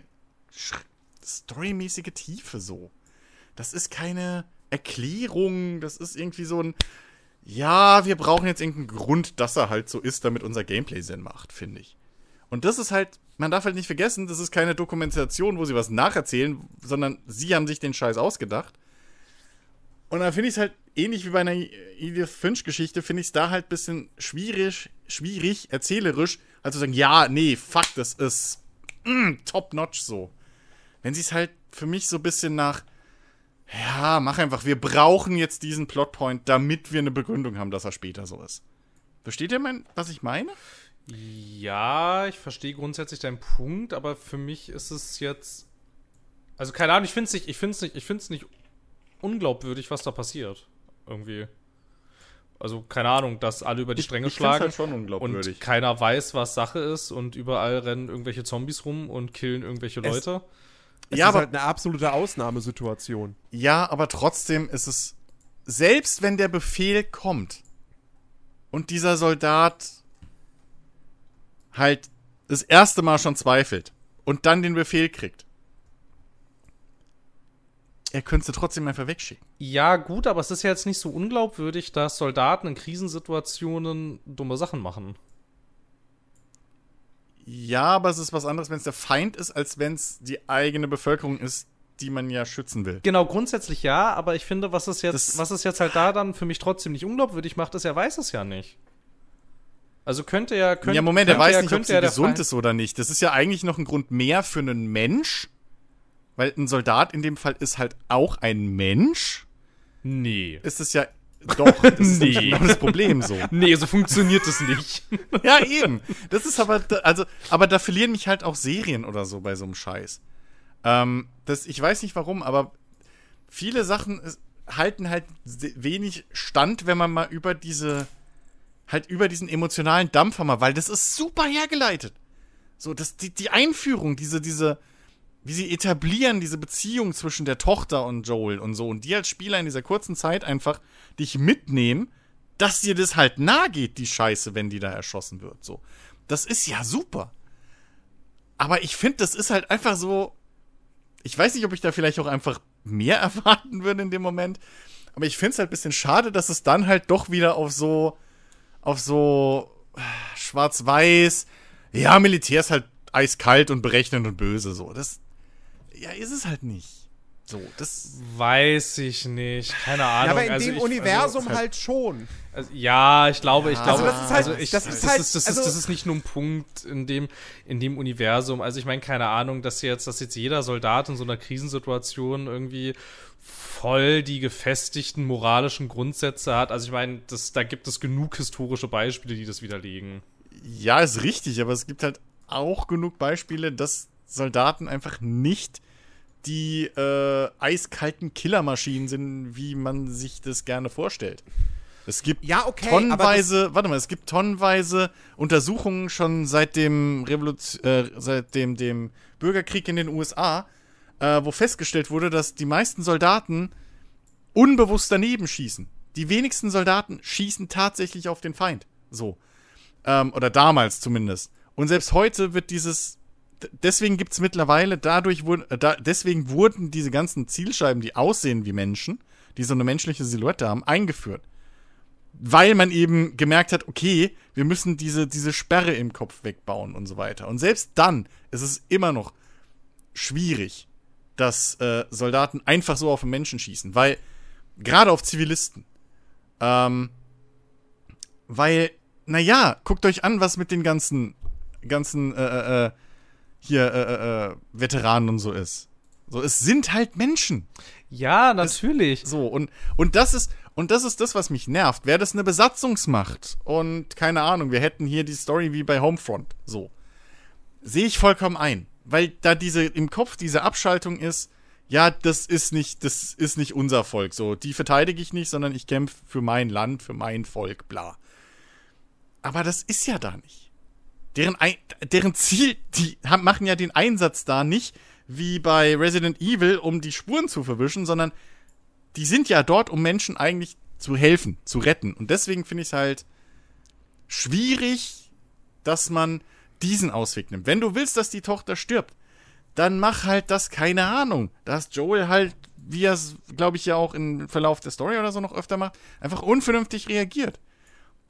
storymäßige Tiefe so. Das ist keine Erklärung, das ist irgendwie so ein. Ja, wir brauchen jetzt irgendeinen Grund, dass er halt so ist, damit unser Gameplay Sinn macht, finde ich. Und das ist halt, man darf halt nicht vergessen, das ist keine Dokumentation, wo sie was nacherzählen, sondern sie haben sich den Scheiß ausgedacht. Und da finde ich es halt ähnlich wie bei einer Edith Finch-Geschichte, finde ich es da halt ein bisschen schwierig, schwierig, erzählerisch, halt zu sagen, ja, nee, fuck, das ist mm, top-notch so. Wenn sie es halt für mich so ein bisschen nach, ja, mach einfach, wir brauchen jetzt diesen Plotpoint, damit wir eine Begründung haben, dass er später so ist. Versteht ihr, mein, was ich meine? Ja, ich verstehe grundsätzlich deinen Punkt, aber für mich ist es jetzt. Also keine Ahnung, ich finde es nicht, ich finde es nicht, ich finde es nicht unglaubwürdig, was da passiert. Irgendwie. Also, keine Ahnung, dass alle über die Stränge ich find's schlagen halt schon unglaubwürdig. und keiner weiß, was Sache ist und überall rennen irgendwelche Zombies rum und killen irgendwelche Leute. Es Ja, ist aber- halt eine absolute Ausnahmesituation. Ja, aber trotzdem ist es, selbst wenn der Befehl kommt und dieser Soldat halt das erste Mal schon zweifelt und dann den Befehl kriegt, er könnte trotzdem einfach wegschicken. Ja, gut, aber es ist ja jetzt nicht so unglaubwürdig, dass Soldaten in Krisensituationen dumme Sachen machen. Ja, aber es ist was anderes, wenn es der Feind ist, als wenn es die eigene Bevölkerung ist, die man ja schützen will. Genau, grundsätzlich ja, aber ich finde, was es jetzt, Das- was es jetzt halt da dann für mich trotzdem nicht unglaubwürdig macht, ist, er weiß es ja nicht. Also könnte ja, könnte, ja, Moment, er weiß ja, nicht, ob sie gesund Feind- ist oder nicht. Das ist ja eigentlich noch ein Grund mehr für einen Mensch, weil ein Soldat in dem Fall ist halt auch ein Mensch. Nee. Ist es ja doch, das ist Nee. genau das Problem so. Nee, so funktioniert es nicht. Ja, eben. Das ist aber, also, aber da verlieren mich halt auch Serien oder so bei so einem Scheiß. Ähm, das, ich weiß nicht warum, aber viele Sachen halten halt wenig Stand, wenn man mal über diese, halt über diesen emotionalen Dampfer mal, weil das ist super hergeleitet. So, das, die, die Einführung, diese, diese, wie sie etablieren, diese Beziehung zwischen der Tochter und Joel und so, und die als Spieler in dieser kurzen Zeit einfach dich mitnehmen, dass dir das halt nahe geht, die Scheiße, wenn die da erschossen wird. So. Das ist ja super. Aber ich finde, das ist halt einfach so. Ich weiß nicht, ob ich da vielleicht auch einfach mehr erwarten würde in dem Moment. Aber ich finde es halt ein bisschen schade, dass es dann halt doch wieder auf so. auf so. äh, schwarz-weiß. Ja, Militär ist halt eiskalt und berechnend und böse. So. Das. Ja, ist es halt nicht. So, das. Weiß ich nicht. Keine Ahnung. Ja, aber in also dem ich- Universum also, halt schon. Also, ja, ich glaube, ich glaube, Also das ist halt- also ich, das das, ist ist, das, ist, das ist nicht nur ein Punkt in dem, in dem Universum. Also ich meine, keine Ahnung, dass jetzt, dass jetzt jeder Soldat in so einer Krisensituation irgendwie voll die gefestigten moralischen Grundsätze hat. Also ich meine, das, da gibt es genug historische Beispiele, die das widerlegen. Ja, ist richtig, aber es gibt halt auch genug Beispiele, dass Soldaten einfach nicht die äh, eiskalten Killermaschinen sind, wie man sich das gerne vorstellt. Es gibt Ja, okay, tonnenweise, warte mal, es gibt tonnenweise Untersuchungen schon seit dem Revolution, äh, seit dem, dem Bürgerkrieg in den USA, äh, wo festgestellt wurde, dass die meisten Soldaten unbewusst daneben schießen. Die wenigsten Soldaten schießen tatsächlich auf den Feind. So. Ähm, oder damals zumindest. Und selbst heute wird dieses. Deswegen gibt es mittlerweile, dadurch wurden, äh, da, deswegen wurden diese ganzen Zielscheiben, die aussehen wie Menschen, die so eine menschliche Silhouette haben, eingeführt. Weil man eben gemerkt hat, okay, wir müssen diese, diese Sperre im Kopf wegbauen und so weiter. Und selbst dann ist es immer noch schwierig, dass äh, Soldaten einfach so auf einen Menschen schießen, weil gerade auf Zivilisten. Ähm, weil, naja, guckt euch an, was mit den ganzen, ganzen, äh, äh, äh, hier, äh, äh, äh, Veteranen und so ist. So, es sind halt Menschen. Ja, natürlich. So, und, und das ist, und das ist das, was mich nervt. Wäre das eine Besatzungsmacht und keine Ahnung, wir hätten hier die Story wie bei Homefront. So. Sehe ich vollkommen ein. Weil da diese, im Kopf diese Abschaltung ist, ja, das ist nicht, das ist nicht unser Volk. So, die verteidige ich nicht, sondern ich kämpfe für mein Land, für mein Volk, bla. Aber das ist ja da nicht. Deren, deren Ziel, die haben, machen ja den Einsatz da nicht wie bei Resident Evil, um die Spuren zu verwischen, sondern die sind ja dort, um Menschen eigentlich zu helfen, zu retten. Und deswegen finde ich es halt schwierig, dass man diesen Ausweg nimmt. Wenn du willst, dass die Tochter stirbt, dann mach halt das, keine Ahnung. Dass Joel halt, wie er es, glaube ich, ja auch im Verlauf der Story oder so noch öfter macht, einfach unvernünftig reagiert.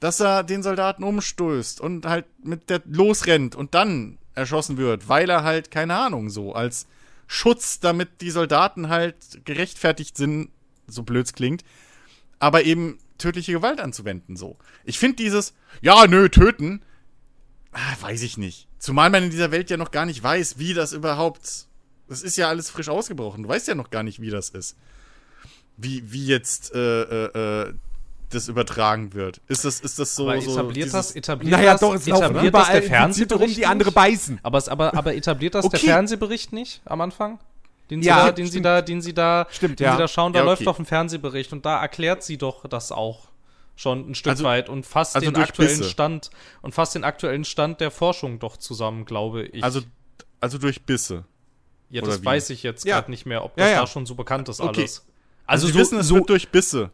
Dass er den Soldaten umstößt und halt mit der losrennt und dann erschossen wird, weil er halt, keine Ahnung, so als Schutz, damit die Soldaten halt gerechtfertigt sind, so blöds klingt, aber eben tödliche Gewalt anzuwenden, so. Ich finde dieses, ja, nö, töten, ah, weiß ich nicht. Zumal man in dieser Welt ja noch gar nicht weiß, wie das überhaupt, das ist ja alles frisch ausgebrochen. Du weißt ja noch gar nicht, wie das ist. Wie, wie jetzt, äh, äh, äh, das übertragen wird. Ist das, ist das so, aber so etabliert dieses- das, etabliert Naja, das, doch, es laufen etabliert das der Infizierte rum, Fernsehbericht die andere nicht? beißen. Aber, es, aber, aber etabliert das Okay. der Fernsehbericht nicht am Anfang? Den sie, Ja, da, den sie da, den sie da, Stimmt, den ja. sie da schauen, da Ja, okay. läuft doch ein Fernsehbericht und da erklärt sie doch das auch schon ein Stück Also- weit und fasst also den aktuellen Bisse. Stand und fasst den aktuellen Stand der Forschung doch zusammen, glaube ich. Also, also durch Bisse. ja, das wie? weiß ich jetzt Ja. gerade nicht mehr, ob Ja, das ja. da schon so bekannt ist Okay. alles. Also, Also Sie so, wissen, es so wird durch Bisse.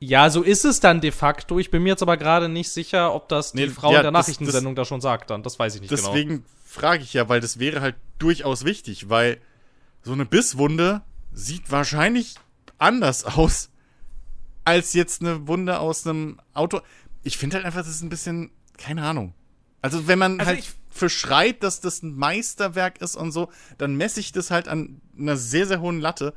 Ja, so ist es dann de facto. Ich bin mir jetzt aber gerade nicht sicher, ob das die Nee, Frau ja, in der das- Nachrichtensendung da schon sagt dann. Das weiß ich nicht genau. Deswegen frage ich ja, weil das wäre halt durchaus wichtig, weil so eine Bisswunde sieht wahrscheinlich anders aus als jetzt eine Wunde aus einem Auto. Ich finde halt einfach, das ist ein bisschen, keine Ahnung. Also wenn man Also halt verschreit, dass das ein Meisterwerk ist und so, dann messe ich das halt an einer sehr, sehr hohen Latte.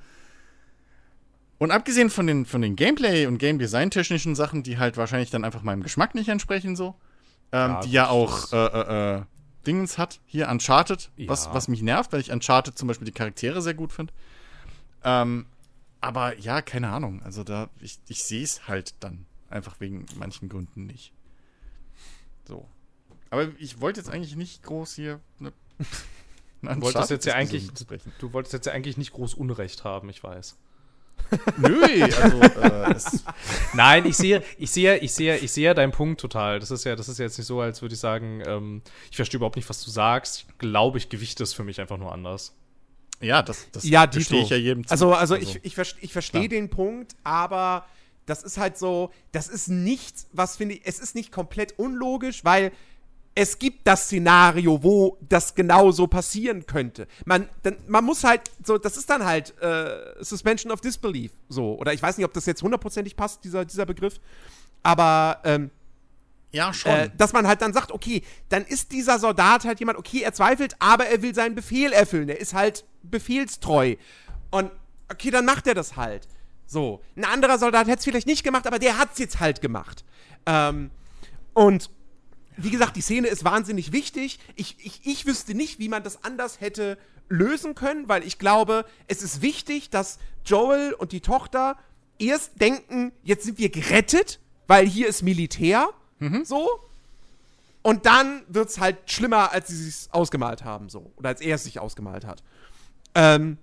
Und abgesehen von den, von den Gameplay- und Game-Design-technischen Sachen, die halt wahrscheinlich dann einfach meinem Geschmack nicht entsprechen, so, ähm, Ja, die ja auch äh, äh, äh, Dingens hat, hier Uncharted, was, Ja. was mich nervt, weil ich Uncharted zum Beispiel die Charaktere sehr gut finde. Ähm, aber ja, keine Ahnung. Also da, ich, ich sehe es halt dann einfach wegen manchen Gründen nicht. So. Aber ich wollte jetzt eigentlich nicht groß hier eine, eine Du wolltest jetzt ja eigentlich, du wolltest jetzt ja eigentlich nicht groß Unrecht haben, ich weiß. Nö, also äh, Nein, ich sehe, ich sehe, ich sehe, ich sehe deinen Punkt total. Das ist ja, das ist jetzt nicht so, als würde ich sagen, ähm, ich verstehe überhaupt nicht, was du sagst. Ich glaube, ich gewichte es für mich einfach nur anders. ja, das, das Ja, Dito. ich ja jedem zu. Also, also, ich, ich, verste- ich verstehe den Punkt, aber das ist halt so, das ist nichts, was finde ich, es ist nicht komplett unlogisch, weil es gibt das Szenario, wo das genauso passieren könnte. Man, dann, man muss halt, so, das ist dann halt äh, Suspension of Disbelief, so. Oder ich weiß nicht, ob das jetzt hundertprozentig passt, dieser, dieser Begriff. Aber ähm, ja, schon. äh, dass man halt dann sagt, okay, dann ist dieser Soldat halt jemand, okay, er zweifelt, aber er will seinen Befehl erfüllen. Er ist halt befehlstreu. Und okay, dann macht er das halt. So. Ein anderer Soldat hätte es vielleicht nicht gemacht, aber der hat es jetzt halt gemacht. Ähm, und wie gesagt, die Szene ist wahnsinnig wichtig. Ich, ich, ich wüsste nicht, wie man das anders hätte lösen können, weil ich glaube, es ist wichtig, dass Joel und die Tochter erst denken, jetzt sind wir gerettet, weil hier ist Militär. So. Und dann wird es halt schlimmer, als sie es ausgemalt haben, so. Oder als er es sich ausgemalt hat. Ähm,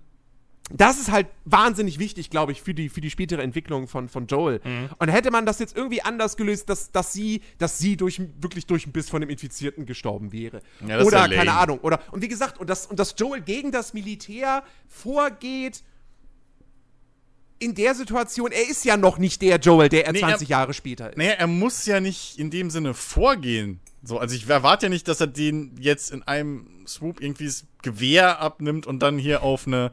das ist halt wahnsinnig wichtig, glaube ich, für die, für die spätere Entwicklung von, von Joel. Und hätte man das jetzt irgendwie anders gelöst, dass, dass sie, dass sie durch, wirklich durch ein Biss von dem Infizierten gestorben wäre. Ja, oder, ja keine. Ahnung. Oder, und wie gesagt, und dass, und dass Joel gegen das Militär vorgeht, in der Situation, er ist ja noch nicht der Joel, der er Nee, 20 er- Jahre später ist. Naja, er muss ja nicht in dem Sinne vorgehen. So, also ich erwarte ja nicht, dass er den jetzt in einem Swoop irgendwie das Gewehr abnimmt und dann hier auf eine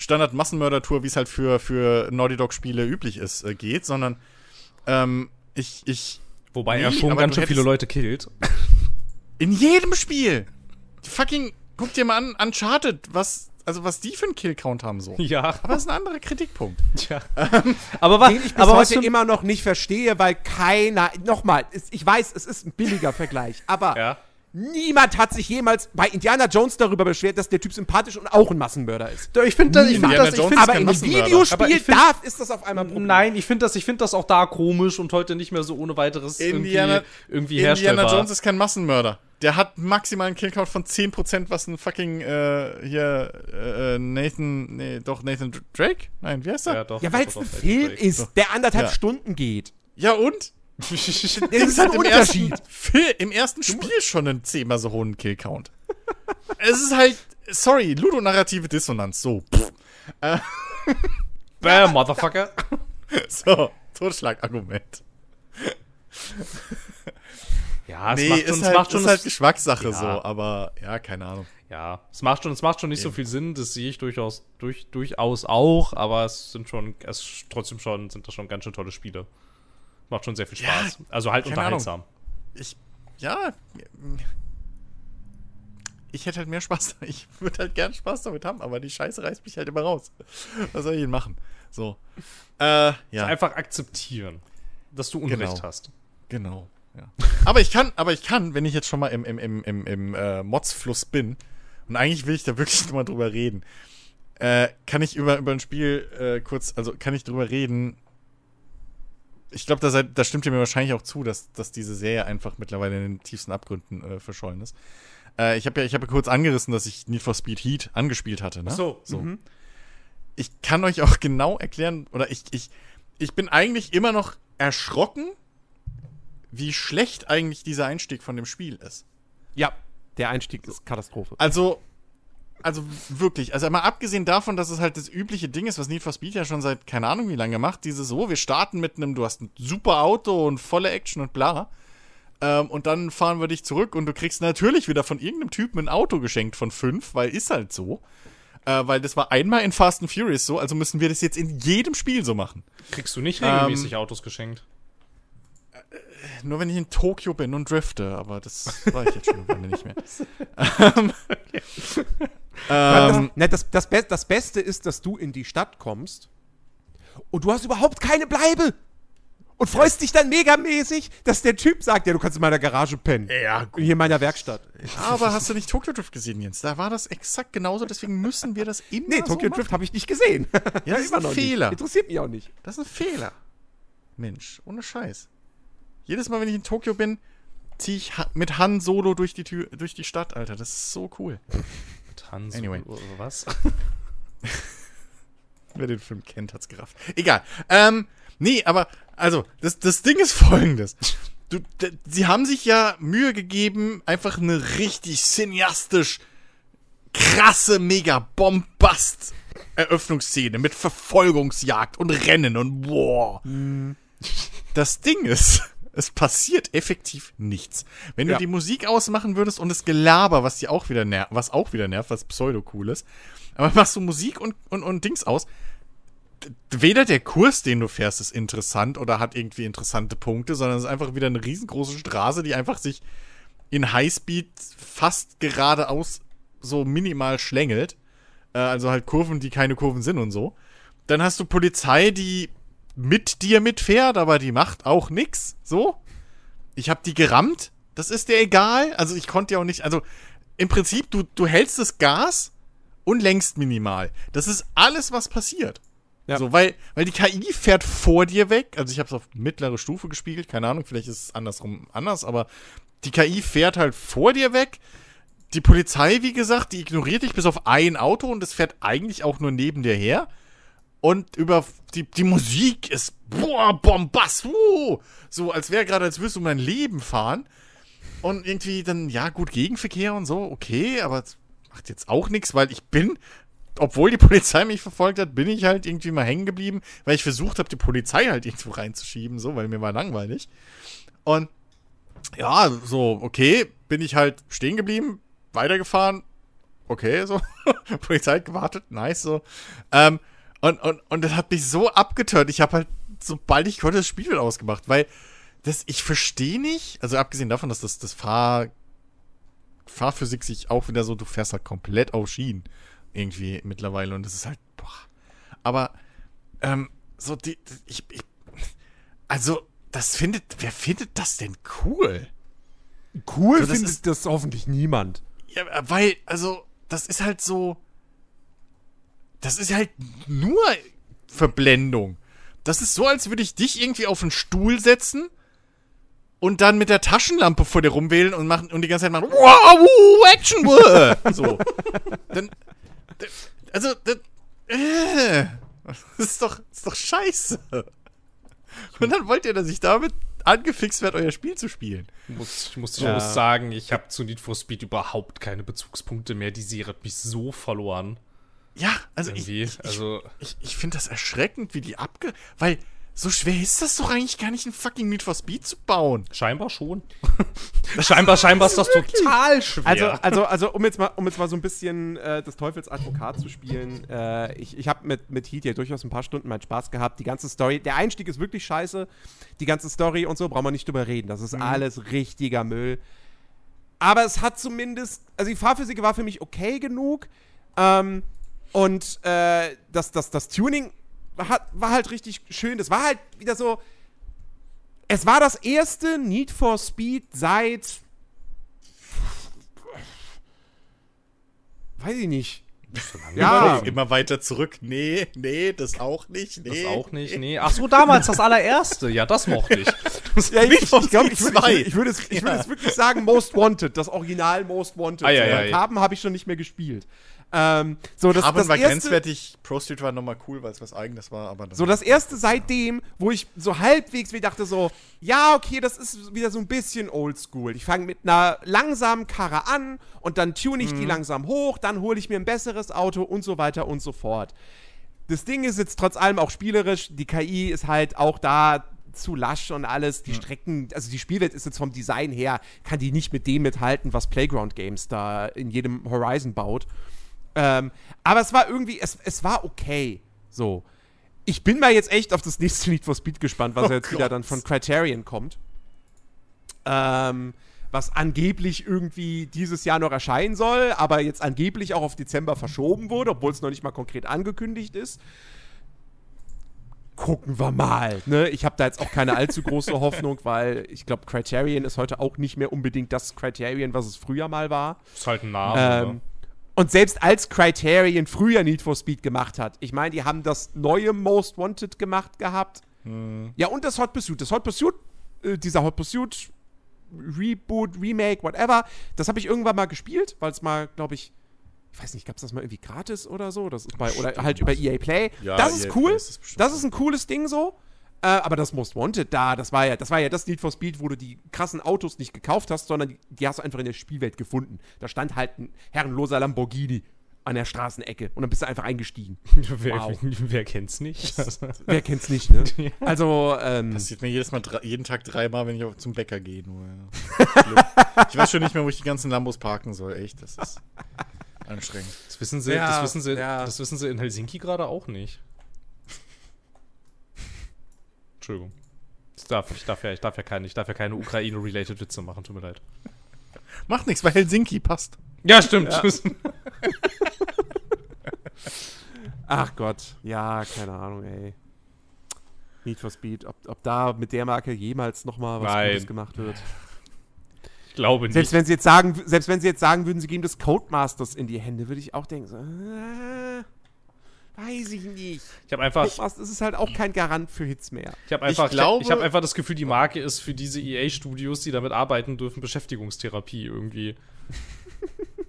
Standard-Massenmörder-Tour, wie es halt für, für Naughty Dog-Spiele üblich ist, äh, geht, sondern ähm, ich, ich. Wobei Nee, er schon ganz schön viele Leute killt. In jedem Spiel! Fucking, guck dir mal an, Uncharted, was, also was die für einen Kill-Count haben so. Ja, Aber das ist ein anderer Kritikpunkt. tja. aber was, den ich bis aber was heute immer noch nicht verstehe, weil keiner, nochmal, ich weiß, es ist ein billiger Vergleich, aber Ja. Niemand hat sich jemals bei Indiana Jones darüber beschwert, dass der Typ sympathisch und auch ein Massenmörder ist. Ich finde ich find Indiana das, ich Jones find, ist Aber in einem. Videospiel find- darf, ist das auf einmal ein Problem. Nein, ich finde das, ich find das auch da komisch und heute nicht mehr so ohne weiteres Indiana, irgendwie, irgendwie Indiana herstellbar. Jones ist kein Massenmörder. Der hat maximal einen Killcount von 10%, was ein fucking äh, hier äh, Nathan, nee, doch Nathan Dr- Drake? Nein, wie heißt er? ja, doch, Ja, weil es ein Film Drake. ist, der anderthalb Ja. Stunden geht. Ja, und? Das Das ist halt ein im Unterschied. ersten, im ersten Spiel schon einen zehnmal so hohen Killcount. es ist halt, sorry, ludonarrative Dissonanz, so. Pff. Bam, Motherfucker. So, Totschlagargument. Ja, es Nee, macht schon, ist es halt, macht schon ist halt es- Geschmackssache Ja. so, aber ja, keine Ahnung. Ja, es macht schon, es macht schon nicht so viel Sinn, das sehe ich durchaus, durch, durchaus auch, aber es sind schon, es trotzdem schon, sind das schon ganz schön tolle Spiele. Macht schon sehr viel Ja, Spaß. also halt unterhaltsam. ich, ja, ich hätte halt mehr Spaß, ich würde halt gern Spaß damit haben, aber die Scheiße reißt mich halt immer raus. Was soll ich denn machen? So. Äh, ja, Einfach akzeptieren, dass du Unrecht Genau. hast. genau. Ja. Aber ich kann, aber ich kann, wenn ich jetzt schon mal im, im, im, im, im äh, Mods-Fluss bin, und eigentlich will ich da wirklich nur mal drüber reden, äh, kann ich über, über ein Spiel äh, kurz, also kann ich drüber reden. Ich glaube, da, da stimmt ihr mir wahrscheinlich auch zu, dass, dass diese Serie einfach mittlerweile in den tiefsten Abgründen äh, verschollen ist. Äh, ich habe ja, ich habe ja kurz angerissen, dass ich Need for Speed Heat angespielt hatte. Ne? So, so. mhm. Ich kann euch auch genau erklären, oder ich, ich, ich bin eigentlich immer noch erschrocken wie schlecht eigentlich dieser Einstieg von dem Spiel ist. Ja, der Einstieg ist Katastrophe. Also, also wirklich, also mal abgesehen davon, dass es halt das übliche Ding ist, was Need for Speed ja schon seit keine Ahnung wie lange macht, dieses so, wir starten mit einem, du hast ein super Auto und volle Action und bla. Ähm, und dann fahren wir dich zurück und du kriegst natürlich wieder von irgendeinem Typen ein Auto geschenkt von fünf, weil ist halt so. Äh, weil das war einmal in Fast and Furious so, also müssen wir das jetzt in jedem Spiel so machen. Kriegst du nicht regelmäßig Autos geschenkt? Nur wenn ich in Tokio bin und drifte, aber das war ich jetzt schon lange nicht mehr. ähm, das, ähm, das, das, Be das Beste ist, dass du in die Stadt kommst und du hast überhaupt keine Bleibe. Und freust dich dann megamäßig, dass der Typ sagt, ja, du kannst in meiner Garage pennen. ja, gut. Hier in meiner Werkstatt. Aber hast du nicht Tokyo Drift gesehen, Jens? Da war das exakt genauso, deswegen müssen wir das immer Nee, so Tokyo. Drift habe ich nicht gesehen. Ja, das ist ein Fehler. Nicht. Interessiert mich auch nicht. Das ist ein Fehler. Mensch, ohne Scheiß. Jedes Mal, wenn ich in Tokio bin, ziehe ich mit Han Solo durch die Tür, durch die Stadt, Alter. Das ist so cool. Hans, Anyway. was? Wer den Film kennt, hat's gerafft. Egal. Ähm, nee, aber, also, das, das Ding ist folgendes. Du, sie haben sich ja Mühe gegeben, einfach eine richtig cineastisch krasse, mega bombast Eröffnungsszene mit Verfolgungsjagd und Rennen und boah. Das Ding ist, es passiert effektiv nichts. Wenn du Ja. die Musik ausmachen würdest und das Gelaber, was dir auch wieder nervt, was auch wieder nervt, was pseudo cool ist, aber machst du Musik und, und, und Dings aus, weder der Kurs, den du fährst, ist interessant oder hat irgendwie interessante Punkte, sondern es ist einfach wieder eine riesengroße Straße, die einfach sich in Highspeed fast geradeaus so minimal schlängelt. Äh, also halt Kurven, die keine Kurven sind und so. Dann hast du Polizei, die mit dir mitfährt, aber die macht auch nix. So. Ich hab die gerammt. Das ist dir egal. Also ich konnte ja auch nicht. Also im Prinzip, du, du hältst das Gas und lenkst minimal. Das ist alles, was passiert. Ja. So, weil, weil die KI fährt vor dir weg. Also ich habe es auf mittlere Stufe gespiegelt. Keine Ahnung, vielleicht ist es andersrum anders, aber die KI fährt halt vor dir weg. Die Polizei, wie gesagt, die ignoriert dich bis auf ein Auto und es fährt eigentlich auch nur neben dir her. Und über die, die Musik ist boah, Bombast, uh, so als wäre gerade, als würdest du mein Leben fahren. Und irgendwie dann, ja, gut, Gegenverkehr und so, okay, aber es macht jetzt auch nichts, weil ich bin, obwohl die Polizei mich verfolgt hat, bin ich halt irgendwie mal hängen geblieben, weil ich versucht habe, die Polizei halt irgendwo reinzuschieben, so, weil mir war langweilig. Und ja, so, okay, bin ich halt stehen geblieben, weitergefahren, okay, so. Polizei gewartet, nice, so. Ähm, und, und, und das hat mich so abgetört. Ich habe halt, sobald ich konnte, das Spiel wieder ausgemacht, weil das, ich verstehe nicht, also abgesehen davon, dass das, das Fahr, Fahrphysik sich auch wieder so, du fährst halt komplett auf Schienen irgendwie mittlerweile und das ist halt, boah. Aber, ähm, so die, ich, ich, also, das findet, wer findet das denn cool? Cool So, findet ist- das hoffentlich niemand. Ja, weil, also, das ist halt so. Das ist halt nur Verblendung. Das ist so, als würde ich dich irgendwie auf einen Stuhl setzen und dann mit der Taschenlampe vor dir rumwählen und machen und die ganze Zeit machen, wow, wow, Action, wow. so. Dann, also, das, äh, das ist doch, das ist doch scheiße. Und dann wollt ihr, dass ich damit angefixt werde, euer Spiel zu spielen. Muss, ich muss, Ja. ich muss sagen, ich habe zu Need for Speed überhaupt keine Bezugspunkte mehr. Die Serie hat mich so verloren. Ja, also ich, Irgendwie. ich, ich, also, Ich, ich finde das erschreckend, wie die abge... Weil so schwer ist das doch eigentlich gar nicht, ein fucking Need for Speed zu bauen. scheinbar schon. scheinbar, scheinbar ist das total schwer. Also, also, also um, jetzt mal, um jetzt mal so ein bisschen äh, des Teufels Advokat zu spielen, äh, ich, ich habe mit, mit Heat ja durchaus ein paar Stunden meinen Spaß gehabt. Die ganze Story, der Einstieg ist wirklich scheiße. Die ganze Story und so brauchen wir nicht drüber reden. Das ist alles richtiger Müll. Aber es hat zumindest, also die Fahrphysik war für mich okay genug. Ähm, und äh, das, das, das Tuning hat, war halt richtig schön. Das war halt wieder so. Es war das erste Need for Speed seit. Weiß ich nicht. Ja, Immer, immer weiter zurück. Nee, nee, das auch nicht. Nee. das auch nicht, nee. Ach so, damals das allererste. Ja, das mochte ich. Ja, ich, ich, glaub, Speed ich, würde, 2. ich, ich, würde es, ich würde es wirklich sagen, Most Wanted, das Original Most Wanted. Ah, ja, So, ja, ja. Carbon habe ich schon nicht mehr gespielt. Ähm, so, das, Carbon das war erste, grenzwertig, Pro Street war nochmal cool, weil es was eigenes war, aber So, das erste seitdem, wo ich so halbwegs wie dachte so, ja, okay, das ist wieder so ein bisschen oldschool. Ich fange mit einer langsamen Karre an und dann tune ich die langsam hoch, dann hole ich mir ein besseres Auto und so weiter und so fort. Das Ding ist jetzt trotz allem auch spielerisch, die KI ist halt auch da zu lasch und alles. Die Strecken, also die Spielwelt ist jetzt vom Design her, kann die nicht mit dem mithalten, was Playground Games da in jedem Horizon baut. Ähm, aber es war irgendwie, es, es war okay. So. Ich bin mal jetzt echt auf das nächste Need for Speed gespannt, was Oh jetzt wieder Gott. dann von Criterion kommt. Ähm, was angeblich irgendwie dieses Jahr noch erscheinen soll, aber jetzt angeblich auch auf Dezember verschoben wurde, obwohl es noch nicht mal konkret angekündigt ist. Gucken wir mal. Ne? Ich habe da jetzt auch keine allzu große Hoffnung, weil ich glaube, Criterion ist heute auch nicht mehr unbedingt das Criterion, was es früher mal war. Ist halt ein Name. Ähm, und selbst als Criterion früher Need for Speed gemacht hat, ich meine, die haben das neue Most Wanted gemacht gehabt. Ja, und das Hot Pursuit. Das Hot Pursuit, äh, dieser Hot Pursuit Reboot, Remake, whatever, das habe ich irgendwann mal gespielt, weil es mal, glaube ich, ich weiß nicht, gab es das mal irgendwie gratis oder so? Das ist bei, oder halt über EA Play. Ja, das EA ist Play cool. ist das das ist ein cooles Ding so. Äh, aber das Most Wanted da, das war ja, das war ja das Need for Speed, wo du die krassen Autos nicht gekauft hast, sondern die, die hast du einfach in der Spielwelt gefunden. Da stand halt ein herrenloser Lamborghini an der Straßenecke und dann bist du einfach eingestiegen. wer, wow. wer kennt's nicht? Wer kennt's nicht, ne? Also, ähm, Passiert mir jedes Mal jeden Tag dreimal, wenn ich auf- zum Bäcker gehe. Nur, ja. Ich weiß schon nicht mehr, wo ich die ganzen Lambos parken soll. Echt, das ist anstrengend. Das wissen sie, Ja, das wissen sie, ja. das wissen sie in Helsinki gerade auch nicht. Entschuldigung. Ich darf, ich darf ja, ich darf ja keine, ich darf ja keine Ukraine-related Witze machen, tut mir leid. Macht nichts, weil Helsinki passt. Ja, stimmt. ach Gott, ja, keine Ahnung, ey. Need for Speed, ob, ob da mit der Marke jemals nochmal was Nein. Gutes gemacht wird. Ich glaube nicht. Selbst wenn sie jetzt sagen, selbst wenn sie jetzt sagen würden, sie geben das Codemasters in die Hände, würde ich auch denken, so, äh, weiß ich nicht. ich habe einfach, Codemasters ist halt auch kein Garant für Hits mehr. ich habe einfach, Ich glaube- ich habe einfach das Gefühl, die Marke ist für diese EA-Studios, die damit arbeiten dürfen, Beschäftigungstherapie irgendwie.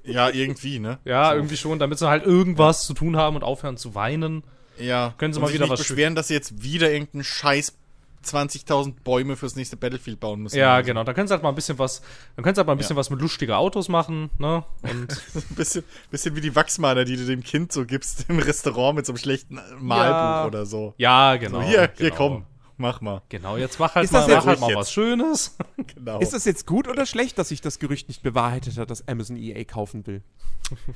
Ja, irgendwie, ne? Ja, So. irgendwie schon, damit sie halt irgendwas zu tun haben und aufhören zu weinen. Ja. Können Sie Und mal sich wieder nicht was beschweren, dass sie jetzt wieder irgendeinen Scheiß 20.000 Bäume fürs nächste Battlefield bauen müssen. Ja, Oder so. genau. Dann können sie halt mal ein bisschen was, dann können sie halt mal ein bisschen Ja. was mit lustiger Autos machen, ne? Und Ein bisschen, bisschen wie die Wachsmaler, die du dem Kind so gibst im Restaurant mit so einem schlechten Malbuch Ja. oder so. ja, genau. so hier, hier genau. komm, mach mal. Genau, jetzt mach halt Ist mal, das mach halt mal jetzt? was Schönes. Genau. Ist es jetzt gut oder schlecht, dass sich das Gerücht nicht bewahrheitet hat, dass Amazon EA kaufen will?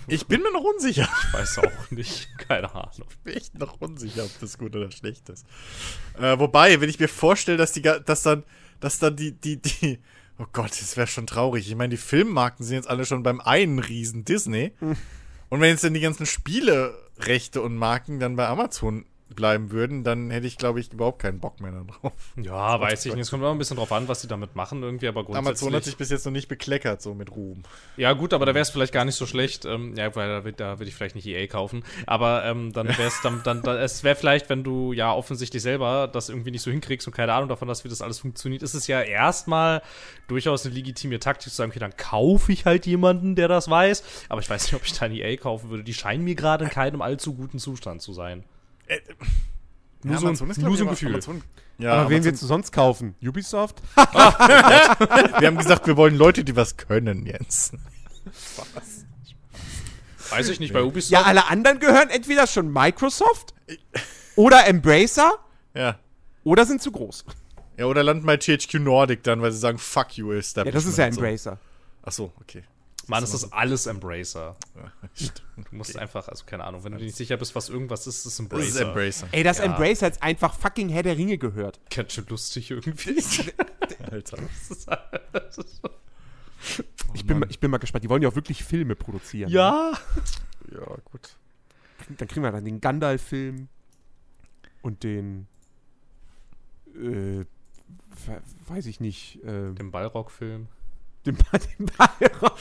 ich bin mir noch unsicher. Ich weiß auch nicht. Keine Ahnung. bin echt noch unsicher, ob das gut oder schlecht ist. Äh, wobei, wenn ich mir vorstelle, dass die, dass dann, dass dann die, die, die, oh Gott, das wäre schon traurig. Ich meine, die Filmmarken sind jetzt alle schon beim einen Riesen Disney. Und wenn jetzt dann die ganzen Spielerechte und Marken dann bei Amazon bleiben würden, dann hätte ich, glaube ich, überhaupt keinen Bock mehr darauf. Ja, weiß ich nicht. Es kommt immer ein bisschen drauf an, was sie damit machen irgendwie, aber grundsätzlich. Amazon hat sich bis jetzt noch nicht bekleckert, so mit Ruhm. ja, gut, aber da wäre es vielleicht gar nicht so schlecht. Ähm, ja, weil da, da würde ich vielleicht nicht EA kaufen. Aber ähm, dann wäre es dann, dann, dann es wäre vielleicht, wenn du ja offensichtlich selber das irgendwie nicht so hinkriegst und keine Ahnung davon hast, wie das alles funktioniert, ist es ja erstmal durchaus eine legitime Taktik zu sagen, okay, dann kaufe ich halt jemanden, der das weiß. Aber ich weiß nicht, ob ich da ein EA kaufen würde. Die scheinen mir gerade in keinem allzu guten Zustand zu sein. Nur so ein- Amazon ist, nur so ein aber- Gefühl. Amazon, ja, Aber wen willst du sonst kaufen? Ubisoft? wir haben gesagt, wir wollen Leute, die was können, Jens. Weiß ich nicht, bei Ubisoft. Ja, alle anderen gehören entweder schon Microsoft oder Embracer Ja. oder sind zu groß. Ja, oder landen bei THQ Nordic dann, weil sie sagen, fuck you, Ja, Establishment. das ist ja so. Embracer. Ach so, okay. Mann, das ist alles Embracer. Ja, stimmt. Du musst einfach, also keine Ahnung, wenn du dir nicht sicher bist, was irgendwas ist, ist es Embracer. Das ist Embracer. Ey, dass Ja. Embracer jetzt einfach fucking Herr der Ringe gehört. Ganz schön lustig irgendwie. Alter. Das ist- das ist so- Ich bin, mal- ich bin mal gespannt. Die wollen ja auch wirklich Filme produzieren. ja. Ja, gut. Dann kriegen wir dann den Gandalf-Film und den. Äh, we- weiß ich nicht. Äh, Den Ballrock-Film. Den, den Bayern.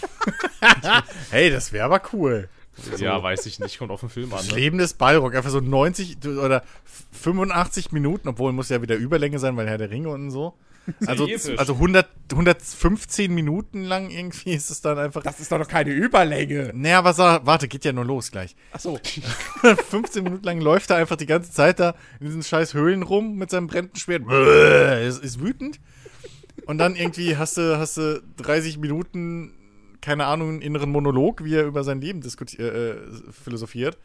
Hey, das wäre aber cool. Ja, weiß ich nicht. Kommt auf den Film an. Das Ne? Leben des Ballrock, einfach so 90 oder 85 Minuten, obwohl muss ja wieder Überlänge sein, weil Herr der Ringe und so. Also, also 100, 115 Minuten lang irgendwie ist es dann einfach. Das ist doch noch keine Überlänge. Naja, aber sa- warte, geht ja nur los gleich. Achso. 15 Minuten lang läuft er einfach die ganze Zeit da in diesen scheiß Höhlen rum mit seinem brennenden Schwert. Bäh, Ist, ist wütend. Und dann irgendwie hast du, hast du 30 Minuten, keine Ahnung, einen inneren Monolog, wie er über sein Leben diskuti- äh, äh, philosophiert.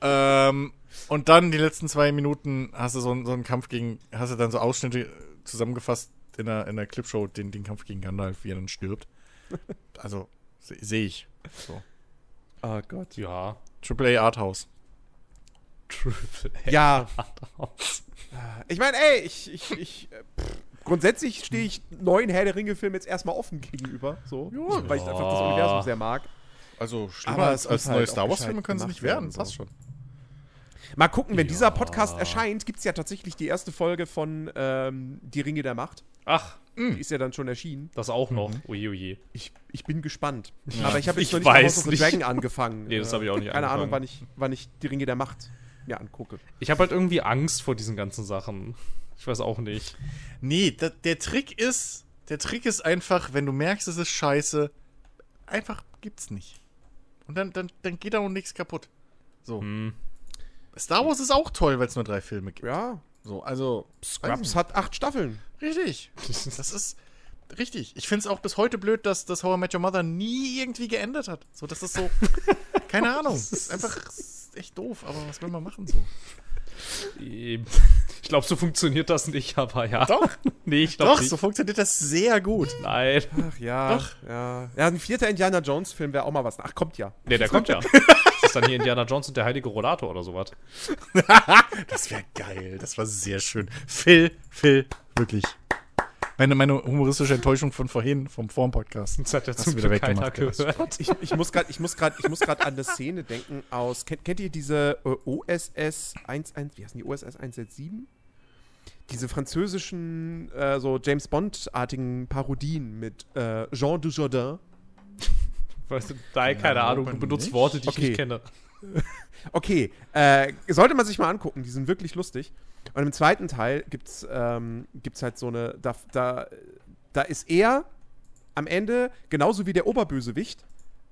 ähm, und dann die letzten zwei Minuten hast du so, einen- so einen Kampf gegen, hast du dann so Ausschnitte zusammengefasst in der, in der Clipshow, den, den Kampf gegen Gandalf, wie er dann stirbt. Also, se- sehe ich. So. Oh Gott. Ja. Triple A Arthouse. Triple Ja, A. ich meine, ey, ich, ich, ich äh, pff, grundsätzlich stehe ich neuen Herr der Ringe-Filmen jetzt erstmal offen gegenüber. So, Ja. weil ich einfach das Universum sehr mag. Also schlimmer Aber als, als muss neue halt Star Wars-Filme können sie nicht werden. werden, Passt so. schon. Mal gucken, wenn Ja. dieser Podcast erscheint, gibt es ja tatsächlich die erste Folge von ähm, Die Ringe der Macht. Ach, Die ist ja dann schon erschienen. das auch noch. Oje, oje. Ich, ich bin gespannt. Aber ich habe jetzt Ich noch nicht House of the. Dragon angefangen. Nee, das Äh, hab ich auch nicht Keine Ahnung, angefangen. wann ich, wann ich Die Ringe der Macht mir angucke. Ich habe halt irgendwie Angst vor diesen ganzen Sachen. Ich weiß auch nicht. Nee, da, der Trick ist, der Trick ist einfach, wenn du merkst, es ist scheiße, einfach gibt's nicht. Und dann, dann, dann geht da auch nichts kaputt. So. Hm. Star Wars ist auch toll, weil es nur drei Filme gibt. Ja, So, also. Scrubs hat acht Staffeln. Richtig. Das ist richtig. Ich finde es auch bis heute blöd, dass das How I Met Your Mother nie irgendwie geändert hat. So, das ist so. keine Ahnung. Das ist einfach das ist echt doof, aber was will man machen so? Ich glaube, so funktioniert das nicht, aber ja. Doch. Nee, ich glaube Doch, nicht. so funktioniert das sehr gut. Nein. Ach ja. Doch. Ja, ja ein vierter Indiana Jones-Film wäre auch mal was. Ach, kommt ja. Nee, der kommt ja. Das ist dann hier Indiana Jones und der heilige Rollator oder sowas. Das wäre geil. Das war sehr schön. Phil, Phil, wirklich. Meine, meine humoristische Enttäuschung von vorhin, vom Vorm-Podcast. Das hat ja zum wieder weggemacht, gehört. Ich, ich muss gerade, ich muss gerade, ich muss gerade an eine Szene denken aus. Kennt, kennt ihr diese äh, OSS 11, wie heißen die OSS 167? Diese französischen, äh, so James Bond-artigen Parodien mit äh, Jean Dujardin. Weißt du, nein, keine Ahnung, du benutzt nicht. Worte, die ich Okay. nicht kenne. Okay, äh, sollte man sich mal angucken, die sind wirklich lustig. Und im zweiten Teil gibt's, ähm, gibt's halt so eine, da, da, da ist er am Ende, genauso wie der Oberbösewicht,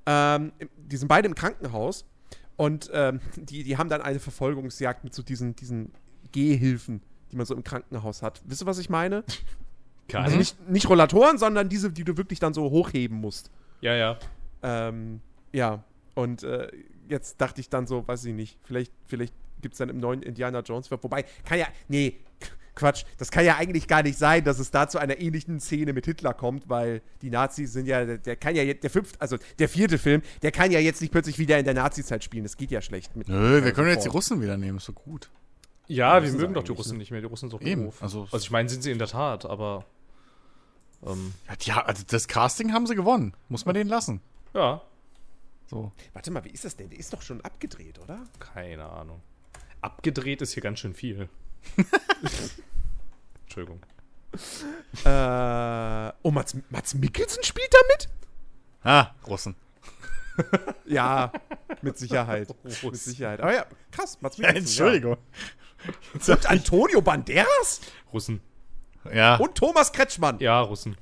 ähm, die sind beide im Krankenhaus und ähm, die, die haben dann eine Verfolgungsjagd mit so diesen, diesen Gehhilfen, die man so im Krankenhaus hat. Wisst ihr, was ich meine? Keine. Also nicht, nicht Rollatoren, sondern diese, die du wirklich dann so hochheben musst. ja, ja. Ähm, ja, und äh, jetzt dachte ich dann so, weiß ich nicht, vielleicht, vielleicht gibt es dann im neuen Indiana Jones, wobei, kann ja, nee, Quatsch, das kann ja eigentlich gar nicht sein, dass es da zu einer ähnlichen Szene mit Hitler kommt, weil die Nazis sind ja, der, der kann ja jetzt, der fünfte, also der vierte Film, der kann ja jetzt nicht plötzlich wieder in der Nazi-Zeit spielen, das geht ja schlecht mit. Nö, wir können jetzt die. Russen wieder nehmen, ist so gut. Ja, wir mögen doch die Russen ne? nicht mehr. Die Russen sind doch Eben, doof. also- Also, ich meine, sind sie in der Tat, aber. Ähm, Ja, also das Casting haben sie gewonnen. Muss man denen lassen. ja, So. Warte mal, wie ist das denn? Der ist doch schon abgedreht, oder? keine Ahnung. Abgedreht ist hier ganz schön viel. Entschuldigung. Äh, oh, Mats, Mats Mikkelsen spielt da mit? Ah, Russen. Ja, mit Sicherheit. mit Sicherheit. Aber ja, krass, Mats Ja. Entschuldigung. Ja. Und Antonio Banderas? Russen. Ja, Und Thomas Kretschmann. Ja, Russen.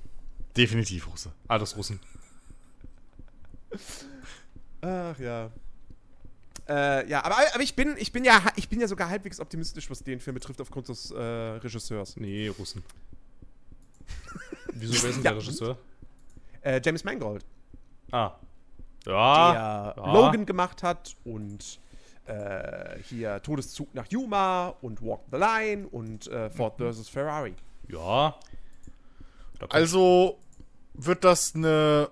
definitiv Russe. Alles Russen. Ach ja. Äh, ja, aber, aber ich, bin, ich, bin ja, ich bin ja sogar halbwegs optimistisch, was den Film betrifft, aufgrund des äh, Regisseurs. Nee, Russen. Wieso wer ist denn Ja, der Regisseur? Äh, James Mangold, Ah. Der Ja. ja. Logan gemacht hat und äh, hier Todeszug nach Yuma und Walk the Line und äh, Ford vs. Ferrari. Ja. Also wird das eine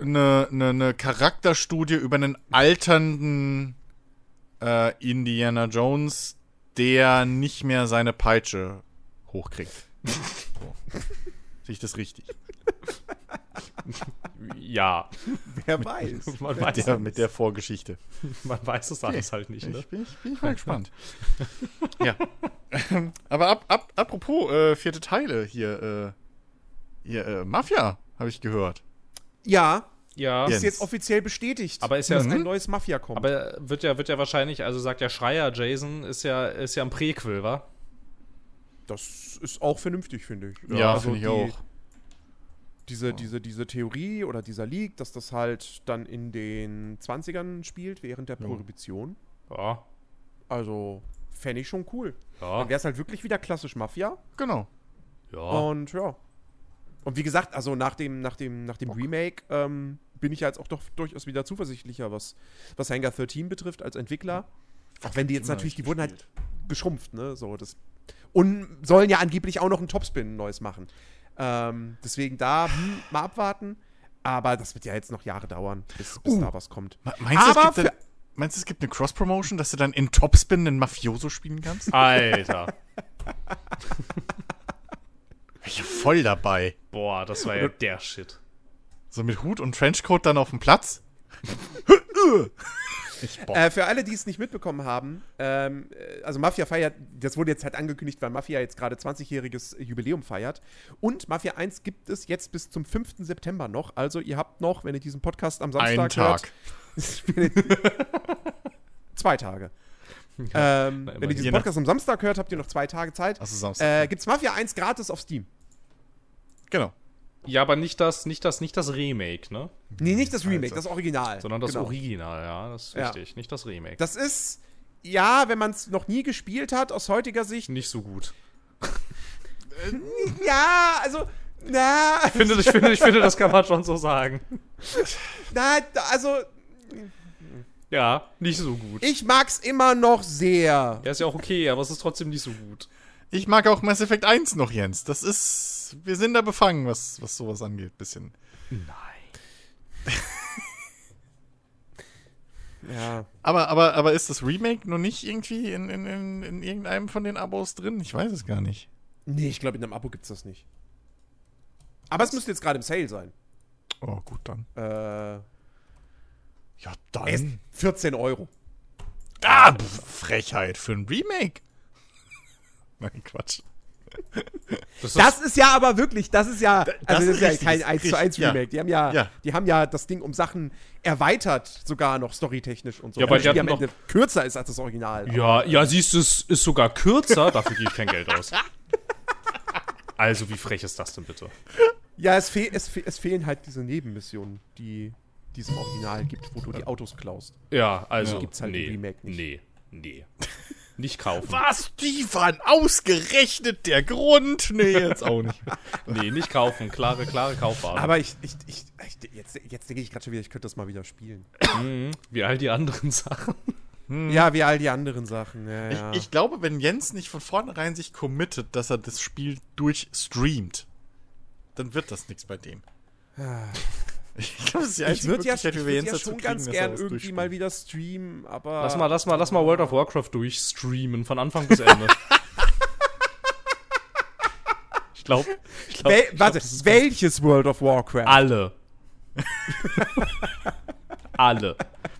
eine, eine, eine Charakterstudie über einen alternden äh, Indiana Jones, der nicht mehr seine Peitsche hochkriegt. So. Sehe ich das richtig? ja. Wer weiß. Man Mit weiß, der, mit der Vorgeschichte. man weiß es alles halt nicht, ne? Ich bin, ich bin mal gespannt. ja. Aber ab, ab, apropos äh, vierte Teile hier, äh, hier äh, Mafia, habe ich gehört. Ja, Ja. ist Jens. jetzt offiziell bestätigt, Aber ist ja. dass ein neues Mafia kommt. Aber wird ja, wird ja wahrscheinlich, also sagt ja Schreier, Jason ist ja, ist ja ein Präquel, wa? das ist auch vernünftig, finde ich. Ja, also finde ich die- auch. Diese, diese, diese Theorie oder dieser Leak, dass das halt dann in den 20ern spielt, während der Prohibition. Ja. Also, fände ich schon cool. Ja. Dann wäre es halt wirklich wieder klassisch Mafia. Genau. ja. Und ja. Und wie gesagt, also nach dem, nach dem, nach dem Remake ähm, bin ich ja jetzt auch doch durchaus wieder zuversichtlicher, was, was Hangar 13 betrifft als Entwickler. Auch wenn die jetzt natürlich, die wurden halt geschrumpft, ne? So, das. Und sollen ja angeblich auch noch ein Topspin neues machen. Ähm, deswegen da, hm, mal abwarten. Aber das wird ja jetzt noch Jahre dauern, bis, bis Uh. da was kommt. Me- Meinst du, es gibt, dann, meinst du, es gibt eine Cross-Promotion, dass du dann in Topspin einen Mafioso spielen kannst? Alter. Ich bin voll dabei. Boah, das war ja der Shit. So mit Hut und Trenchcoat dann auf dem Platz. Äh, für alle, die es nicht mitbekommen haben, ähm, äh, also Mafia feiert, das wurde jetzt halt angekündigt, weil Mafia jetzt gerade 20-jähriges Jubiläum feiert. Und Mafia 1 gibt es jetzt bis zum 5. September noch. Also ihr habt noch, wenn ihr diesen Podcast am Samstag Einen Tag. hört, zwei Tage. ähm, na, wenn ihr diesen Podcast am Samstag hört, habt ihr noch zwei Tage Zeit. Also Samstag. Äh, gibt's Mafia 1 gratis auf Steam? genau. Ja, aber nicht das, nicht das, nicht das Remake, ne? Nee, nicht das Remake, Alter. das Original. Sondern das Genau. Original, ja. Das ist Ja. richtig. Nicht das Remake. Das ist, ja, wenn man es noch nie gespielt hat, aus heutiger Sicht, nicht so gut. ja, also, na, Ich finde, ich finde, ich finde, das kann man schon so sagen. na, also, Ja, nicht so gut. ich mag's immer noch sehr. Ja, ist ja auch okay, aber es ist trotzdem nicht so gut. Ich mag auch Mass Effect 1 noch, Jens. Das ist. Wir sind da befangen, was, was sowas angeht. Bisschen. Nein. Ja. Aber, aber, aber ist das Remake noch nicht irgendwie in, in, in, in irgendeinem von den Abos drin? Ich weiß es gar nicht. Nee, ich glaube, in einem Abo gibt's das nicht. Aber es müsste jetzt gerade im Sale sein. Oh, gut, dann. Äh, Ja, ist dann. 14 Euro. Ah, Frechheit für ein Remake. Nein, Quatsch. Das ist, Das ist ja aber wirklich, das ist ja, das also das ist ist ja richtig, kein 1 zu 1 richtig, ja. Remake. Die haben ja, Ja. die haben ja das Ding um Sachen erweitert, sogar noch storytechnisch und so. Ja, weil Damit die das am Ende kürzer ist als das Original. ja, ja, siehst du, es ist sogar kürzer. Dafür gebe ich kein Geld aus. Also, wie frech ist das denn bitte? Ja, es, fehl, es, fe es fehlen halt diese Nebenmissionen, die die es im Original gibt, wo du die Autos klaust. Ja, also. Ja. Gibt's halt im nee, Remake nicht. Nee, nee. Nicht kaufen. Was, Stefan? Ausgerechnet der Grund? Nee, jetzt auch nicht. Nee, nicht kaufen. Klare, klare Kaufwahl. Aber ich, ich, ich, ich jetzt, jetzt denke ich gerade schon wieder, ich könnte das mal wieder spielen. Wie all die anderen Sachen. Ja, wie all die anderen Sachen. Ja, Ich, ja. ich glaube, wenn Jens nicht von vornherein sich committet, dass er das Spiel durchstreamt, dann wird das nichts bei dem. Ich glaube, das ist die ich einzige würde ja, ich würd ja schon ganz er gern irgendwie mal wieder streamen, aber. Lass mal, lass mal, lass mal World of Warcraft durchstreamen, von Anfang bis Ende. ich glaube, ich glaub, Wel ich glaub, warte, welches World of Warcraft? alle. alle.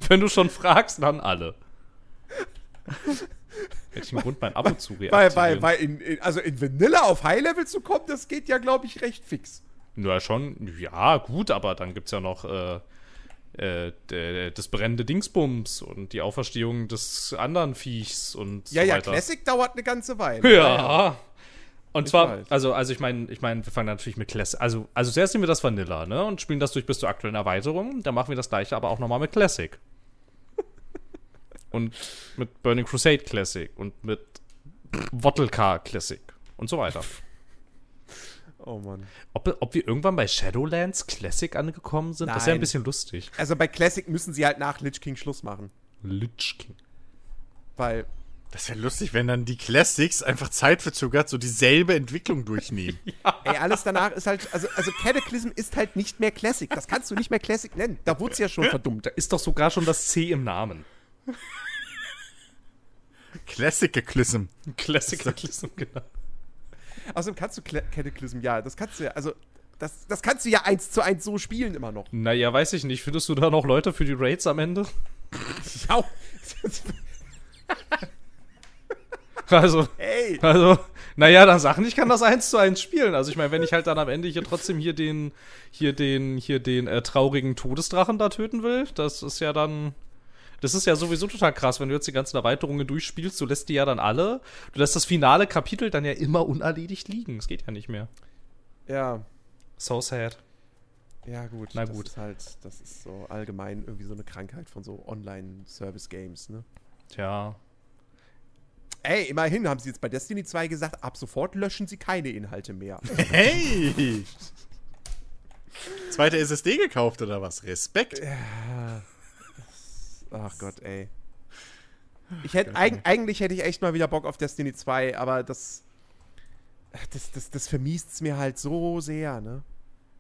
Wenn du schon fragst, dann alle. Hätte ich einen Grund, mein Abo zu weil, reaktivieren. weil, weil in, in, also in Vanilla auf High Level zu kommen, das geht ja, glaube ich, recht fix. Ja, schon, ja, gut, aber dann gibt's ja noch äh, äh, das brennende Dingsbums und die Auferstehung des anderen Viechs und Ja, so ja, weiter. Classic dauert eine ganze Weile. Ja. Und Ich zwar, weiß. also, also ich meine, ich meine, wir fangen natürlich mit Classic. Also, also zuerst nehmen wir das Vanilla, ne? Und spielen das durch bis zur aktuellen Erweiterung. Dann machen wir das gleiche aber auch nochmal mit Classic. und mit Burning Crusade Classic und mit Wottelcar Classic und so weiter. Oh Mann. Ob, ob wir irgendwann bei Shadowlands Classic angekommen sind, das ist ja ein Nein. bisschen lustig. Also bei Classic müssen sie halt nach Lich King Schluss machen. Lich King. Weil, Das wäre lustig, wenn dann die Classics einfach zeitverzögert so dieselbe Entwicklung durchnehmen. ey, alles danach ist halt, also, also Cataclysm ist halt nicht mehr Classic. Das kannst du nicht mehr Classic nennen. Da wurde es ja schon verdummt. Da ist doch sogar schon das C im Namen. Classic Cataclysm, genau. Außerdem kannst du Cataclysm, ja, das kannst du ja, also, das, das kannst du ja eins zu eins so spielen immer noch. Naja, weiß ich nicht. Findest du da noch Leute für die Raids am Ende? Ja. Also, Ey. also, naja, dann Sachen, ich kann das eins zu eins spielen. Also ich meine, wenn ich halt dann am Ende hier trotzdem hier den, hier den, hier den äh, traurigen Todesdrachen da töten will, das ist ja dann. Das ist ja sowieso total krass, wenn du jetzt die ganzen Erweiterungen durchspielst, du lässt die ja dann alle, du lässt das finale Kapitel dann ja immer unerledigt liegen. Es geht ja nicht mehr. Ja. So sad. Ja, gut. Na das gut. Ist halt, das ist so allgemein irgendwie so eine Krankheit von so Online-Service-Games, ne? Tja. Ey, immerhin haben sie jetzt bei Destiny 2 gesagt, ab sofort löschen sie keine Inhalte mehr. Hey! Zweite SSD gekauft oder was? Respekt. Ach Gott, ey. Ich hätte, eig eigentlich hätte ich echt mal wieder Bock auf Destiny 2, aber das. Das, das, das vermiest es mir halt so sehr, ne?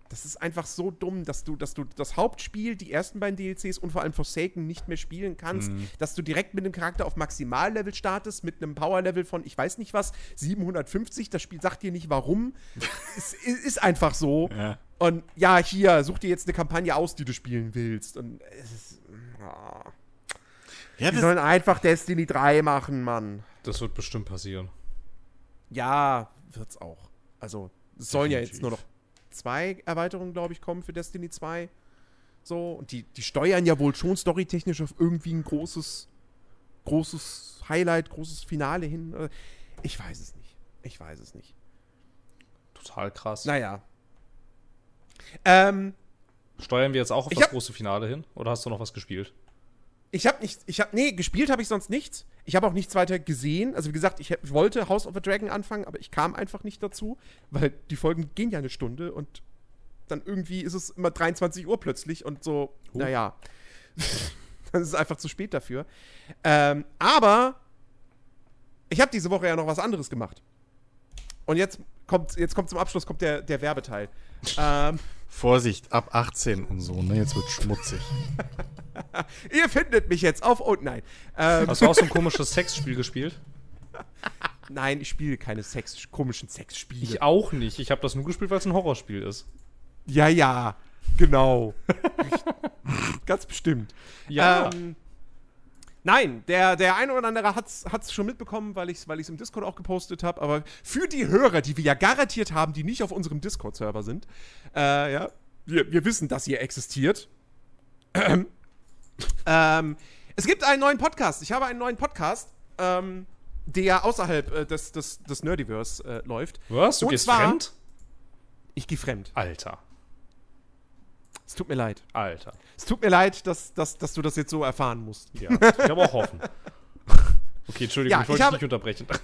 Das ist einfach so dumm, dass du, dass du das Hauptspiel, die ersten beiden DLCs und vor allem Forsaken nicht mehr spielen kannst, dass du direkt mit dem Charakter auf Maximallevel startest, mit einem Powerlevel von, ich weiß nicht was, 750. Das Spiel sagt dir nicht warum. es ist, einfach so. Ja. Und ja, hier, such dir jetzt eine Kampagne aus, die du spielen willst. Und es ist. ah. Ja, Die sollen einfach Destiny 3 machen, Mann. Das wird bestimmt passieren. Ja, wird's auch. Also, es sollen ja jetzt Definitiv. nur noch zwei Erweiterungen, glaube ich, kommen für Destiny 2. So, und die, die steuern ja wohl schon storytechnisch auf irgendwie ein großes, großes Highlight, großes Finale hin. Äh, Ich weiß es nicht. Ich weiß es nicht. Total krass. Naja. Ähm, Steuern wir jetzt auch auf das hab- große Finale hin? Oder hast du noch was gespielt? Ich habe nicht, ich habe, nee, gespielt habe ich sonst nichts. Ich habe auch nichts weiter gesehen. Also wie gesagt, ich hab- wollte House of the Dragon anfangen, aber ich kam einfach nicht dazu, weil die Folgen gehen ja eine Stunde und dann irgendwie ist es immer 23 Uhr plötzlich und so, Huh. naja, dann ist es einfach zu spät dafür. Ähm, aber ich habe diese Woche ja noch was anderes gemacht. Und jetzt kommt, jetzt kommt zum Abschluss kommt der, der Werbeteil. ähm, Vorsicht, ab 18 und so, ne? Jetzt wird schmutzig. ihr findet mich jetzt auf und nein. Ähm, Hast du auch so ein komisches Sexspiel gespielt? Nein, ich spiele keine Sex, komischen Sexspiele. Ich auch nicht. Ich habe das nur gespielt, weil es ein Horrorspiel ist. ja, ja, genau. Ganz bestimmt. Ja. Ähm, nein, der, der eine oder andere hat es schon mitbekommen, weil ich es weil ich's im Discord auch gepostet habe. Aber für die Hörer, die wir ja garantiert haben, die nicht auf unserem Discord-Server sind, äh, ja, wir, wir wissen, dass ihr existiert. ähm, es gibt einen neuen Podcast. Ich habe einen neuen Podcast, ähm, der außerhalb äh, des, des, des Nerdiverse äh, läuft. Was? Du Und gehst zwar- fremd? Ich gehe fremd. Alter. Es tut mir leid. Alter. Es tut mir leid, dass, dass, dass du das jetzt so erfahren musst. Ja. Ich habe auch hoffen. Okay, Entschuldigung, Ja, ich wollte ich dich nicht unterbrechen.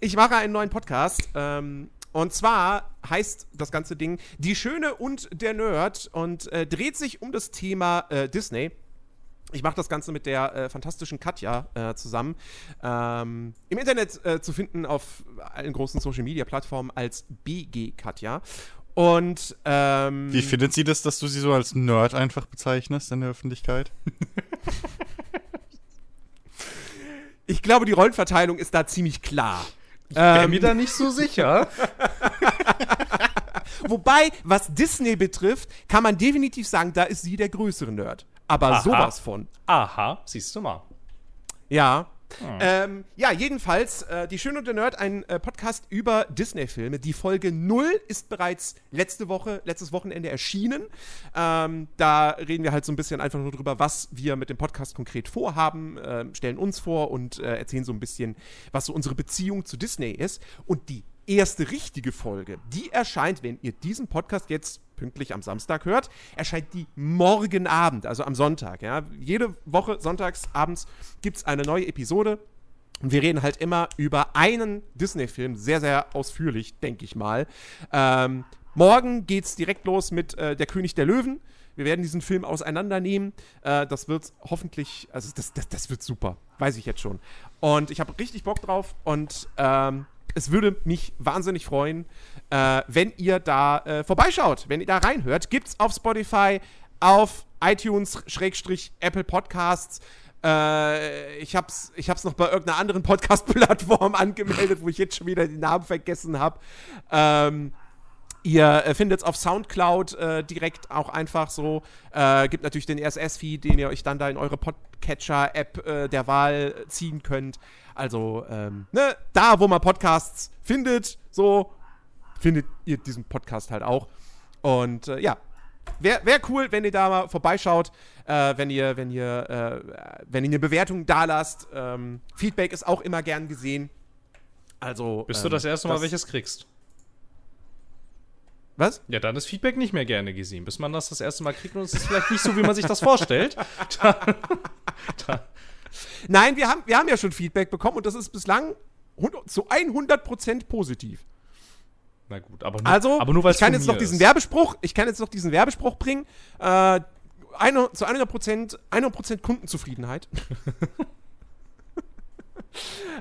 Ich mache einen neuen Podcast. Ähm, und zwar heißt das ganze Ding Die Schöne und der Nerd und äh, dreht sich um das Thema äh, Disney. Ich mache das Ganze mit der äh, fantastischen Katja äh, zusammen. Ähm, Im Internet äh, zu finden auf allen großen Social Media Plattformen als BG Katja. Und ähm, Wie findet sie das, dass du sie so als Nerd einfach bezeichnest in der Öffentlichkeit? ich glaube, die Rollenverteilung ist da ziemlich klar. Wäre Ähm, mir da nicht so sicher. Wobei, was Disney betrifft, kann man definitiv sagen, da ist sie der größere Nerd. Aber Aha. sowas von. Aha, siehst du mal. Ja. Ähm, ja, jedenfalls, äh, Die Schöne und der Nerd, ein äh, Podcast über Disney-Filme. Die Folge 0 ist bereits letzte Woche, letztes Wochenende erschienen. Ähm, da reden wir halt so ein bisschen einfach nur drüber, was wir mit dem Podcast konkret vorhaben, ähm, stellen uns vor und äh, erzählen so ein bisschen, was so unsere Beziehung zu Disney ist. Und die erste richtige Folge, die erscheint, wenn ihr diesen Podcast jetzt pünktlich am Samstag hört, erscheint die morgen Abend, also am Sonntag. Ja? Jede Woche sonntags abends gibt es eine neue Episode. Und wir reden halt immer über einen Disney-Film, sehr, sehr ausführlich, denke ich mal. Ähm, morgen geht's direkt los mit äh, Der König der Löwen. Wir werden diesen Film auseinandernehmen. Äh, das wird hoffentlich, also das, das, das wird super, weiß ich jetzt schon. Und ich habe richtig Bock drauf und ähm, es würde mich wahnsinnig freuen, äh, wenn ihr da äh, vorbeischaut, wenn ihr da reinhört. Gibt's auf Spotify, auf iTunes, Schrägstrich, Apple Podcasts. Äh, ich hab's, ich hab's noch bei irgendeiner anderen Podcast-Plattform angemeldet, wo ich jetzt schon wieder den Namen vergessen habe. Ähm, Ihr äh, findet es auf Soundcloud äh, direkt auch einfach so. Äh, gibt natürlich den RSS-Feed, den ihr euch dann da in eure Podcatcher-App äh, der Wahl ziehen könnt. Also, ähm, ne, da, wo man Podcasts findet, so findet ihr diesen Podcast halt auch. Und äh, ja, wäre wär cool, wenn ihr da mal vorbeischaut, äh, wenn ihr, wenn ihr, äh, wenn ihr eine Bewertung da lasst. Ähm, Feedback ist auch immer gern gesehen. Also. Bis ähm, du das erste Mal welches kriegst. Was? Ja, dann ist Feedback nicht mehr gerne gesehen. Bis man das das erste Mal kriegt und es ist vielleicht nicht so, wie man sich das vorstellt. Da, da, Nein, wir haben, wir haben ja schon Feedback bekommen und das ist bislang zu 100% positiv. na gut, aber nur, Also, aber nur weil ich kann jetzt noch diesen Werbespruch, ich kann jetzt noch diesen Werbespruch bringen. Äh, eine, zu 100%, 100% Kundenzufriedenheit.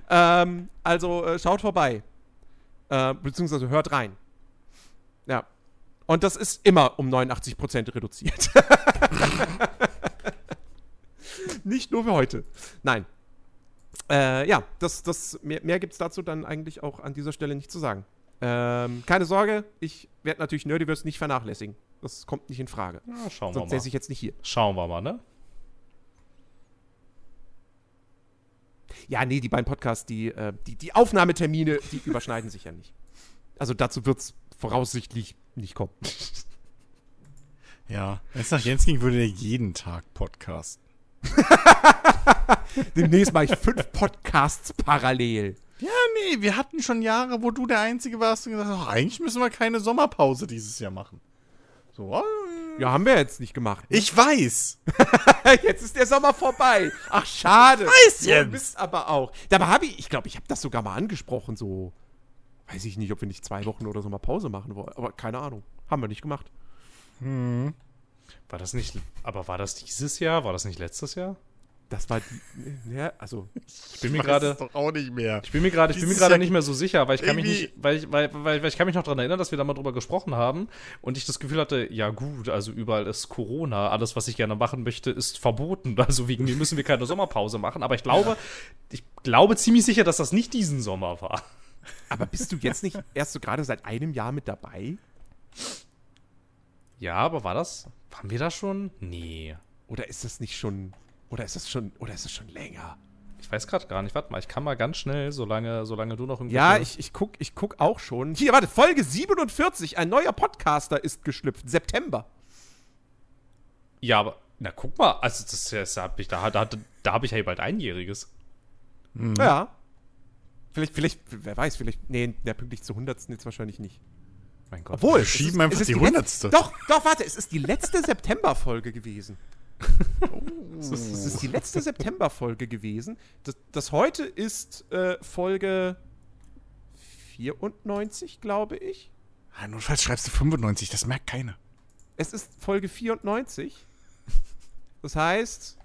ähm, also äh, schaut vorbei. Äh, beziehungsweise hört rein. Ja. Und das ist immer um 89% reduziert. Nicht nur für heute. Nein. Äh, ja, das, das, mehr, mehr gibt es dazu dann eigentlich auch an dieser Stelle nicht zu sagen. Ähm, keine Sorge, ich werde natürlich Nerdiverse nicht vernachlässigen. Das kommt nicht in Frage. Ja, schauen Sonst wir säße mal. ich jetzt nicht hier. Schauen wir mal, ne? Ja, nee, die beiden Podcasts, die, äh, die, die Aufnahmetermine, die überschneiden sich ja nicht. Also dazu wird es voraussichtlich nicht kommen. Ja, wenn es nach Jens ging, würde er jeden Tag Podcast. Demnächst mache ich fünf Podcasts parallel. Ja, nee, wir hatten schon Jahre, wo du der Einzige warst und gesagt hast, ach, eigentlich müssen wir keine Sommerpause dieses Jahr machen. So, äh, Ja, haben wir jetzt nicht gemacht. ich weiß. Jetzt ist der Sommer vorbei. Ach, schade. Weiß so jetzt. Mist aber auch. Dabei habe ich, ich glaube, ich habe das sogar mal angesprochen, so. Weiß ich nicht, ob wir nicht zwei Wochen oder so mal Pause machen wollen. Aber keine Ahnung. Haben wir nicht gemacht. War das nicht, aber war das dieses Jahr? War das nicht letztes Jahr? Das war die. Ja, also. Ich bin mir gerade. auch nicht mehr. Ich bin mir gerade, ich bin mir gerade nicht mehr so sicher, weil ich kann mich nicht, weil ich, weil, weil, weil ich kann mich noch daran erinnern, dass wir da mal drüber gesprochen haben und ich das Gefühl hatte, ja gut, also überall ist Corona, alles, was ich gerne machen möchte, ist verboten. Also wegen mir müssen wir keine Sommerpause machen. Aber ich glaube, ich glaube ziemlich sicher, dass das nicht diesen Sommer war. Aber bist du jetzt nicht erst so gerade seit einem Jahr mit dabei? Ja, aber war das? Waren wir da schon? Nee. Oder ist das nicht schon. Oder ist das schon. Oder ist das schon länger? Ich weiß gerade gar nicht. Warte mal, ich kann mal ganz schnell, solange, solange du noch irgendwie. Ja, ich, ich, guck, ich guck auch schon. Hier, warte, Folge 47. Ein neuer Podcaster ist geschlüpft. September. Ja, aber. Na, guck mal, also das, das hab ich, da, da, da habe ich ja bald einjähriges. Ja. Vielleicht, vielleicht, wer weiß, vielleicht. Nee, der pünktlich zur 100. jetzt wahrscheinlich nicht. Mein Gott. Obwohl. Wir schieben einfach es ist die Hundertste. Doch, doch, warte, es ist die letzte September-Folge gewesen. Es ist, es ist die letzte September-Folge gewesen. Das, das heute ist äh, Folge 94, glaube ich. Ah, notfalls schreibst du 95, das merkt keiner. Es ist Folge 94. Das heißt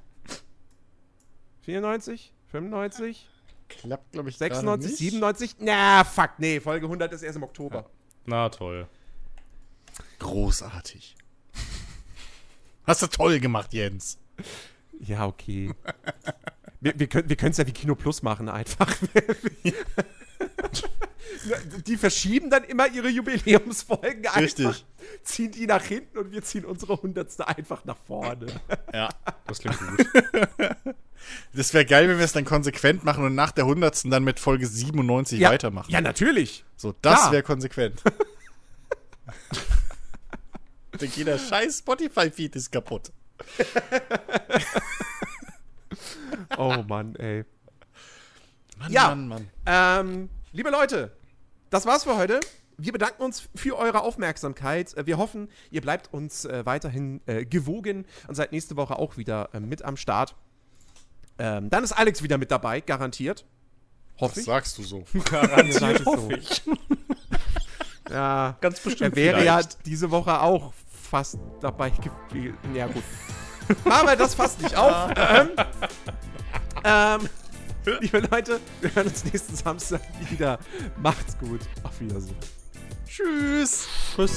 94, 95, Klappt, glaube ich, 96, 97. Na, fuck, nee, Folge 100 ist erst im Oktober. Na toll. Großartig. Hast du toll gemacht, Jens. Ja, okay. wir wir können wir es ja wie Kino Plus machen, einfach. die verschieben dann immer ihre Jubiläumsfolgen einfach, Richtig. ziehen die nach hinten und wir ziehen unsere Hundertste einfach nach vorne. Ja. Das klingt gut. Das wäre geil, wenn wir es dann konsequent machen und nach der 100. dann mit Folge 97 ja, weitermachen. Ja, natürlich. So, das wäre konsequent. Denn jeder scheiß Spotify-Feed ist kaputt. Oh Mann, ey. Mann, Ja. Mann, Mann. Ähm, liebe Leute, das war's für heute. Wir bedanken uns für eure Aufmerksamkeit. Äh, Wir hoffen, ihr bleibt uns äh, weiterhin äh, gewogen und seid nächste Woche auch wieder äh, mit am Start. Ähm, dann ist Alex wieder mit dabei, garantiert. Hoffe Was ich. sagst du so? Garantiert hoffe ich. Ja, Ganz bestimmt. er wäre ja vielleicht. diese Woche auch fast dabei gewesen. Ja, gut. Machen wir das fast nicht auf. ähm, ähm, liebe Leute, wir hören uns nächsten Samstag wieder. Macht's gut. Auf Wiedersehen. Tschüss. Tschüss.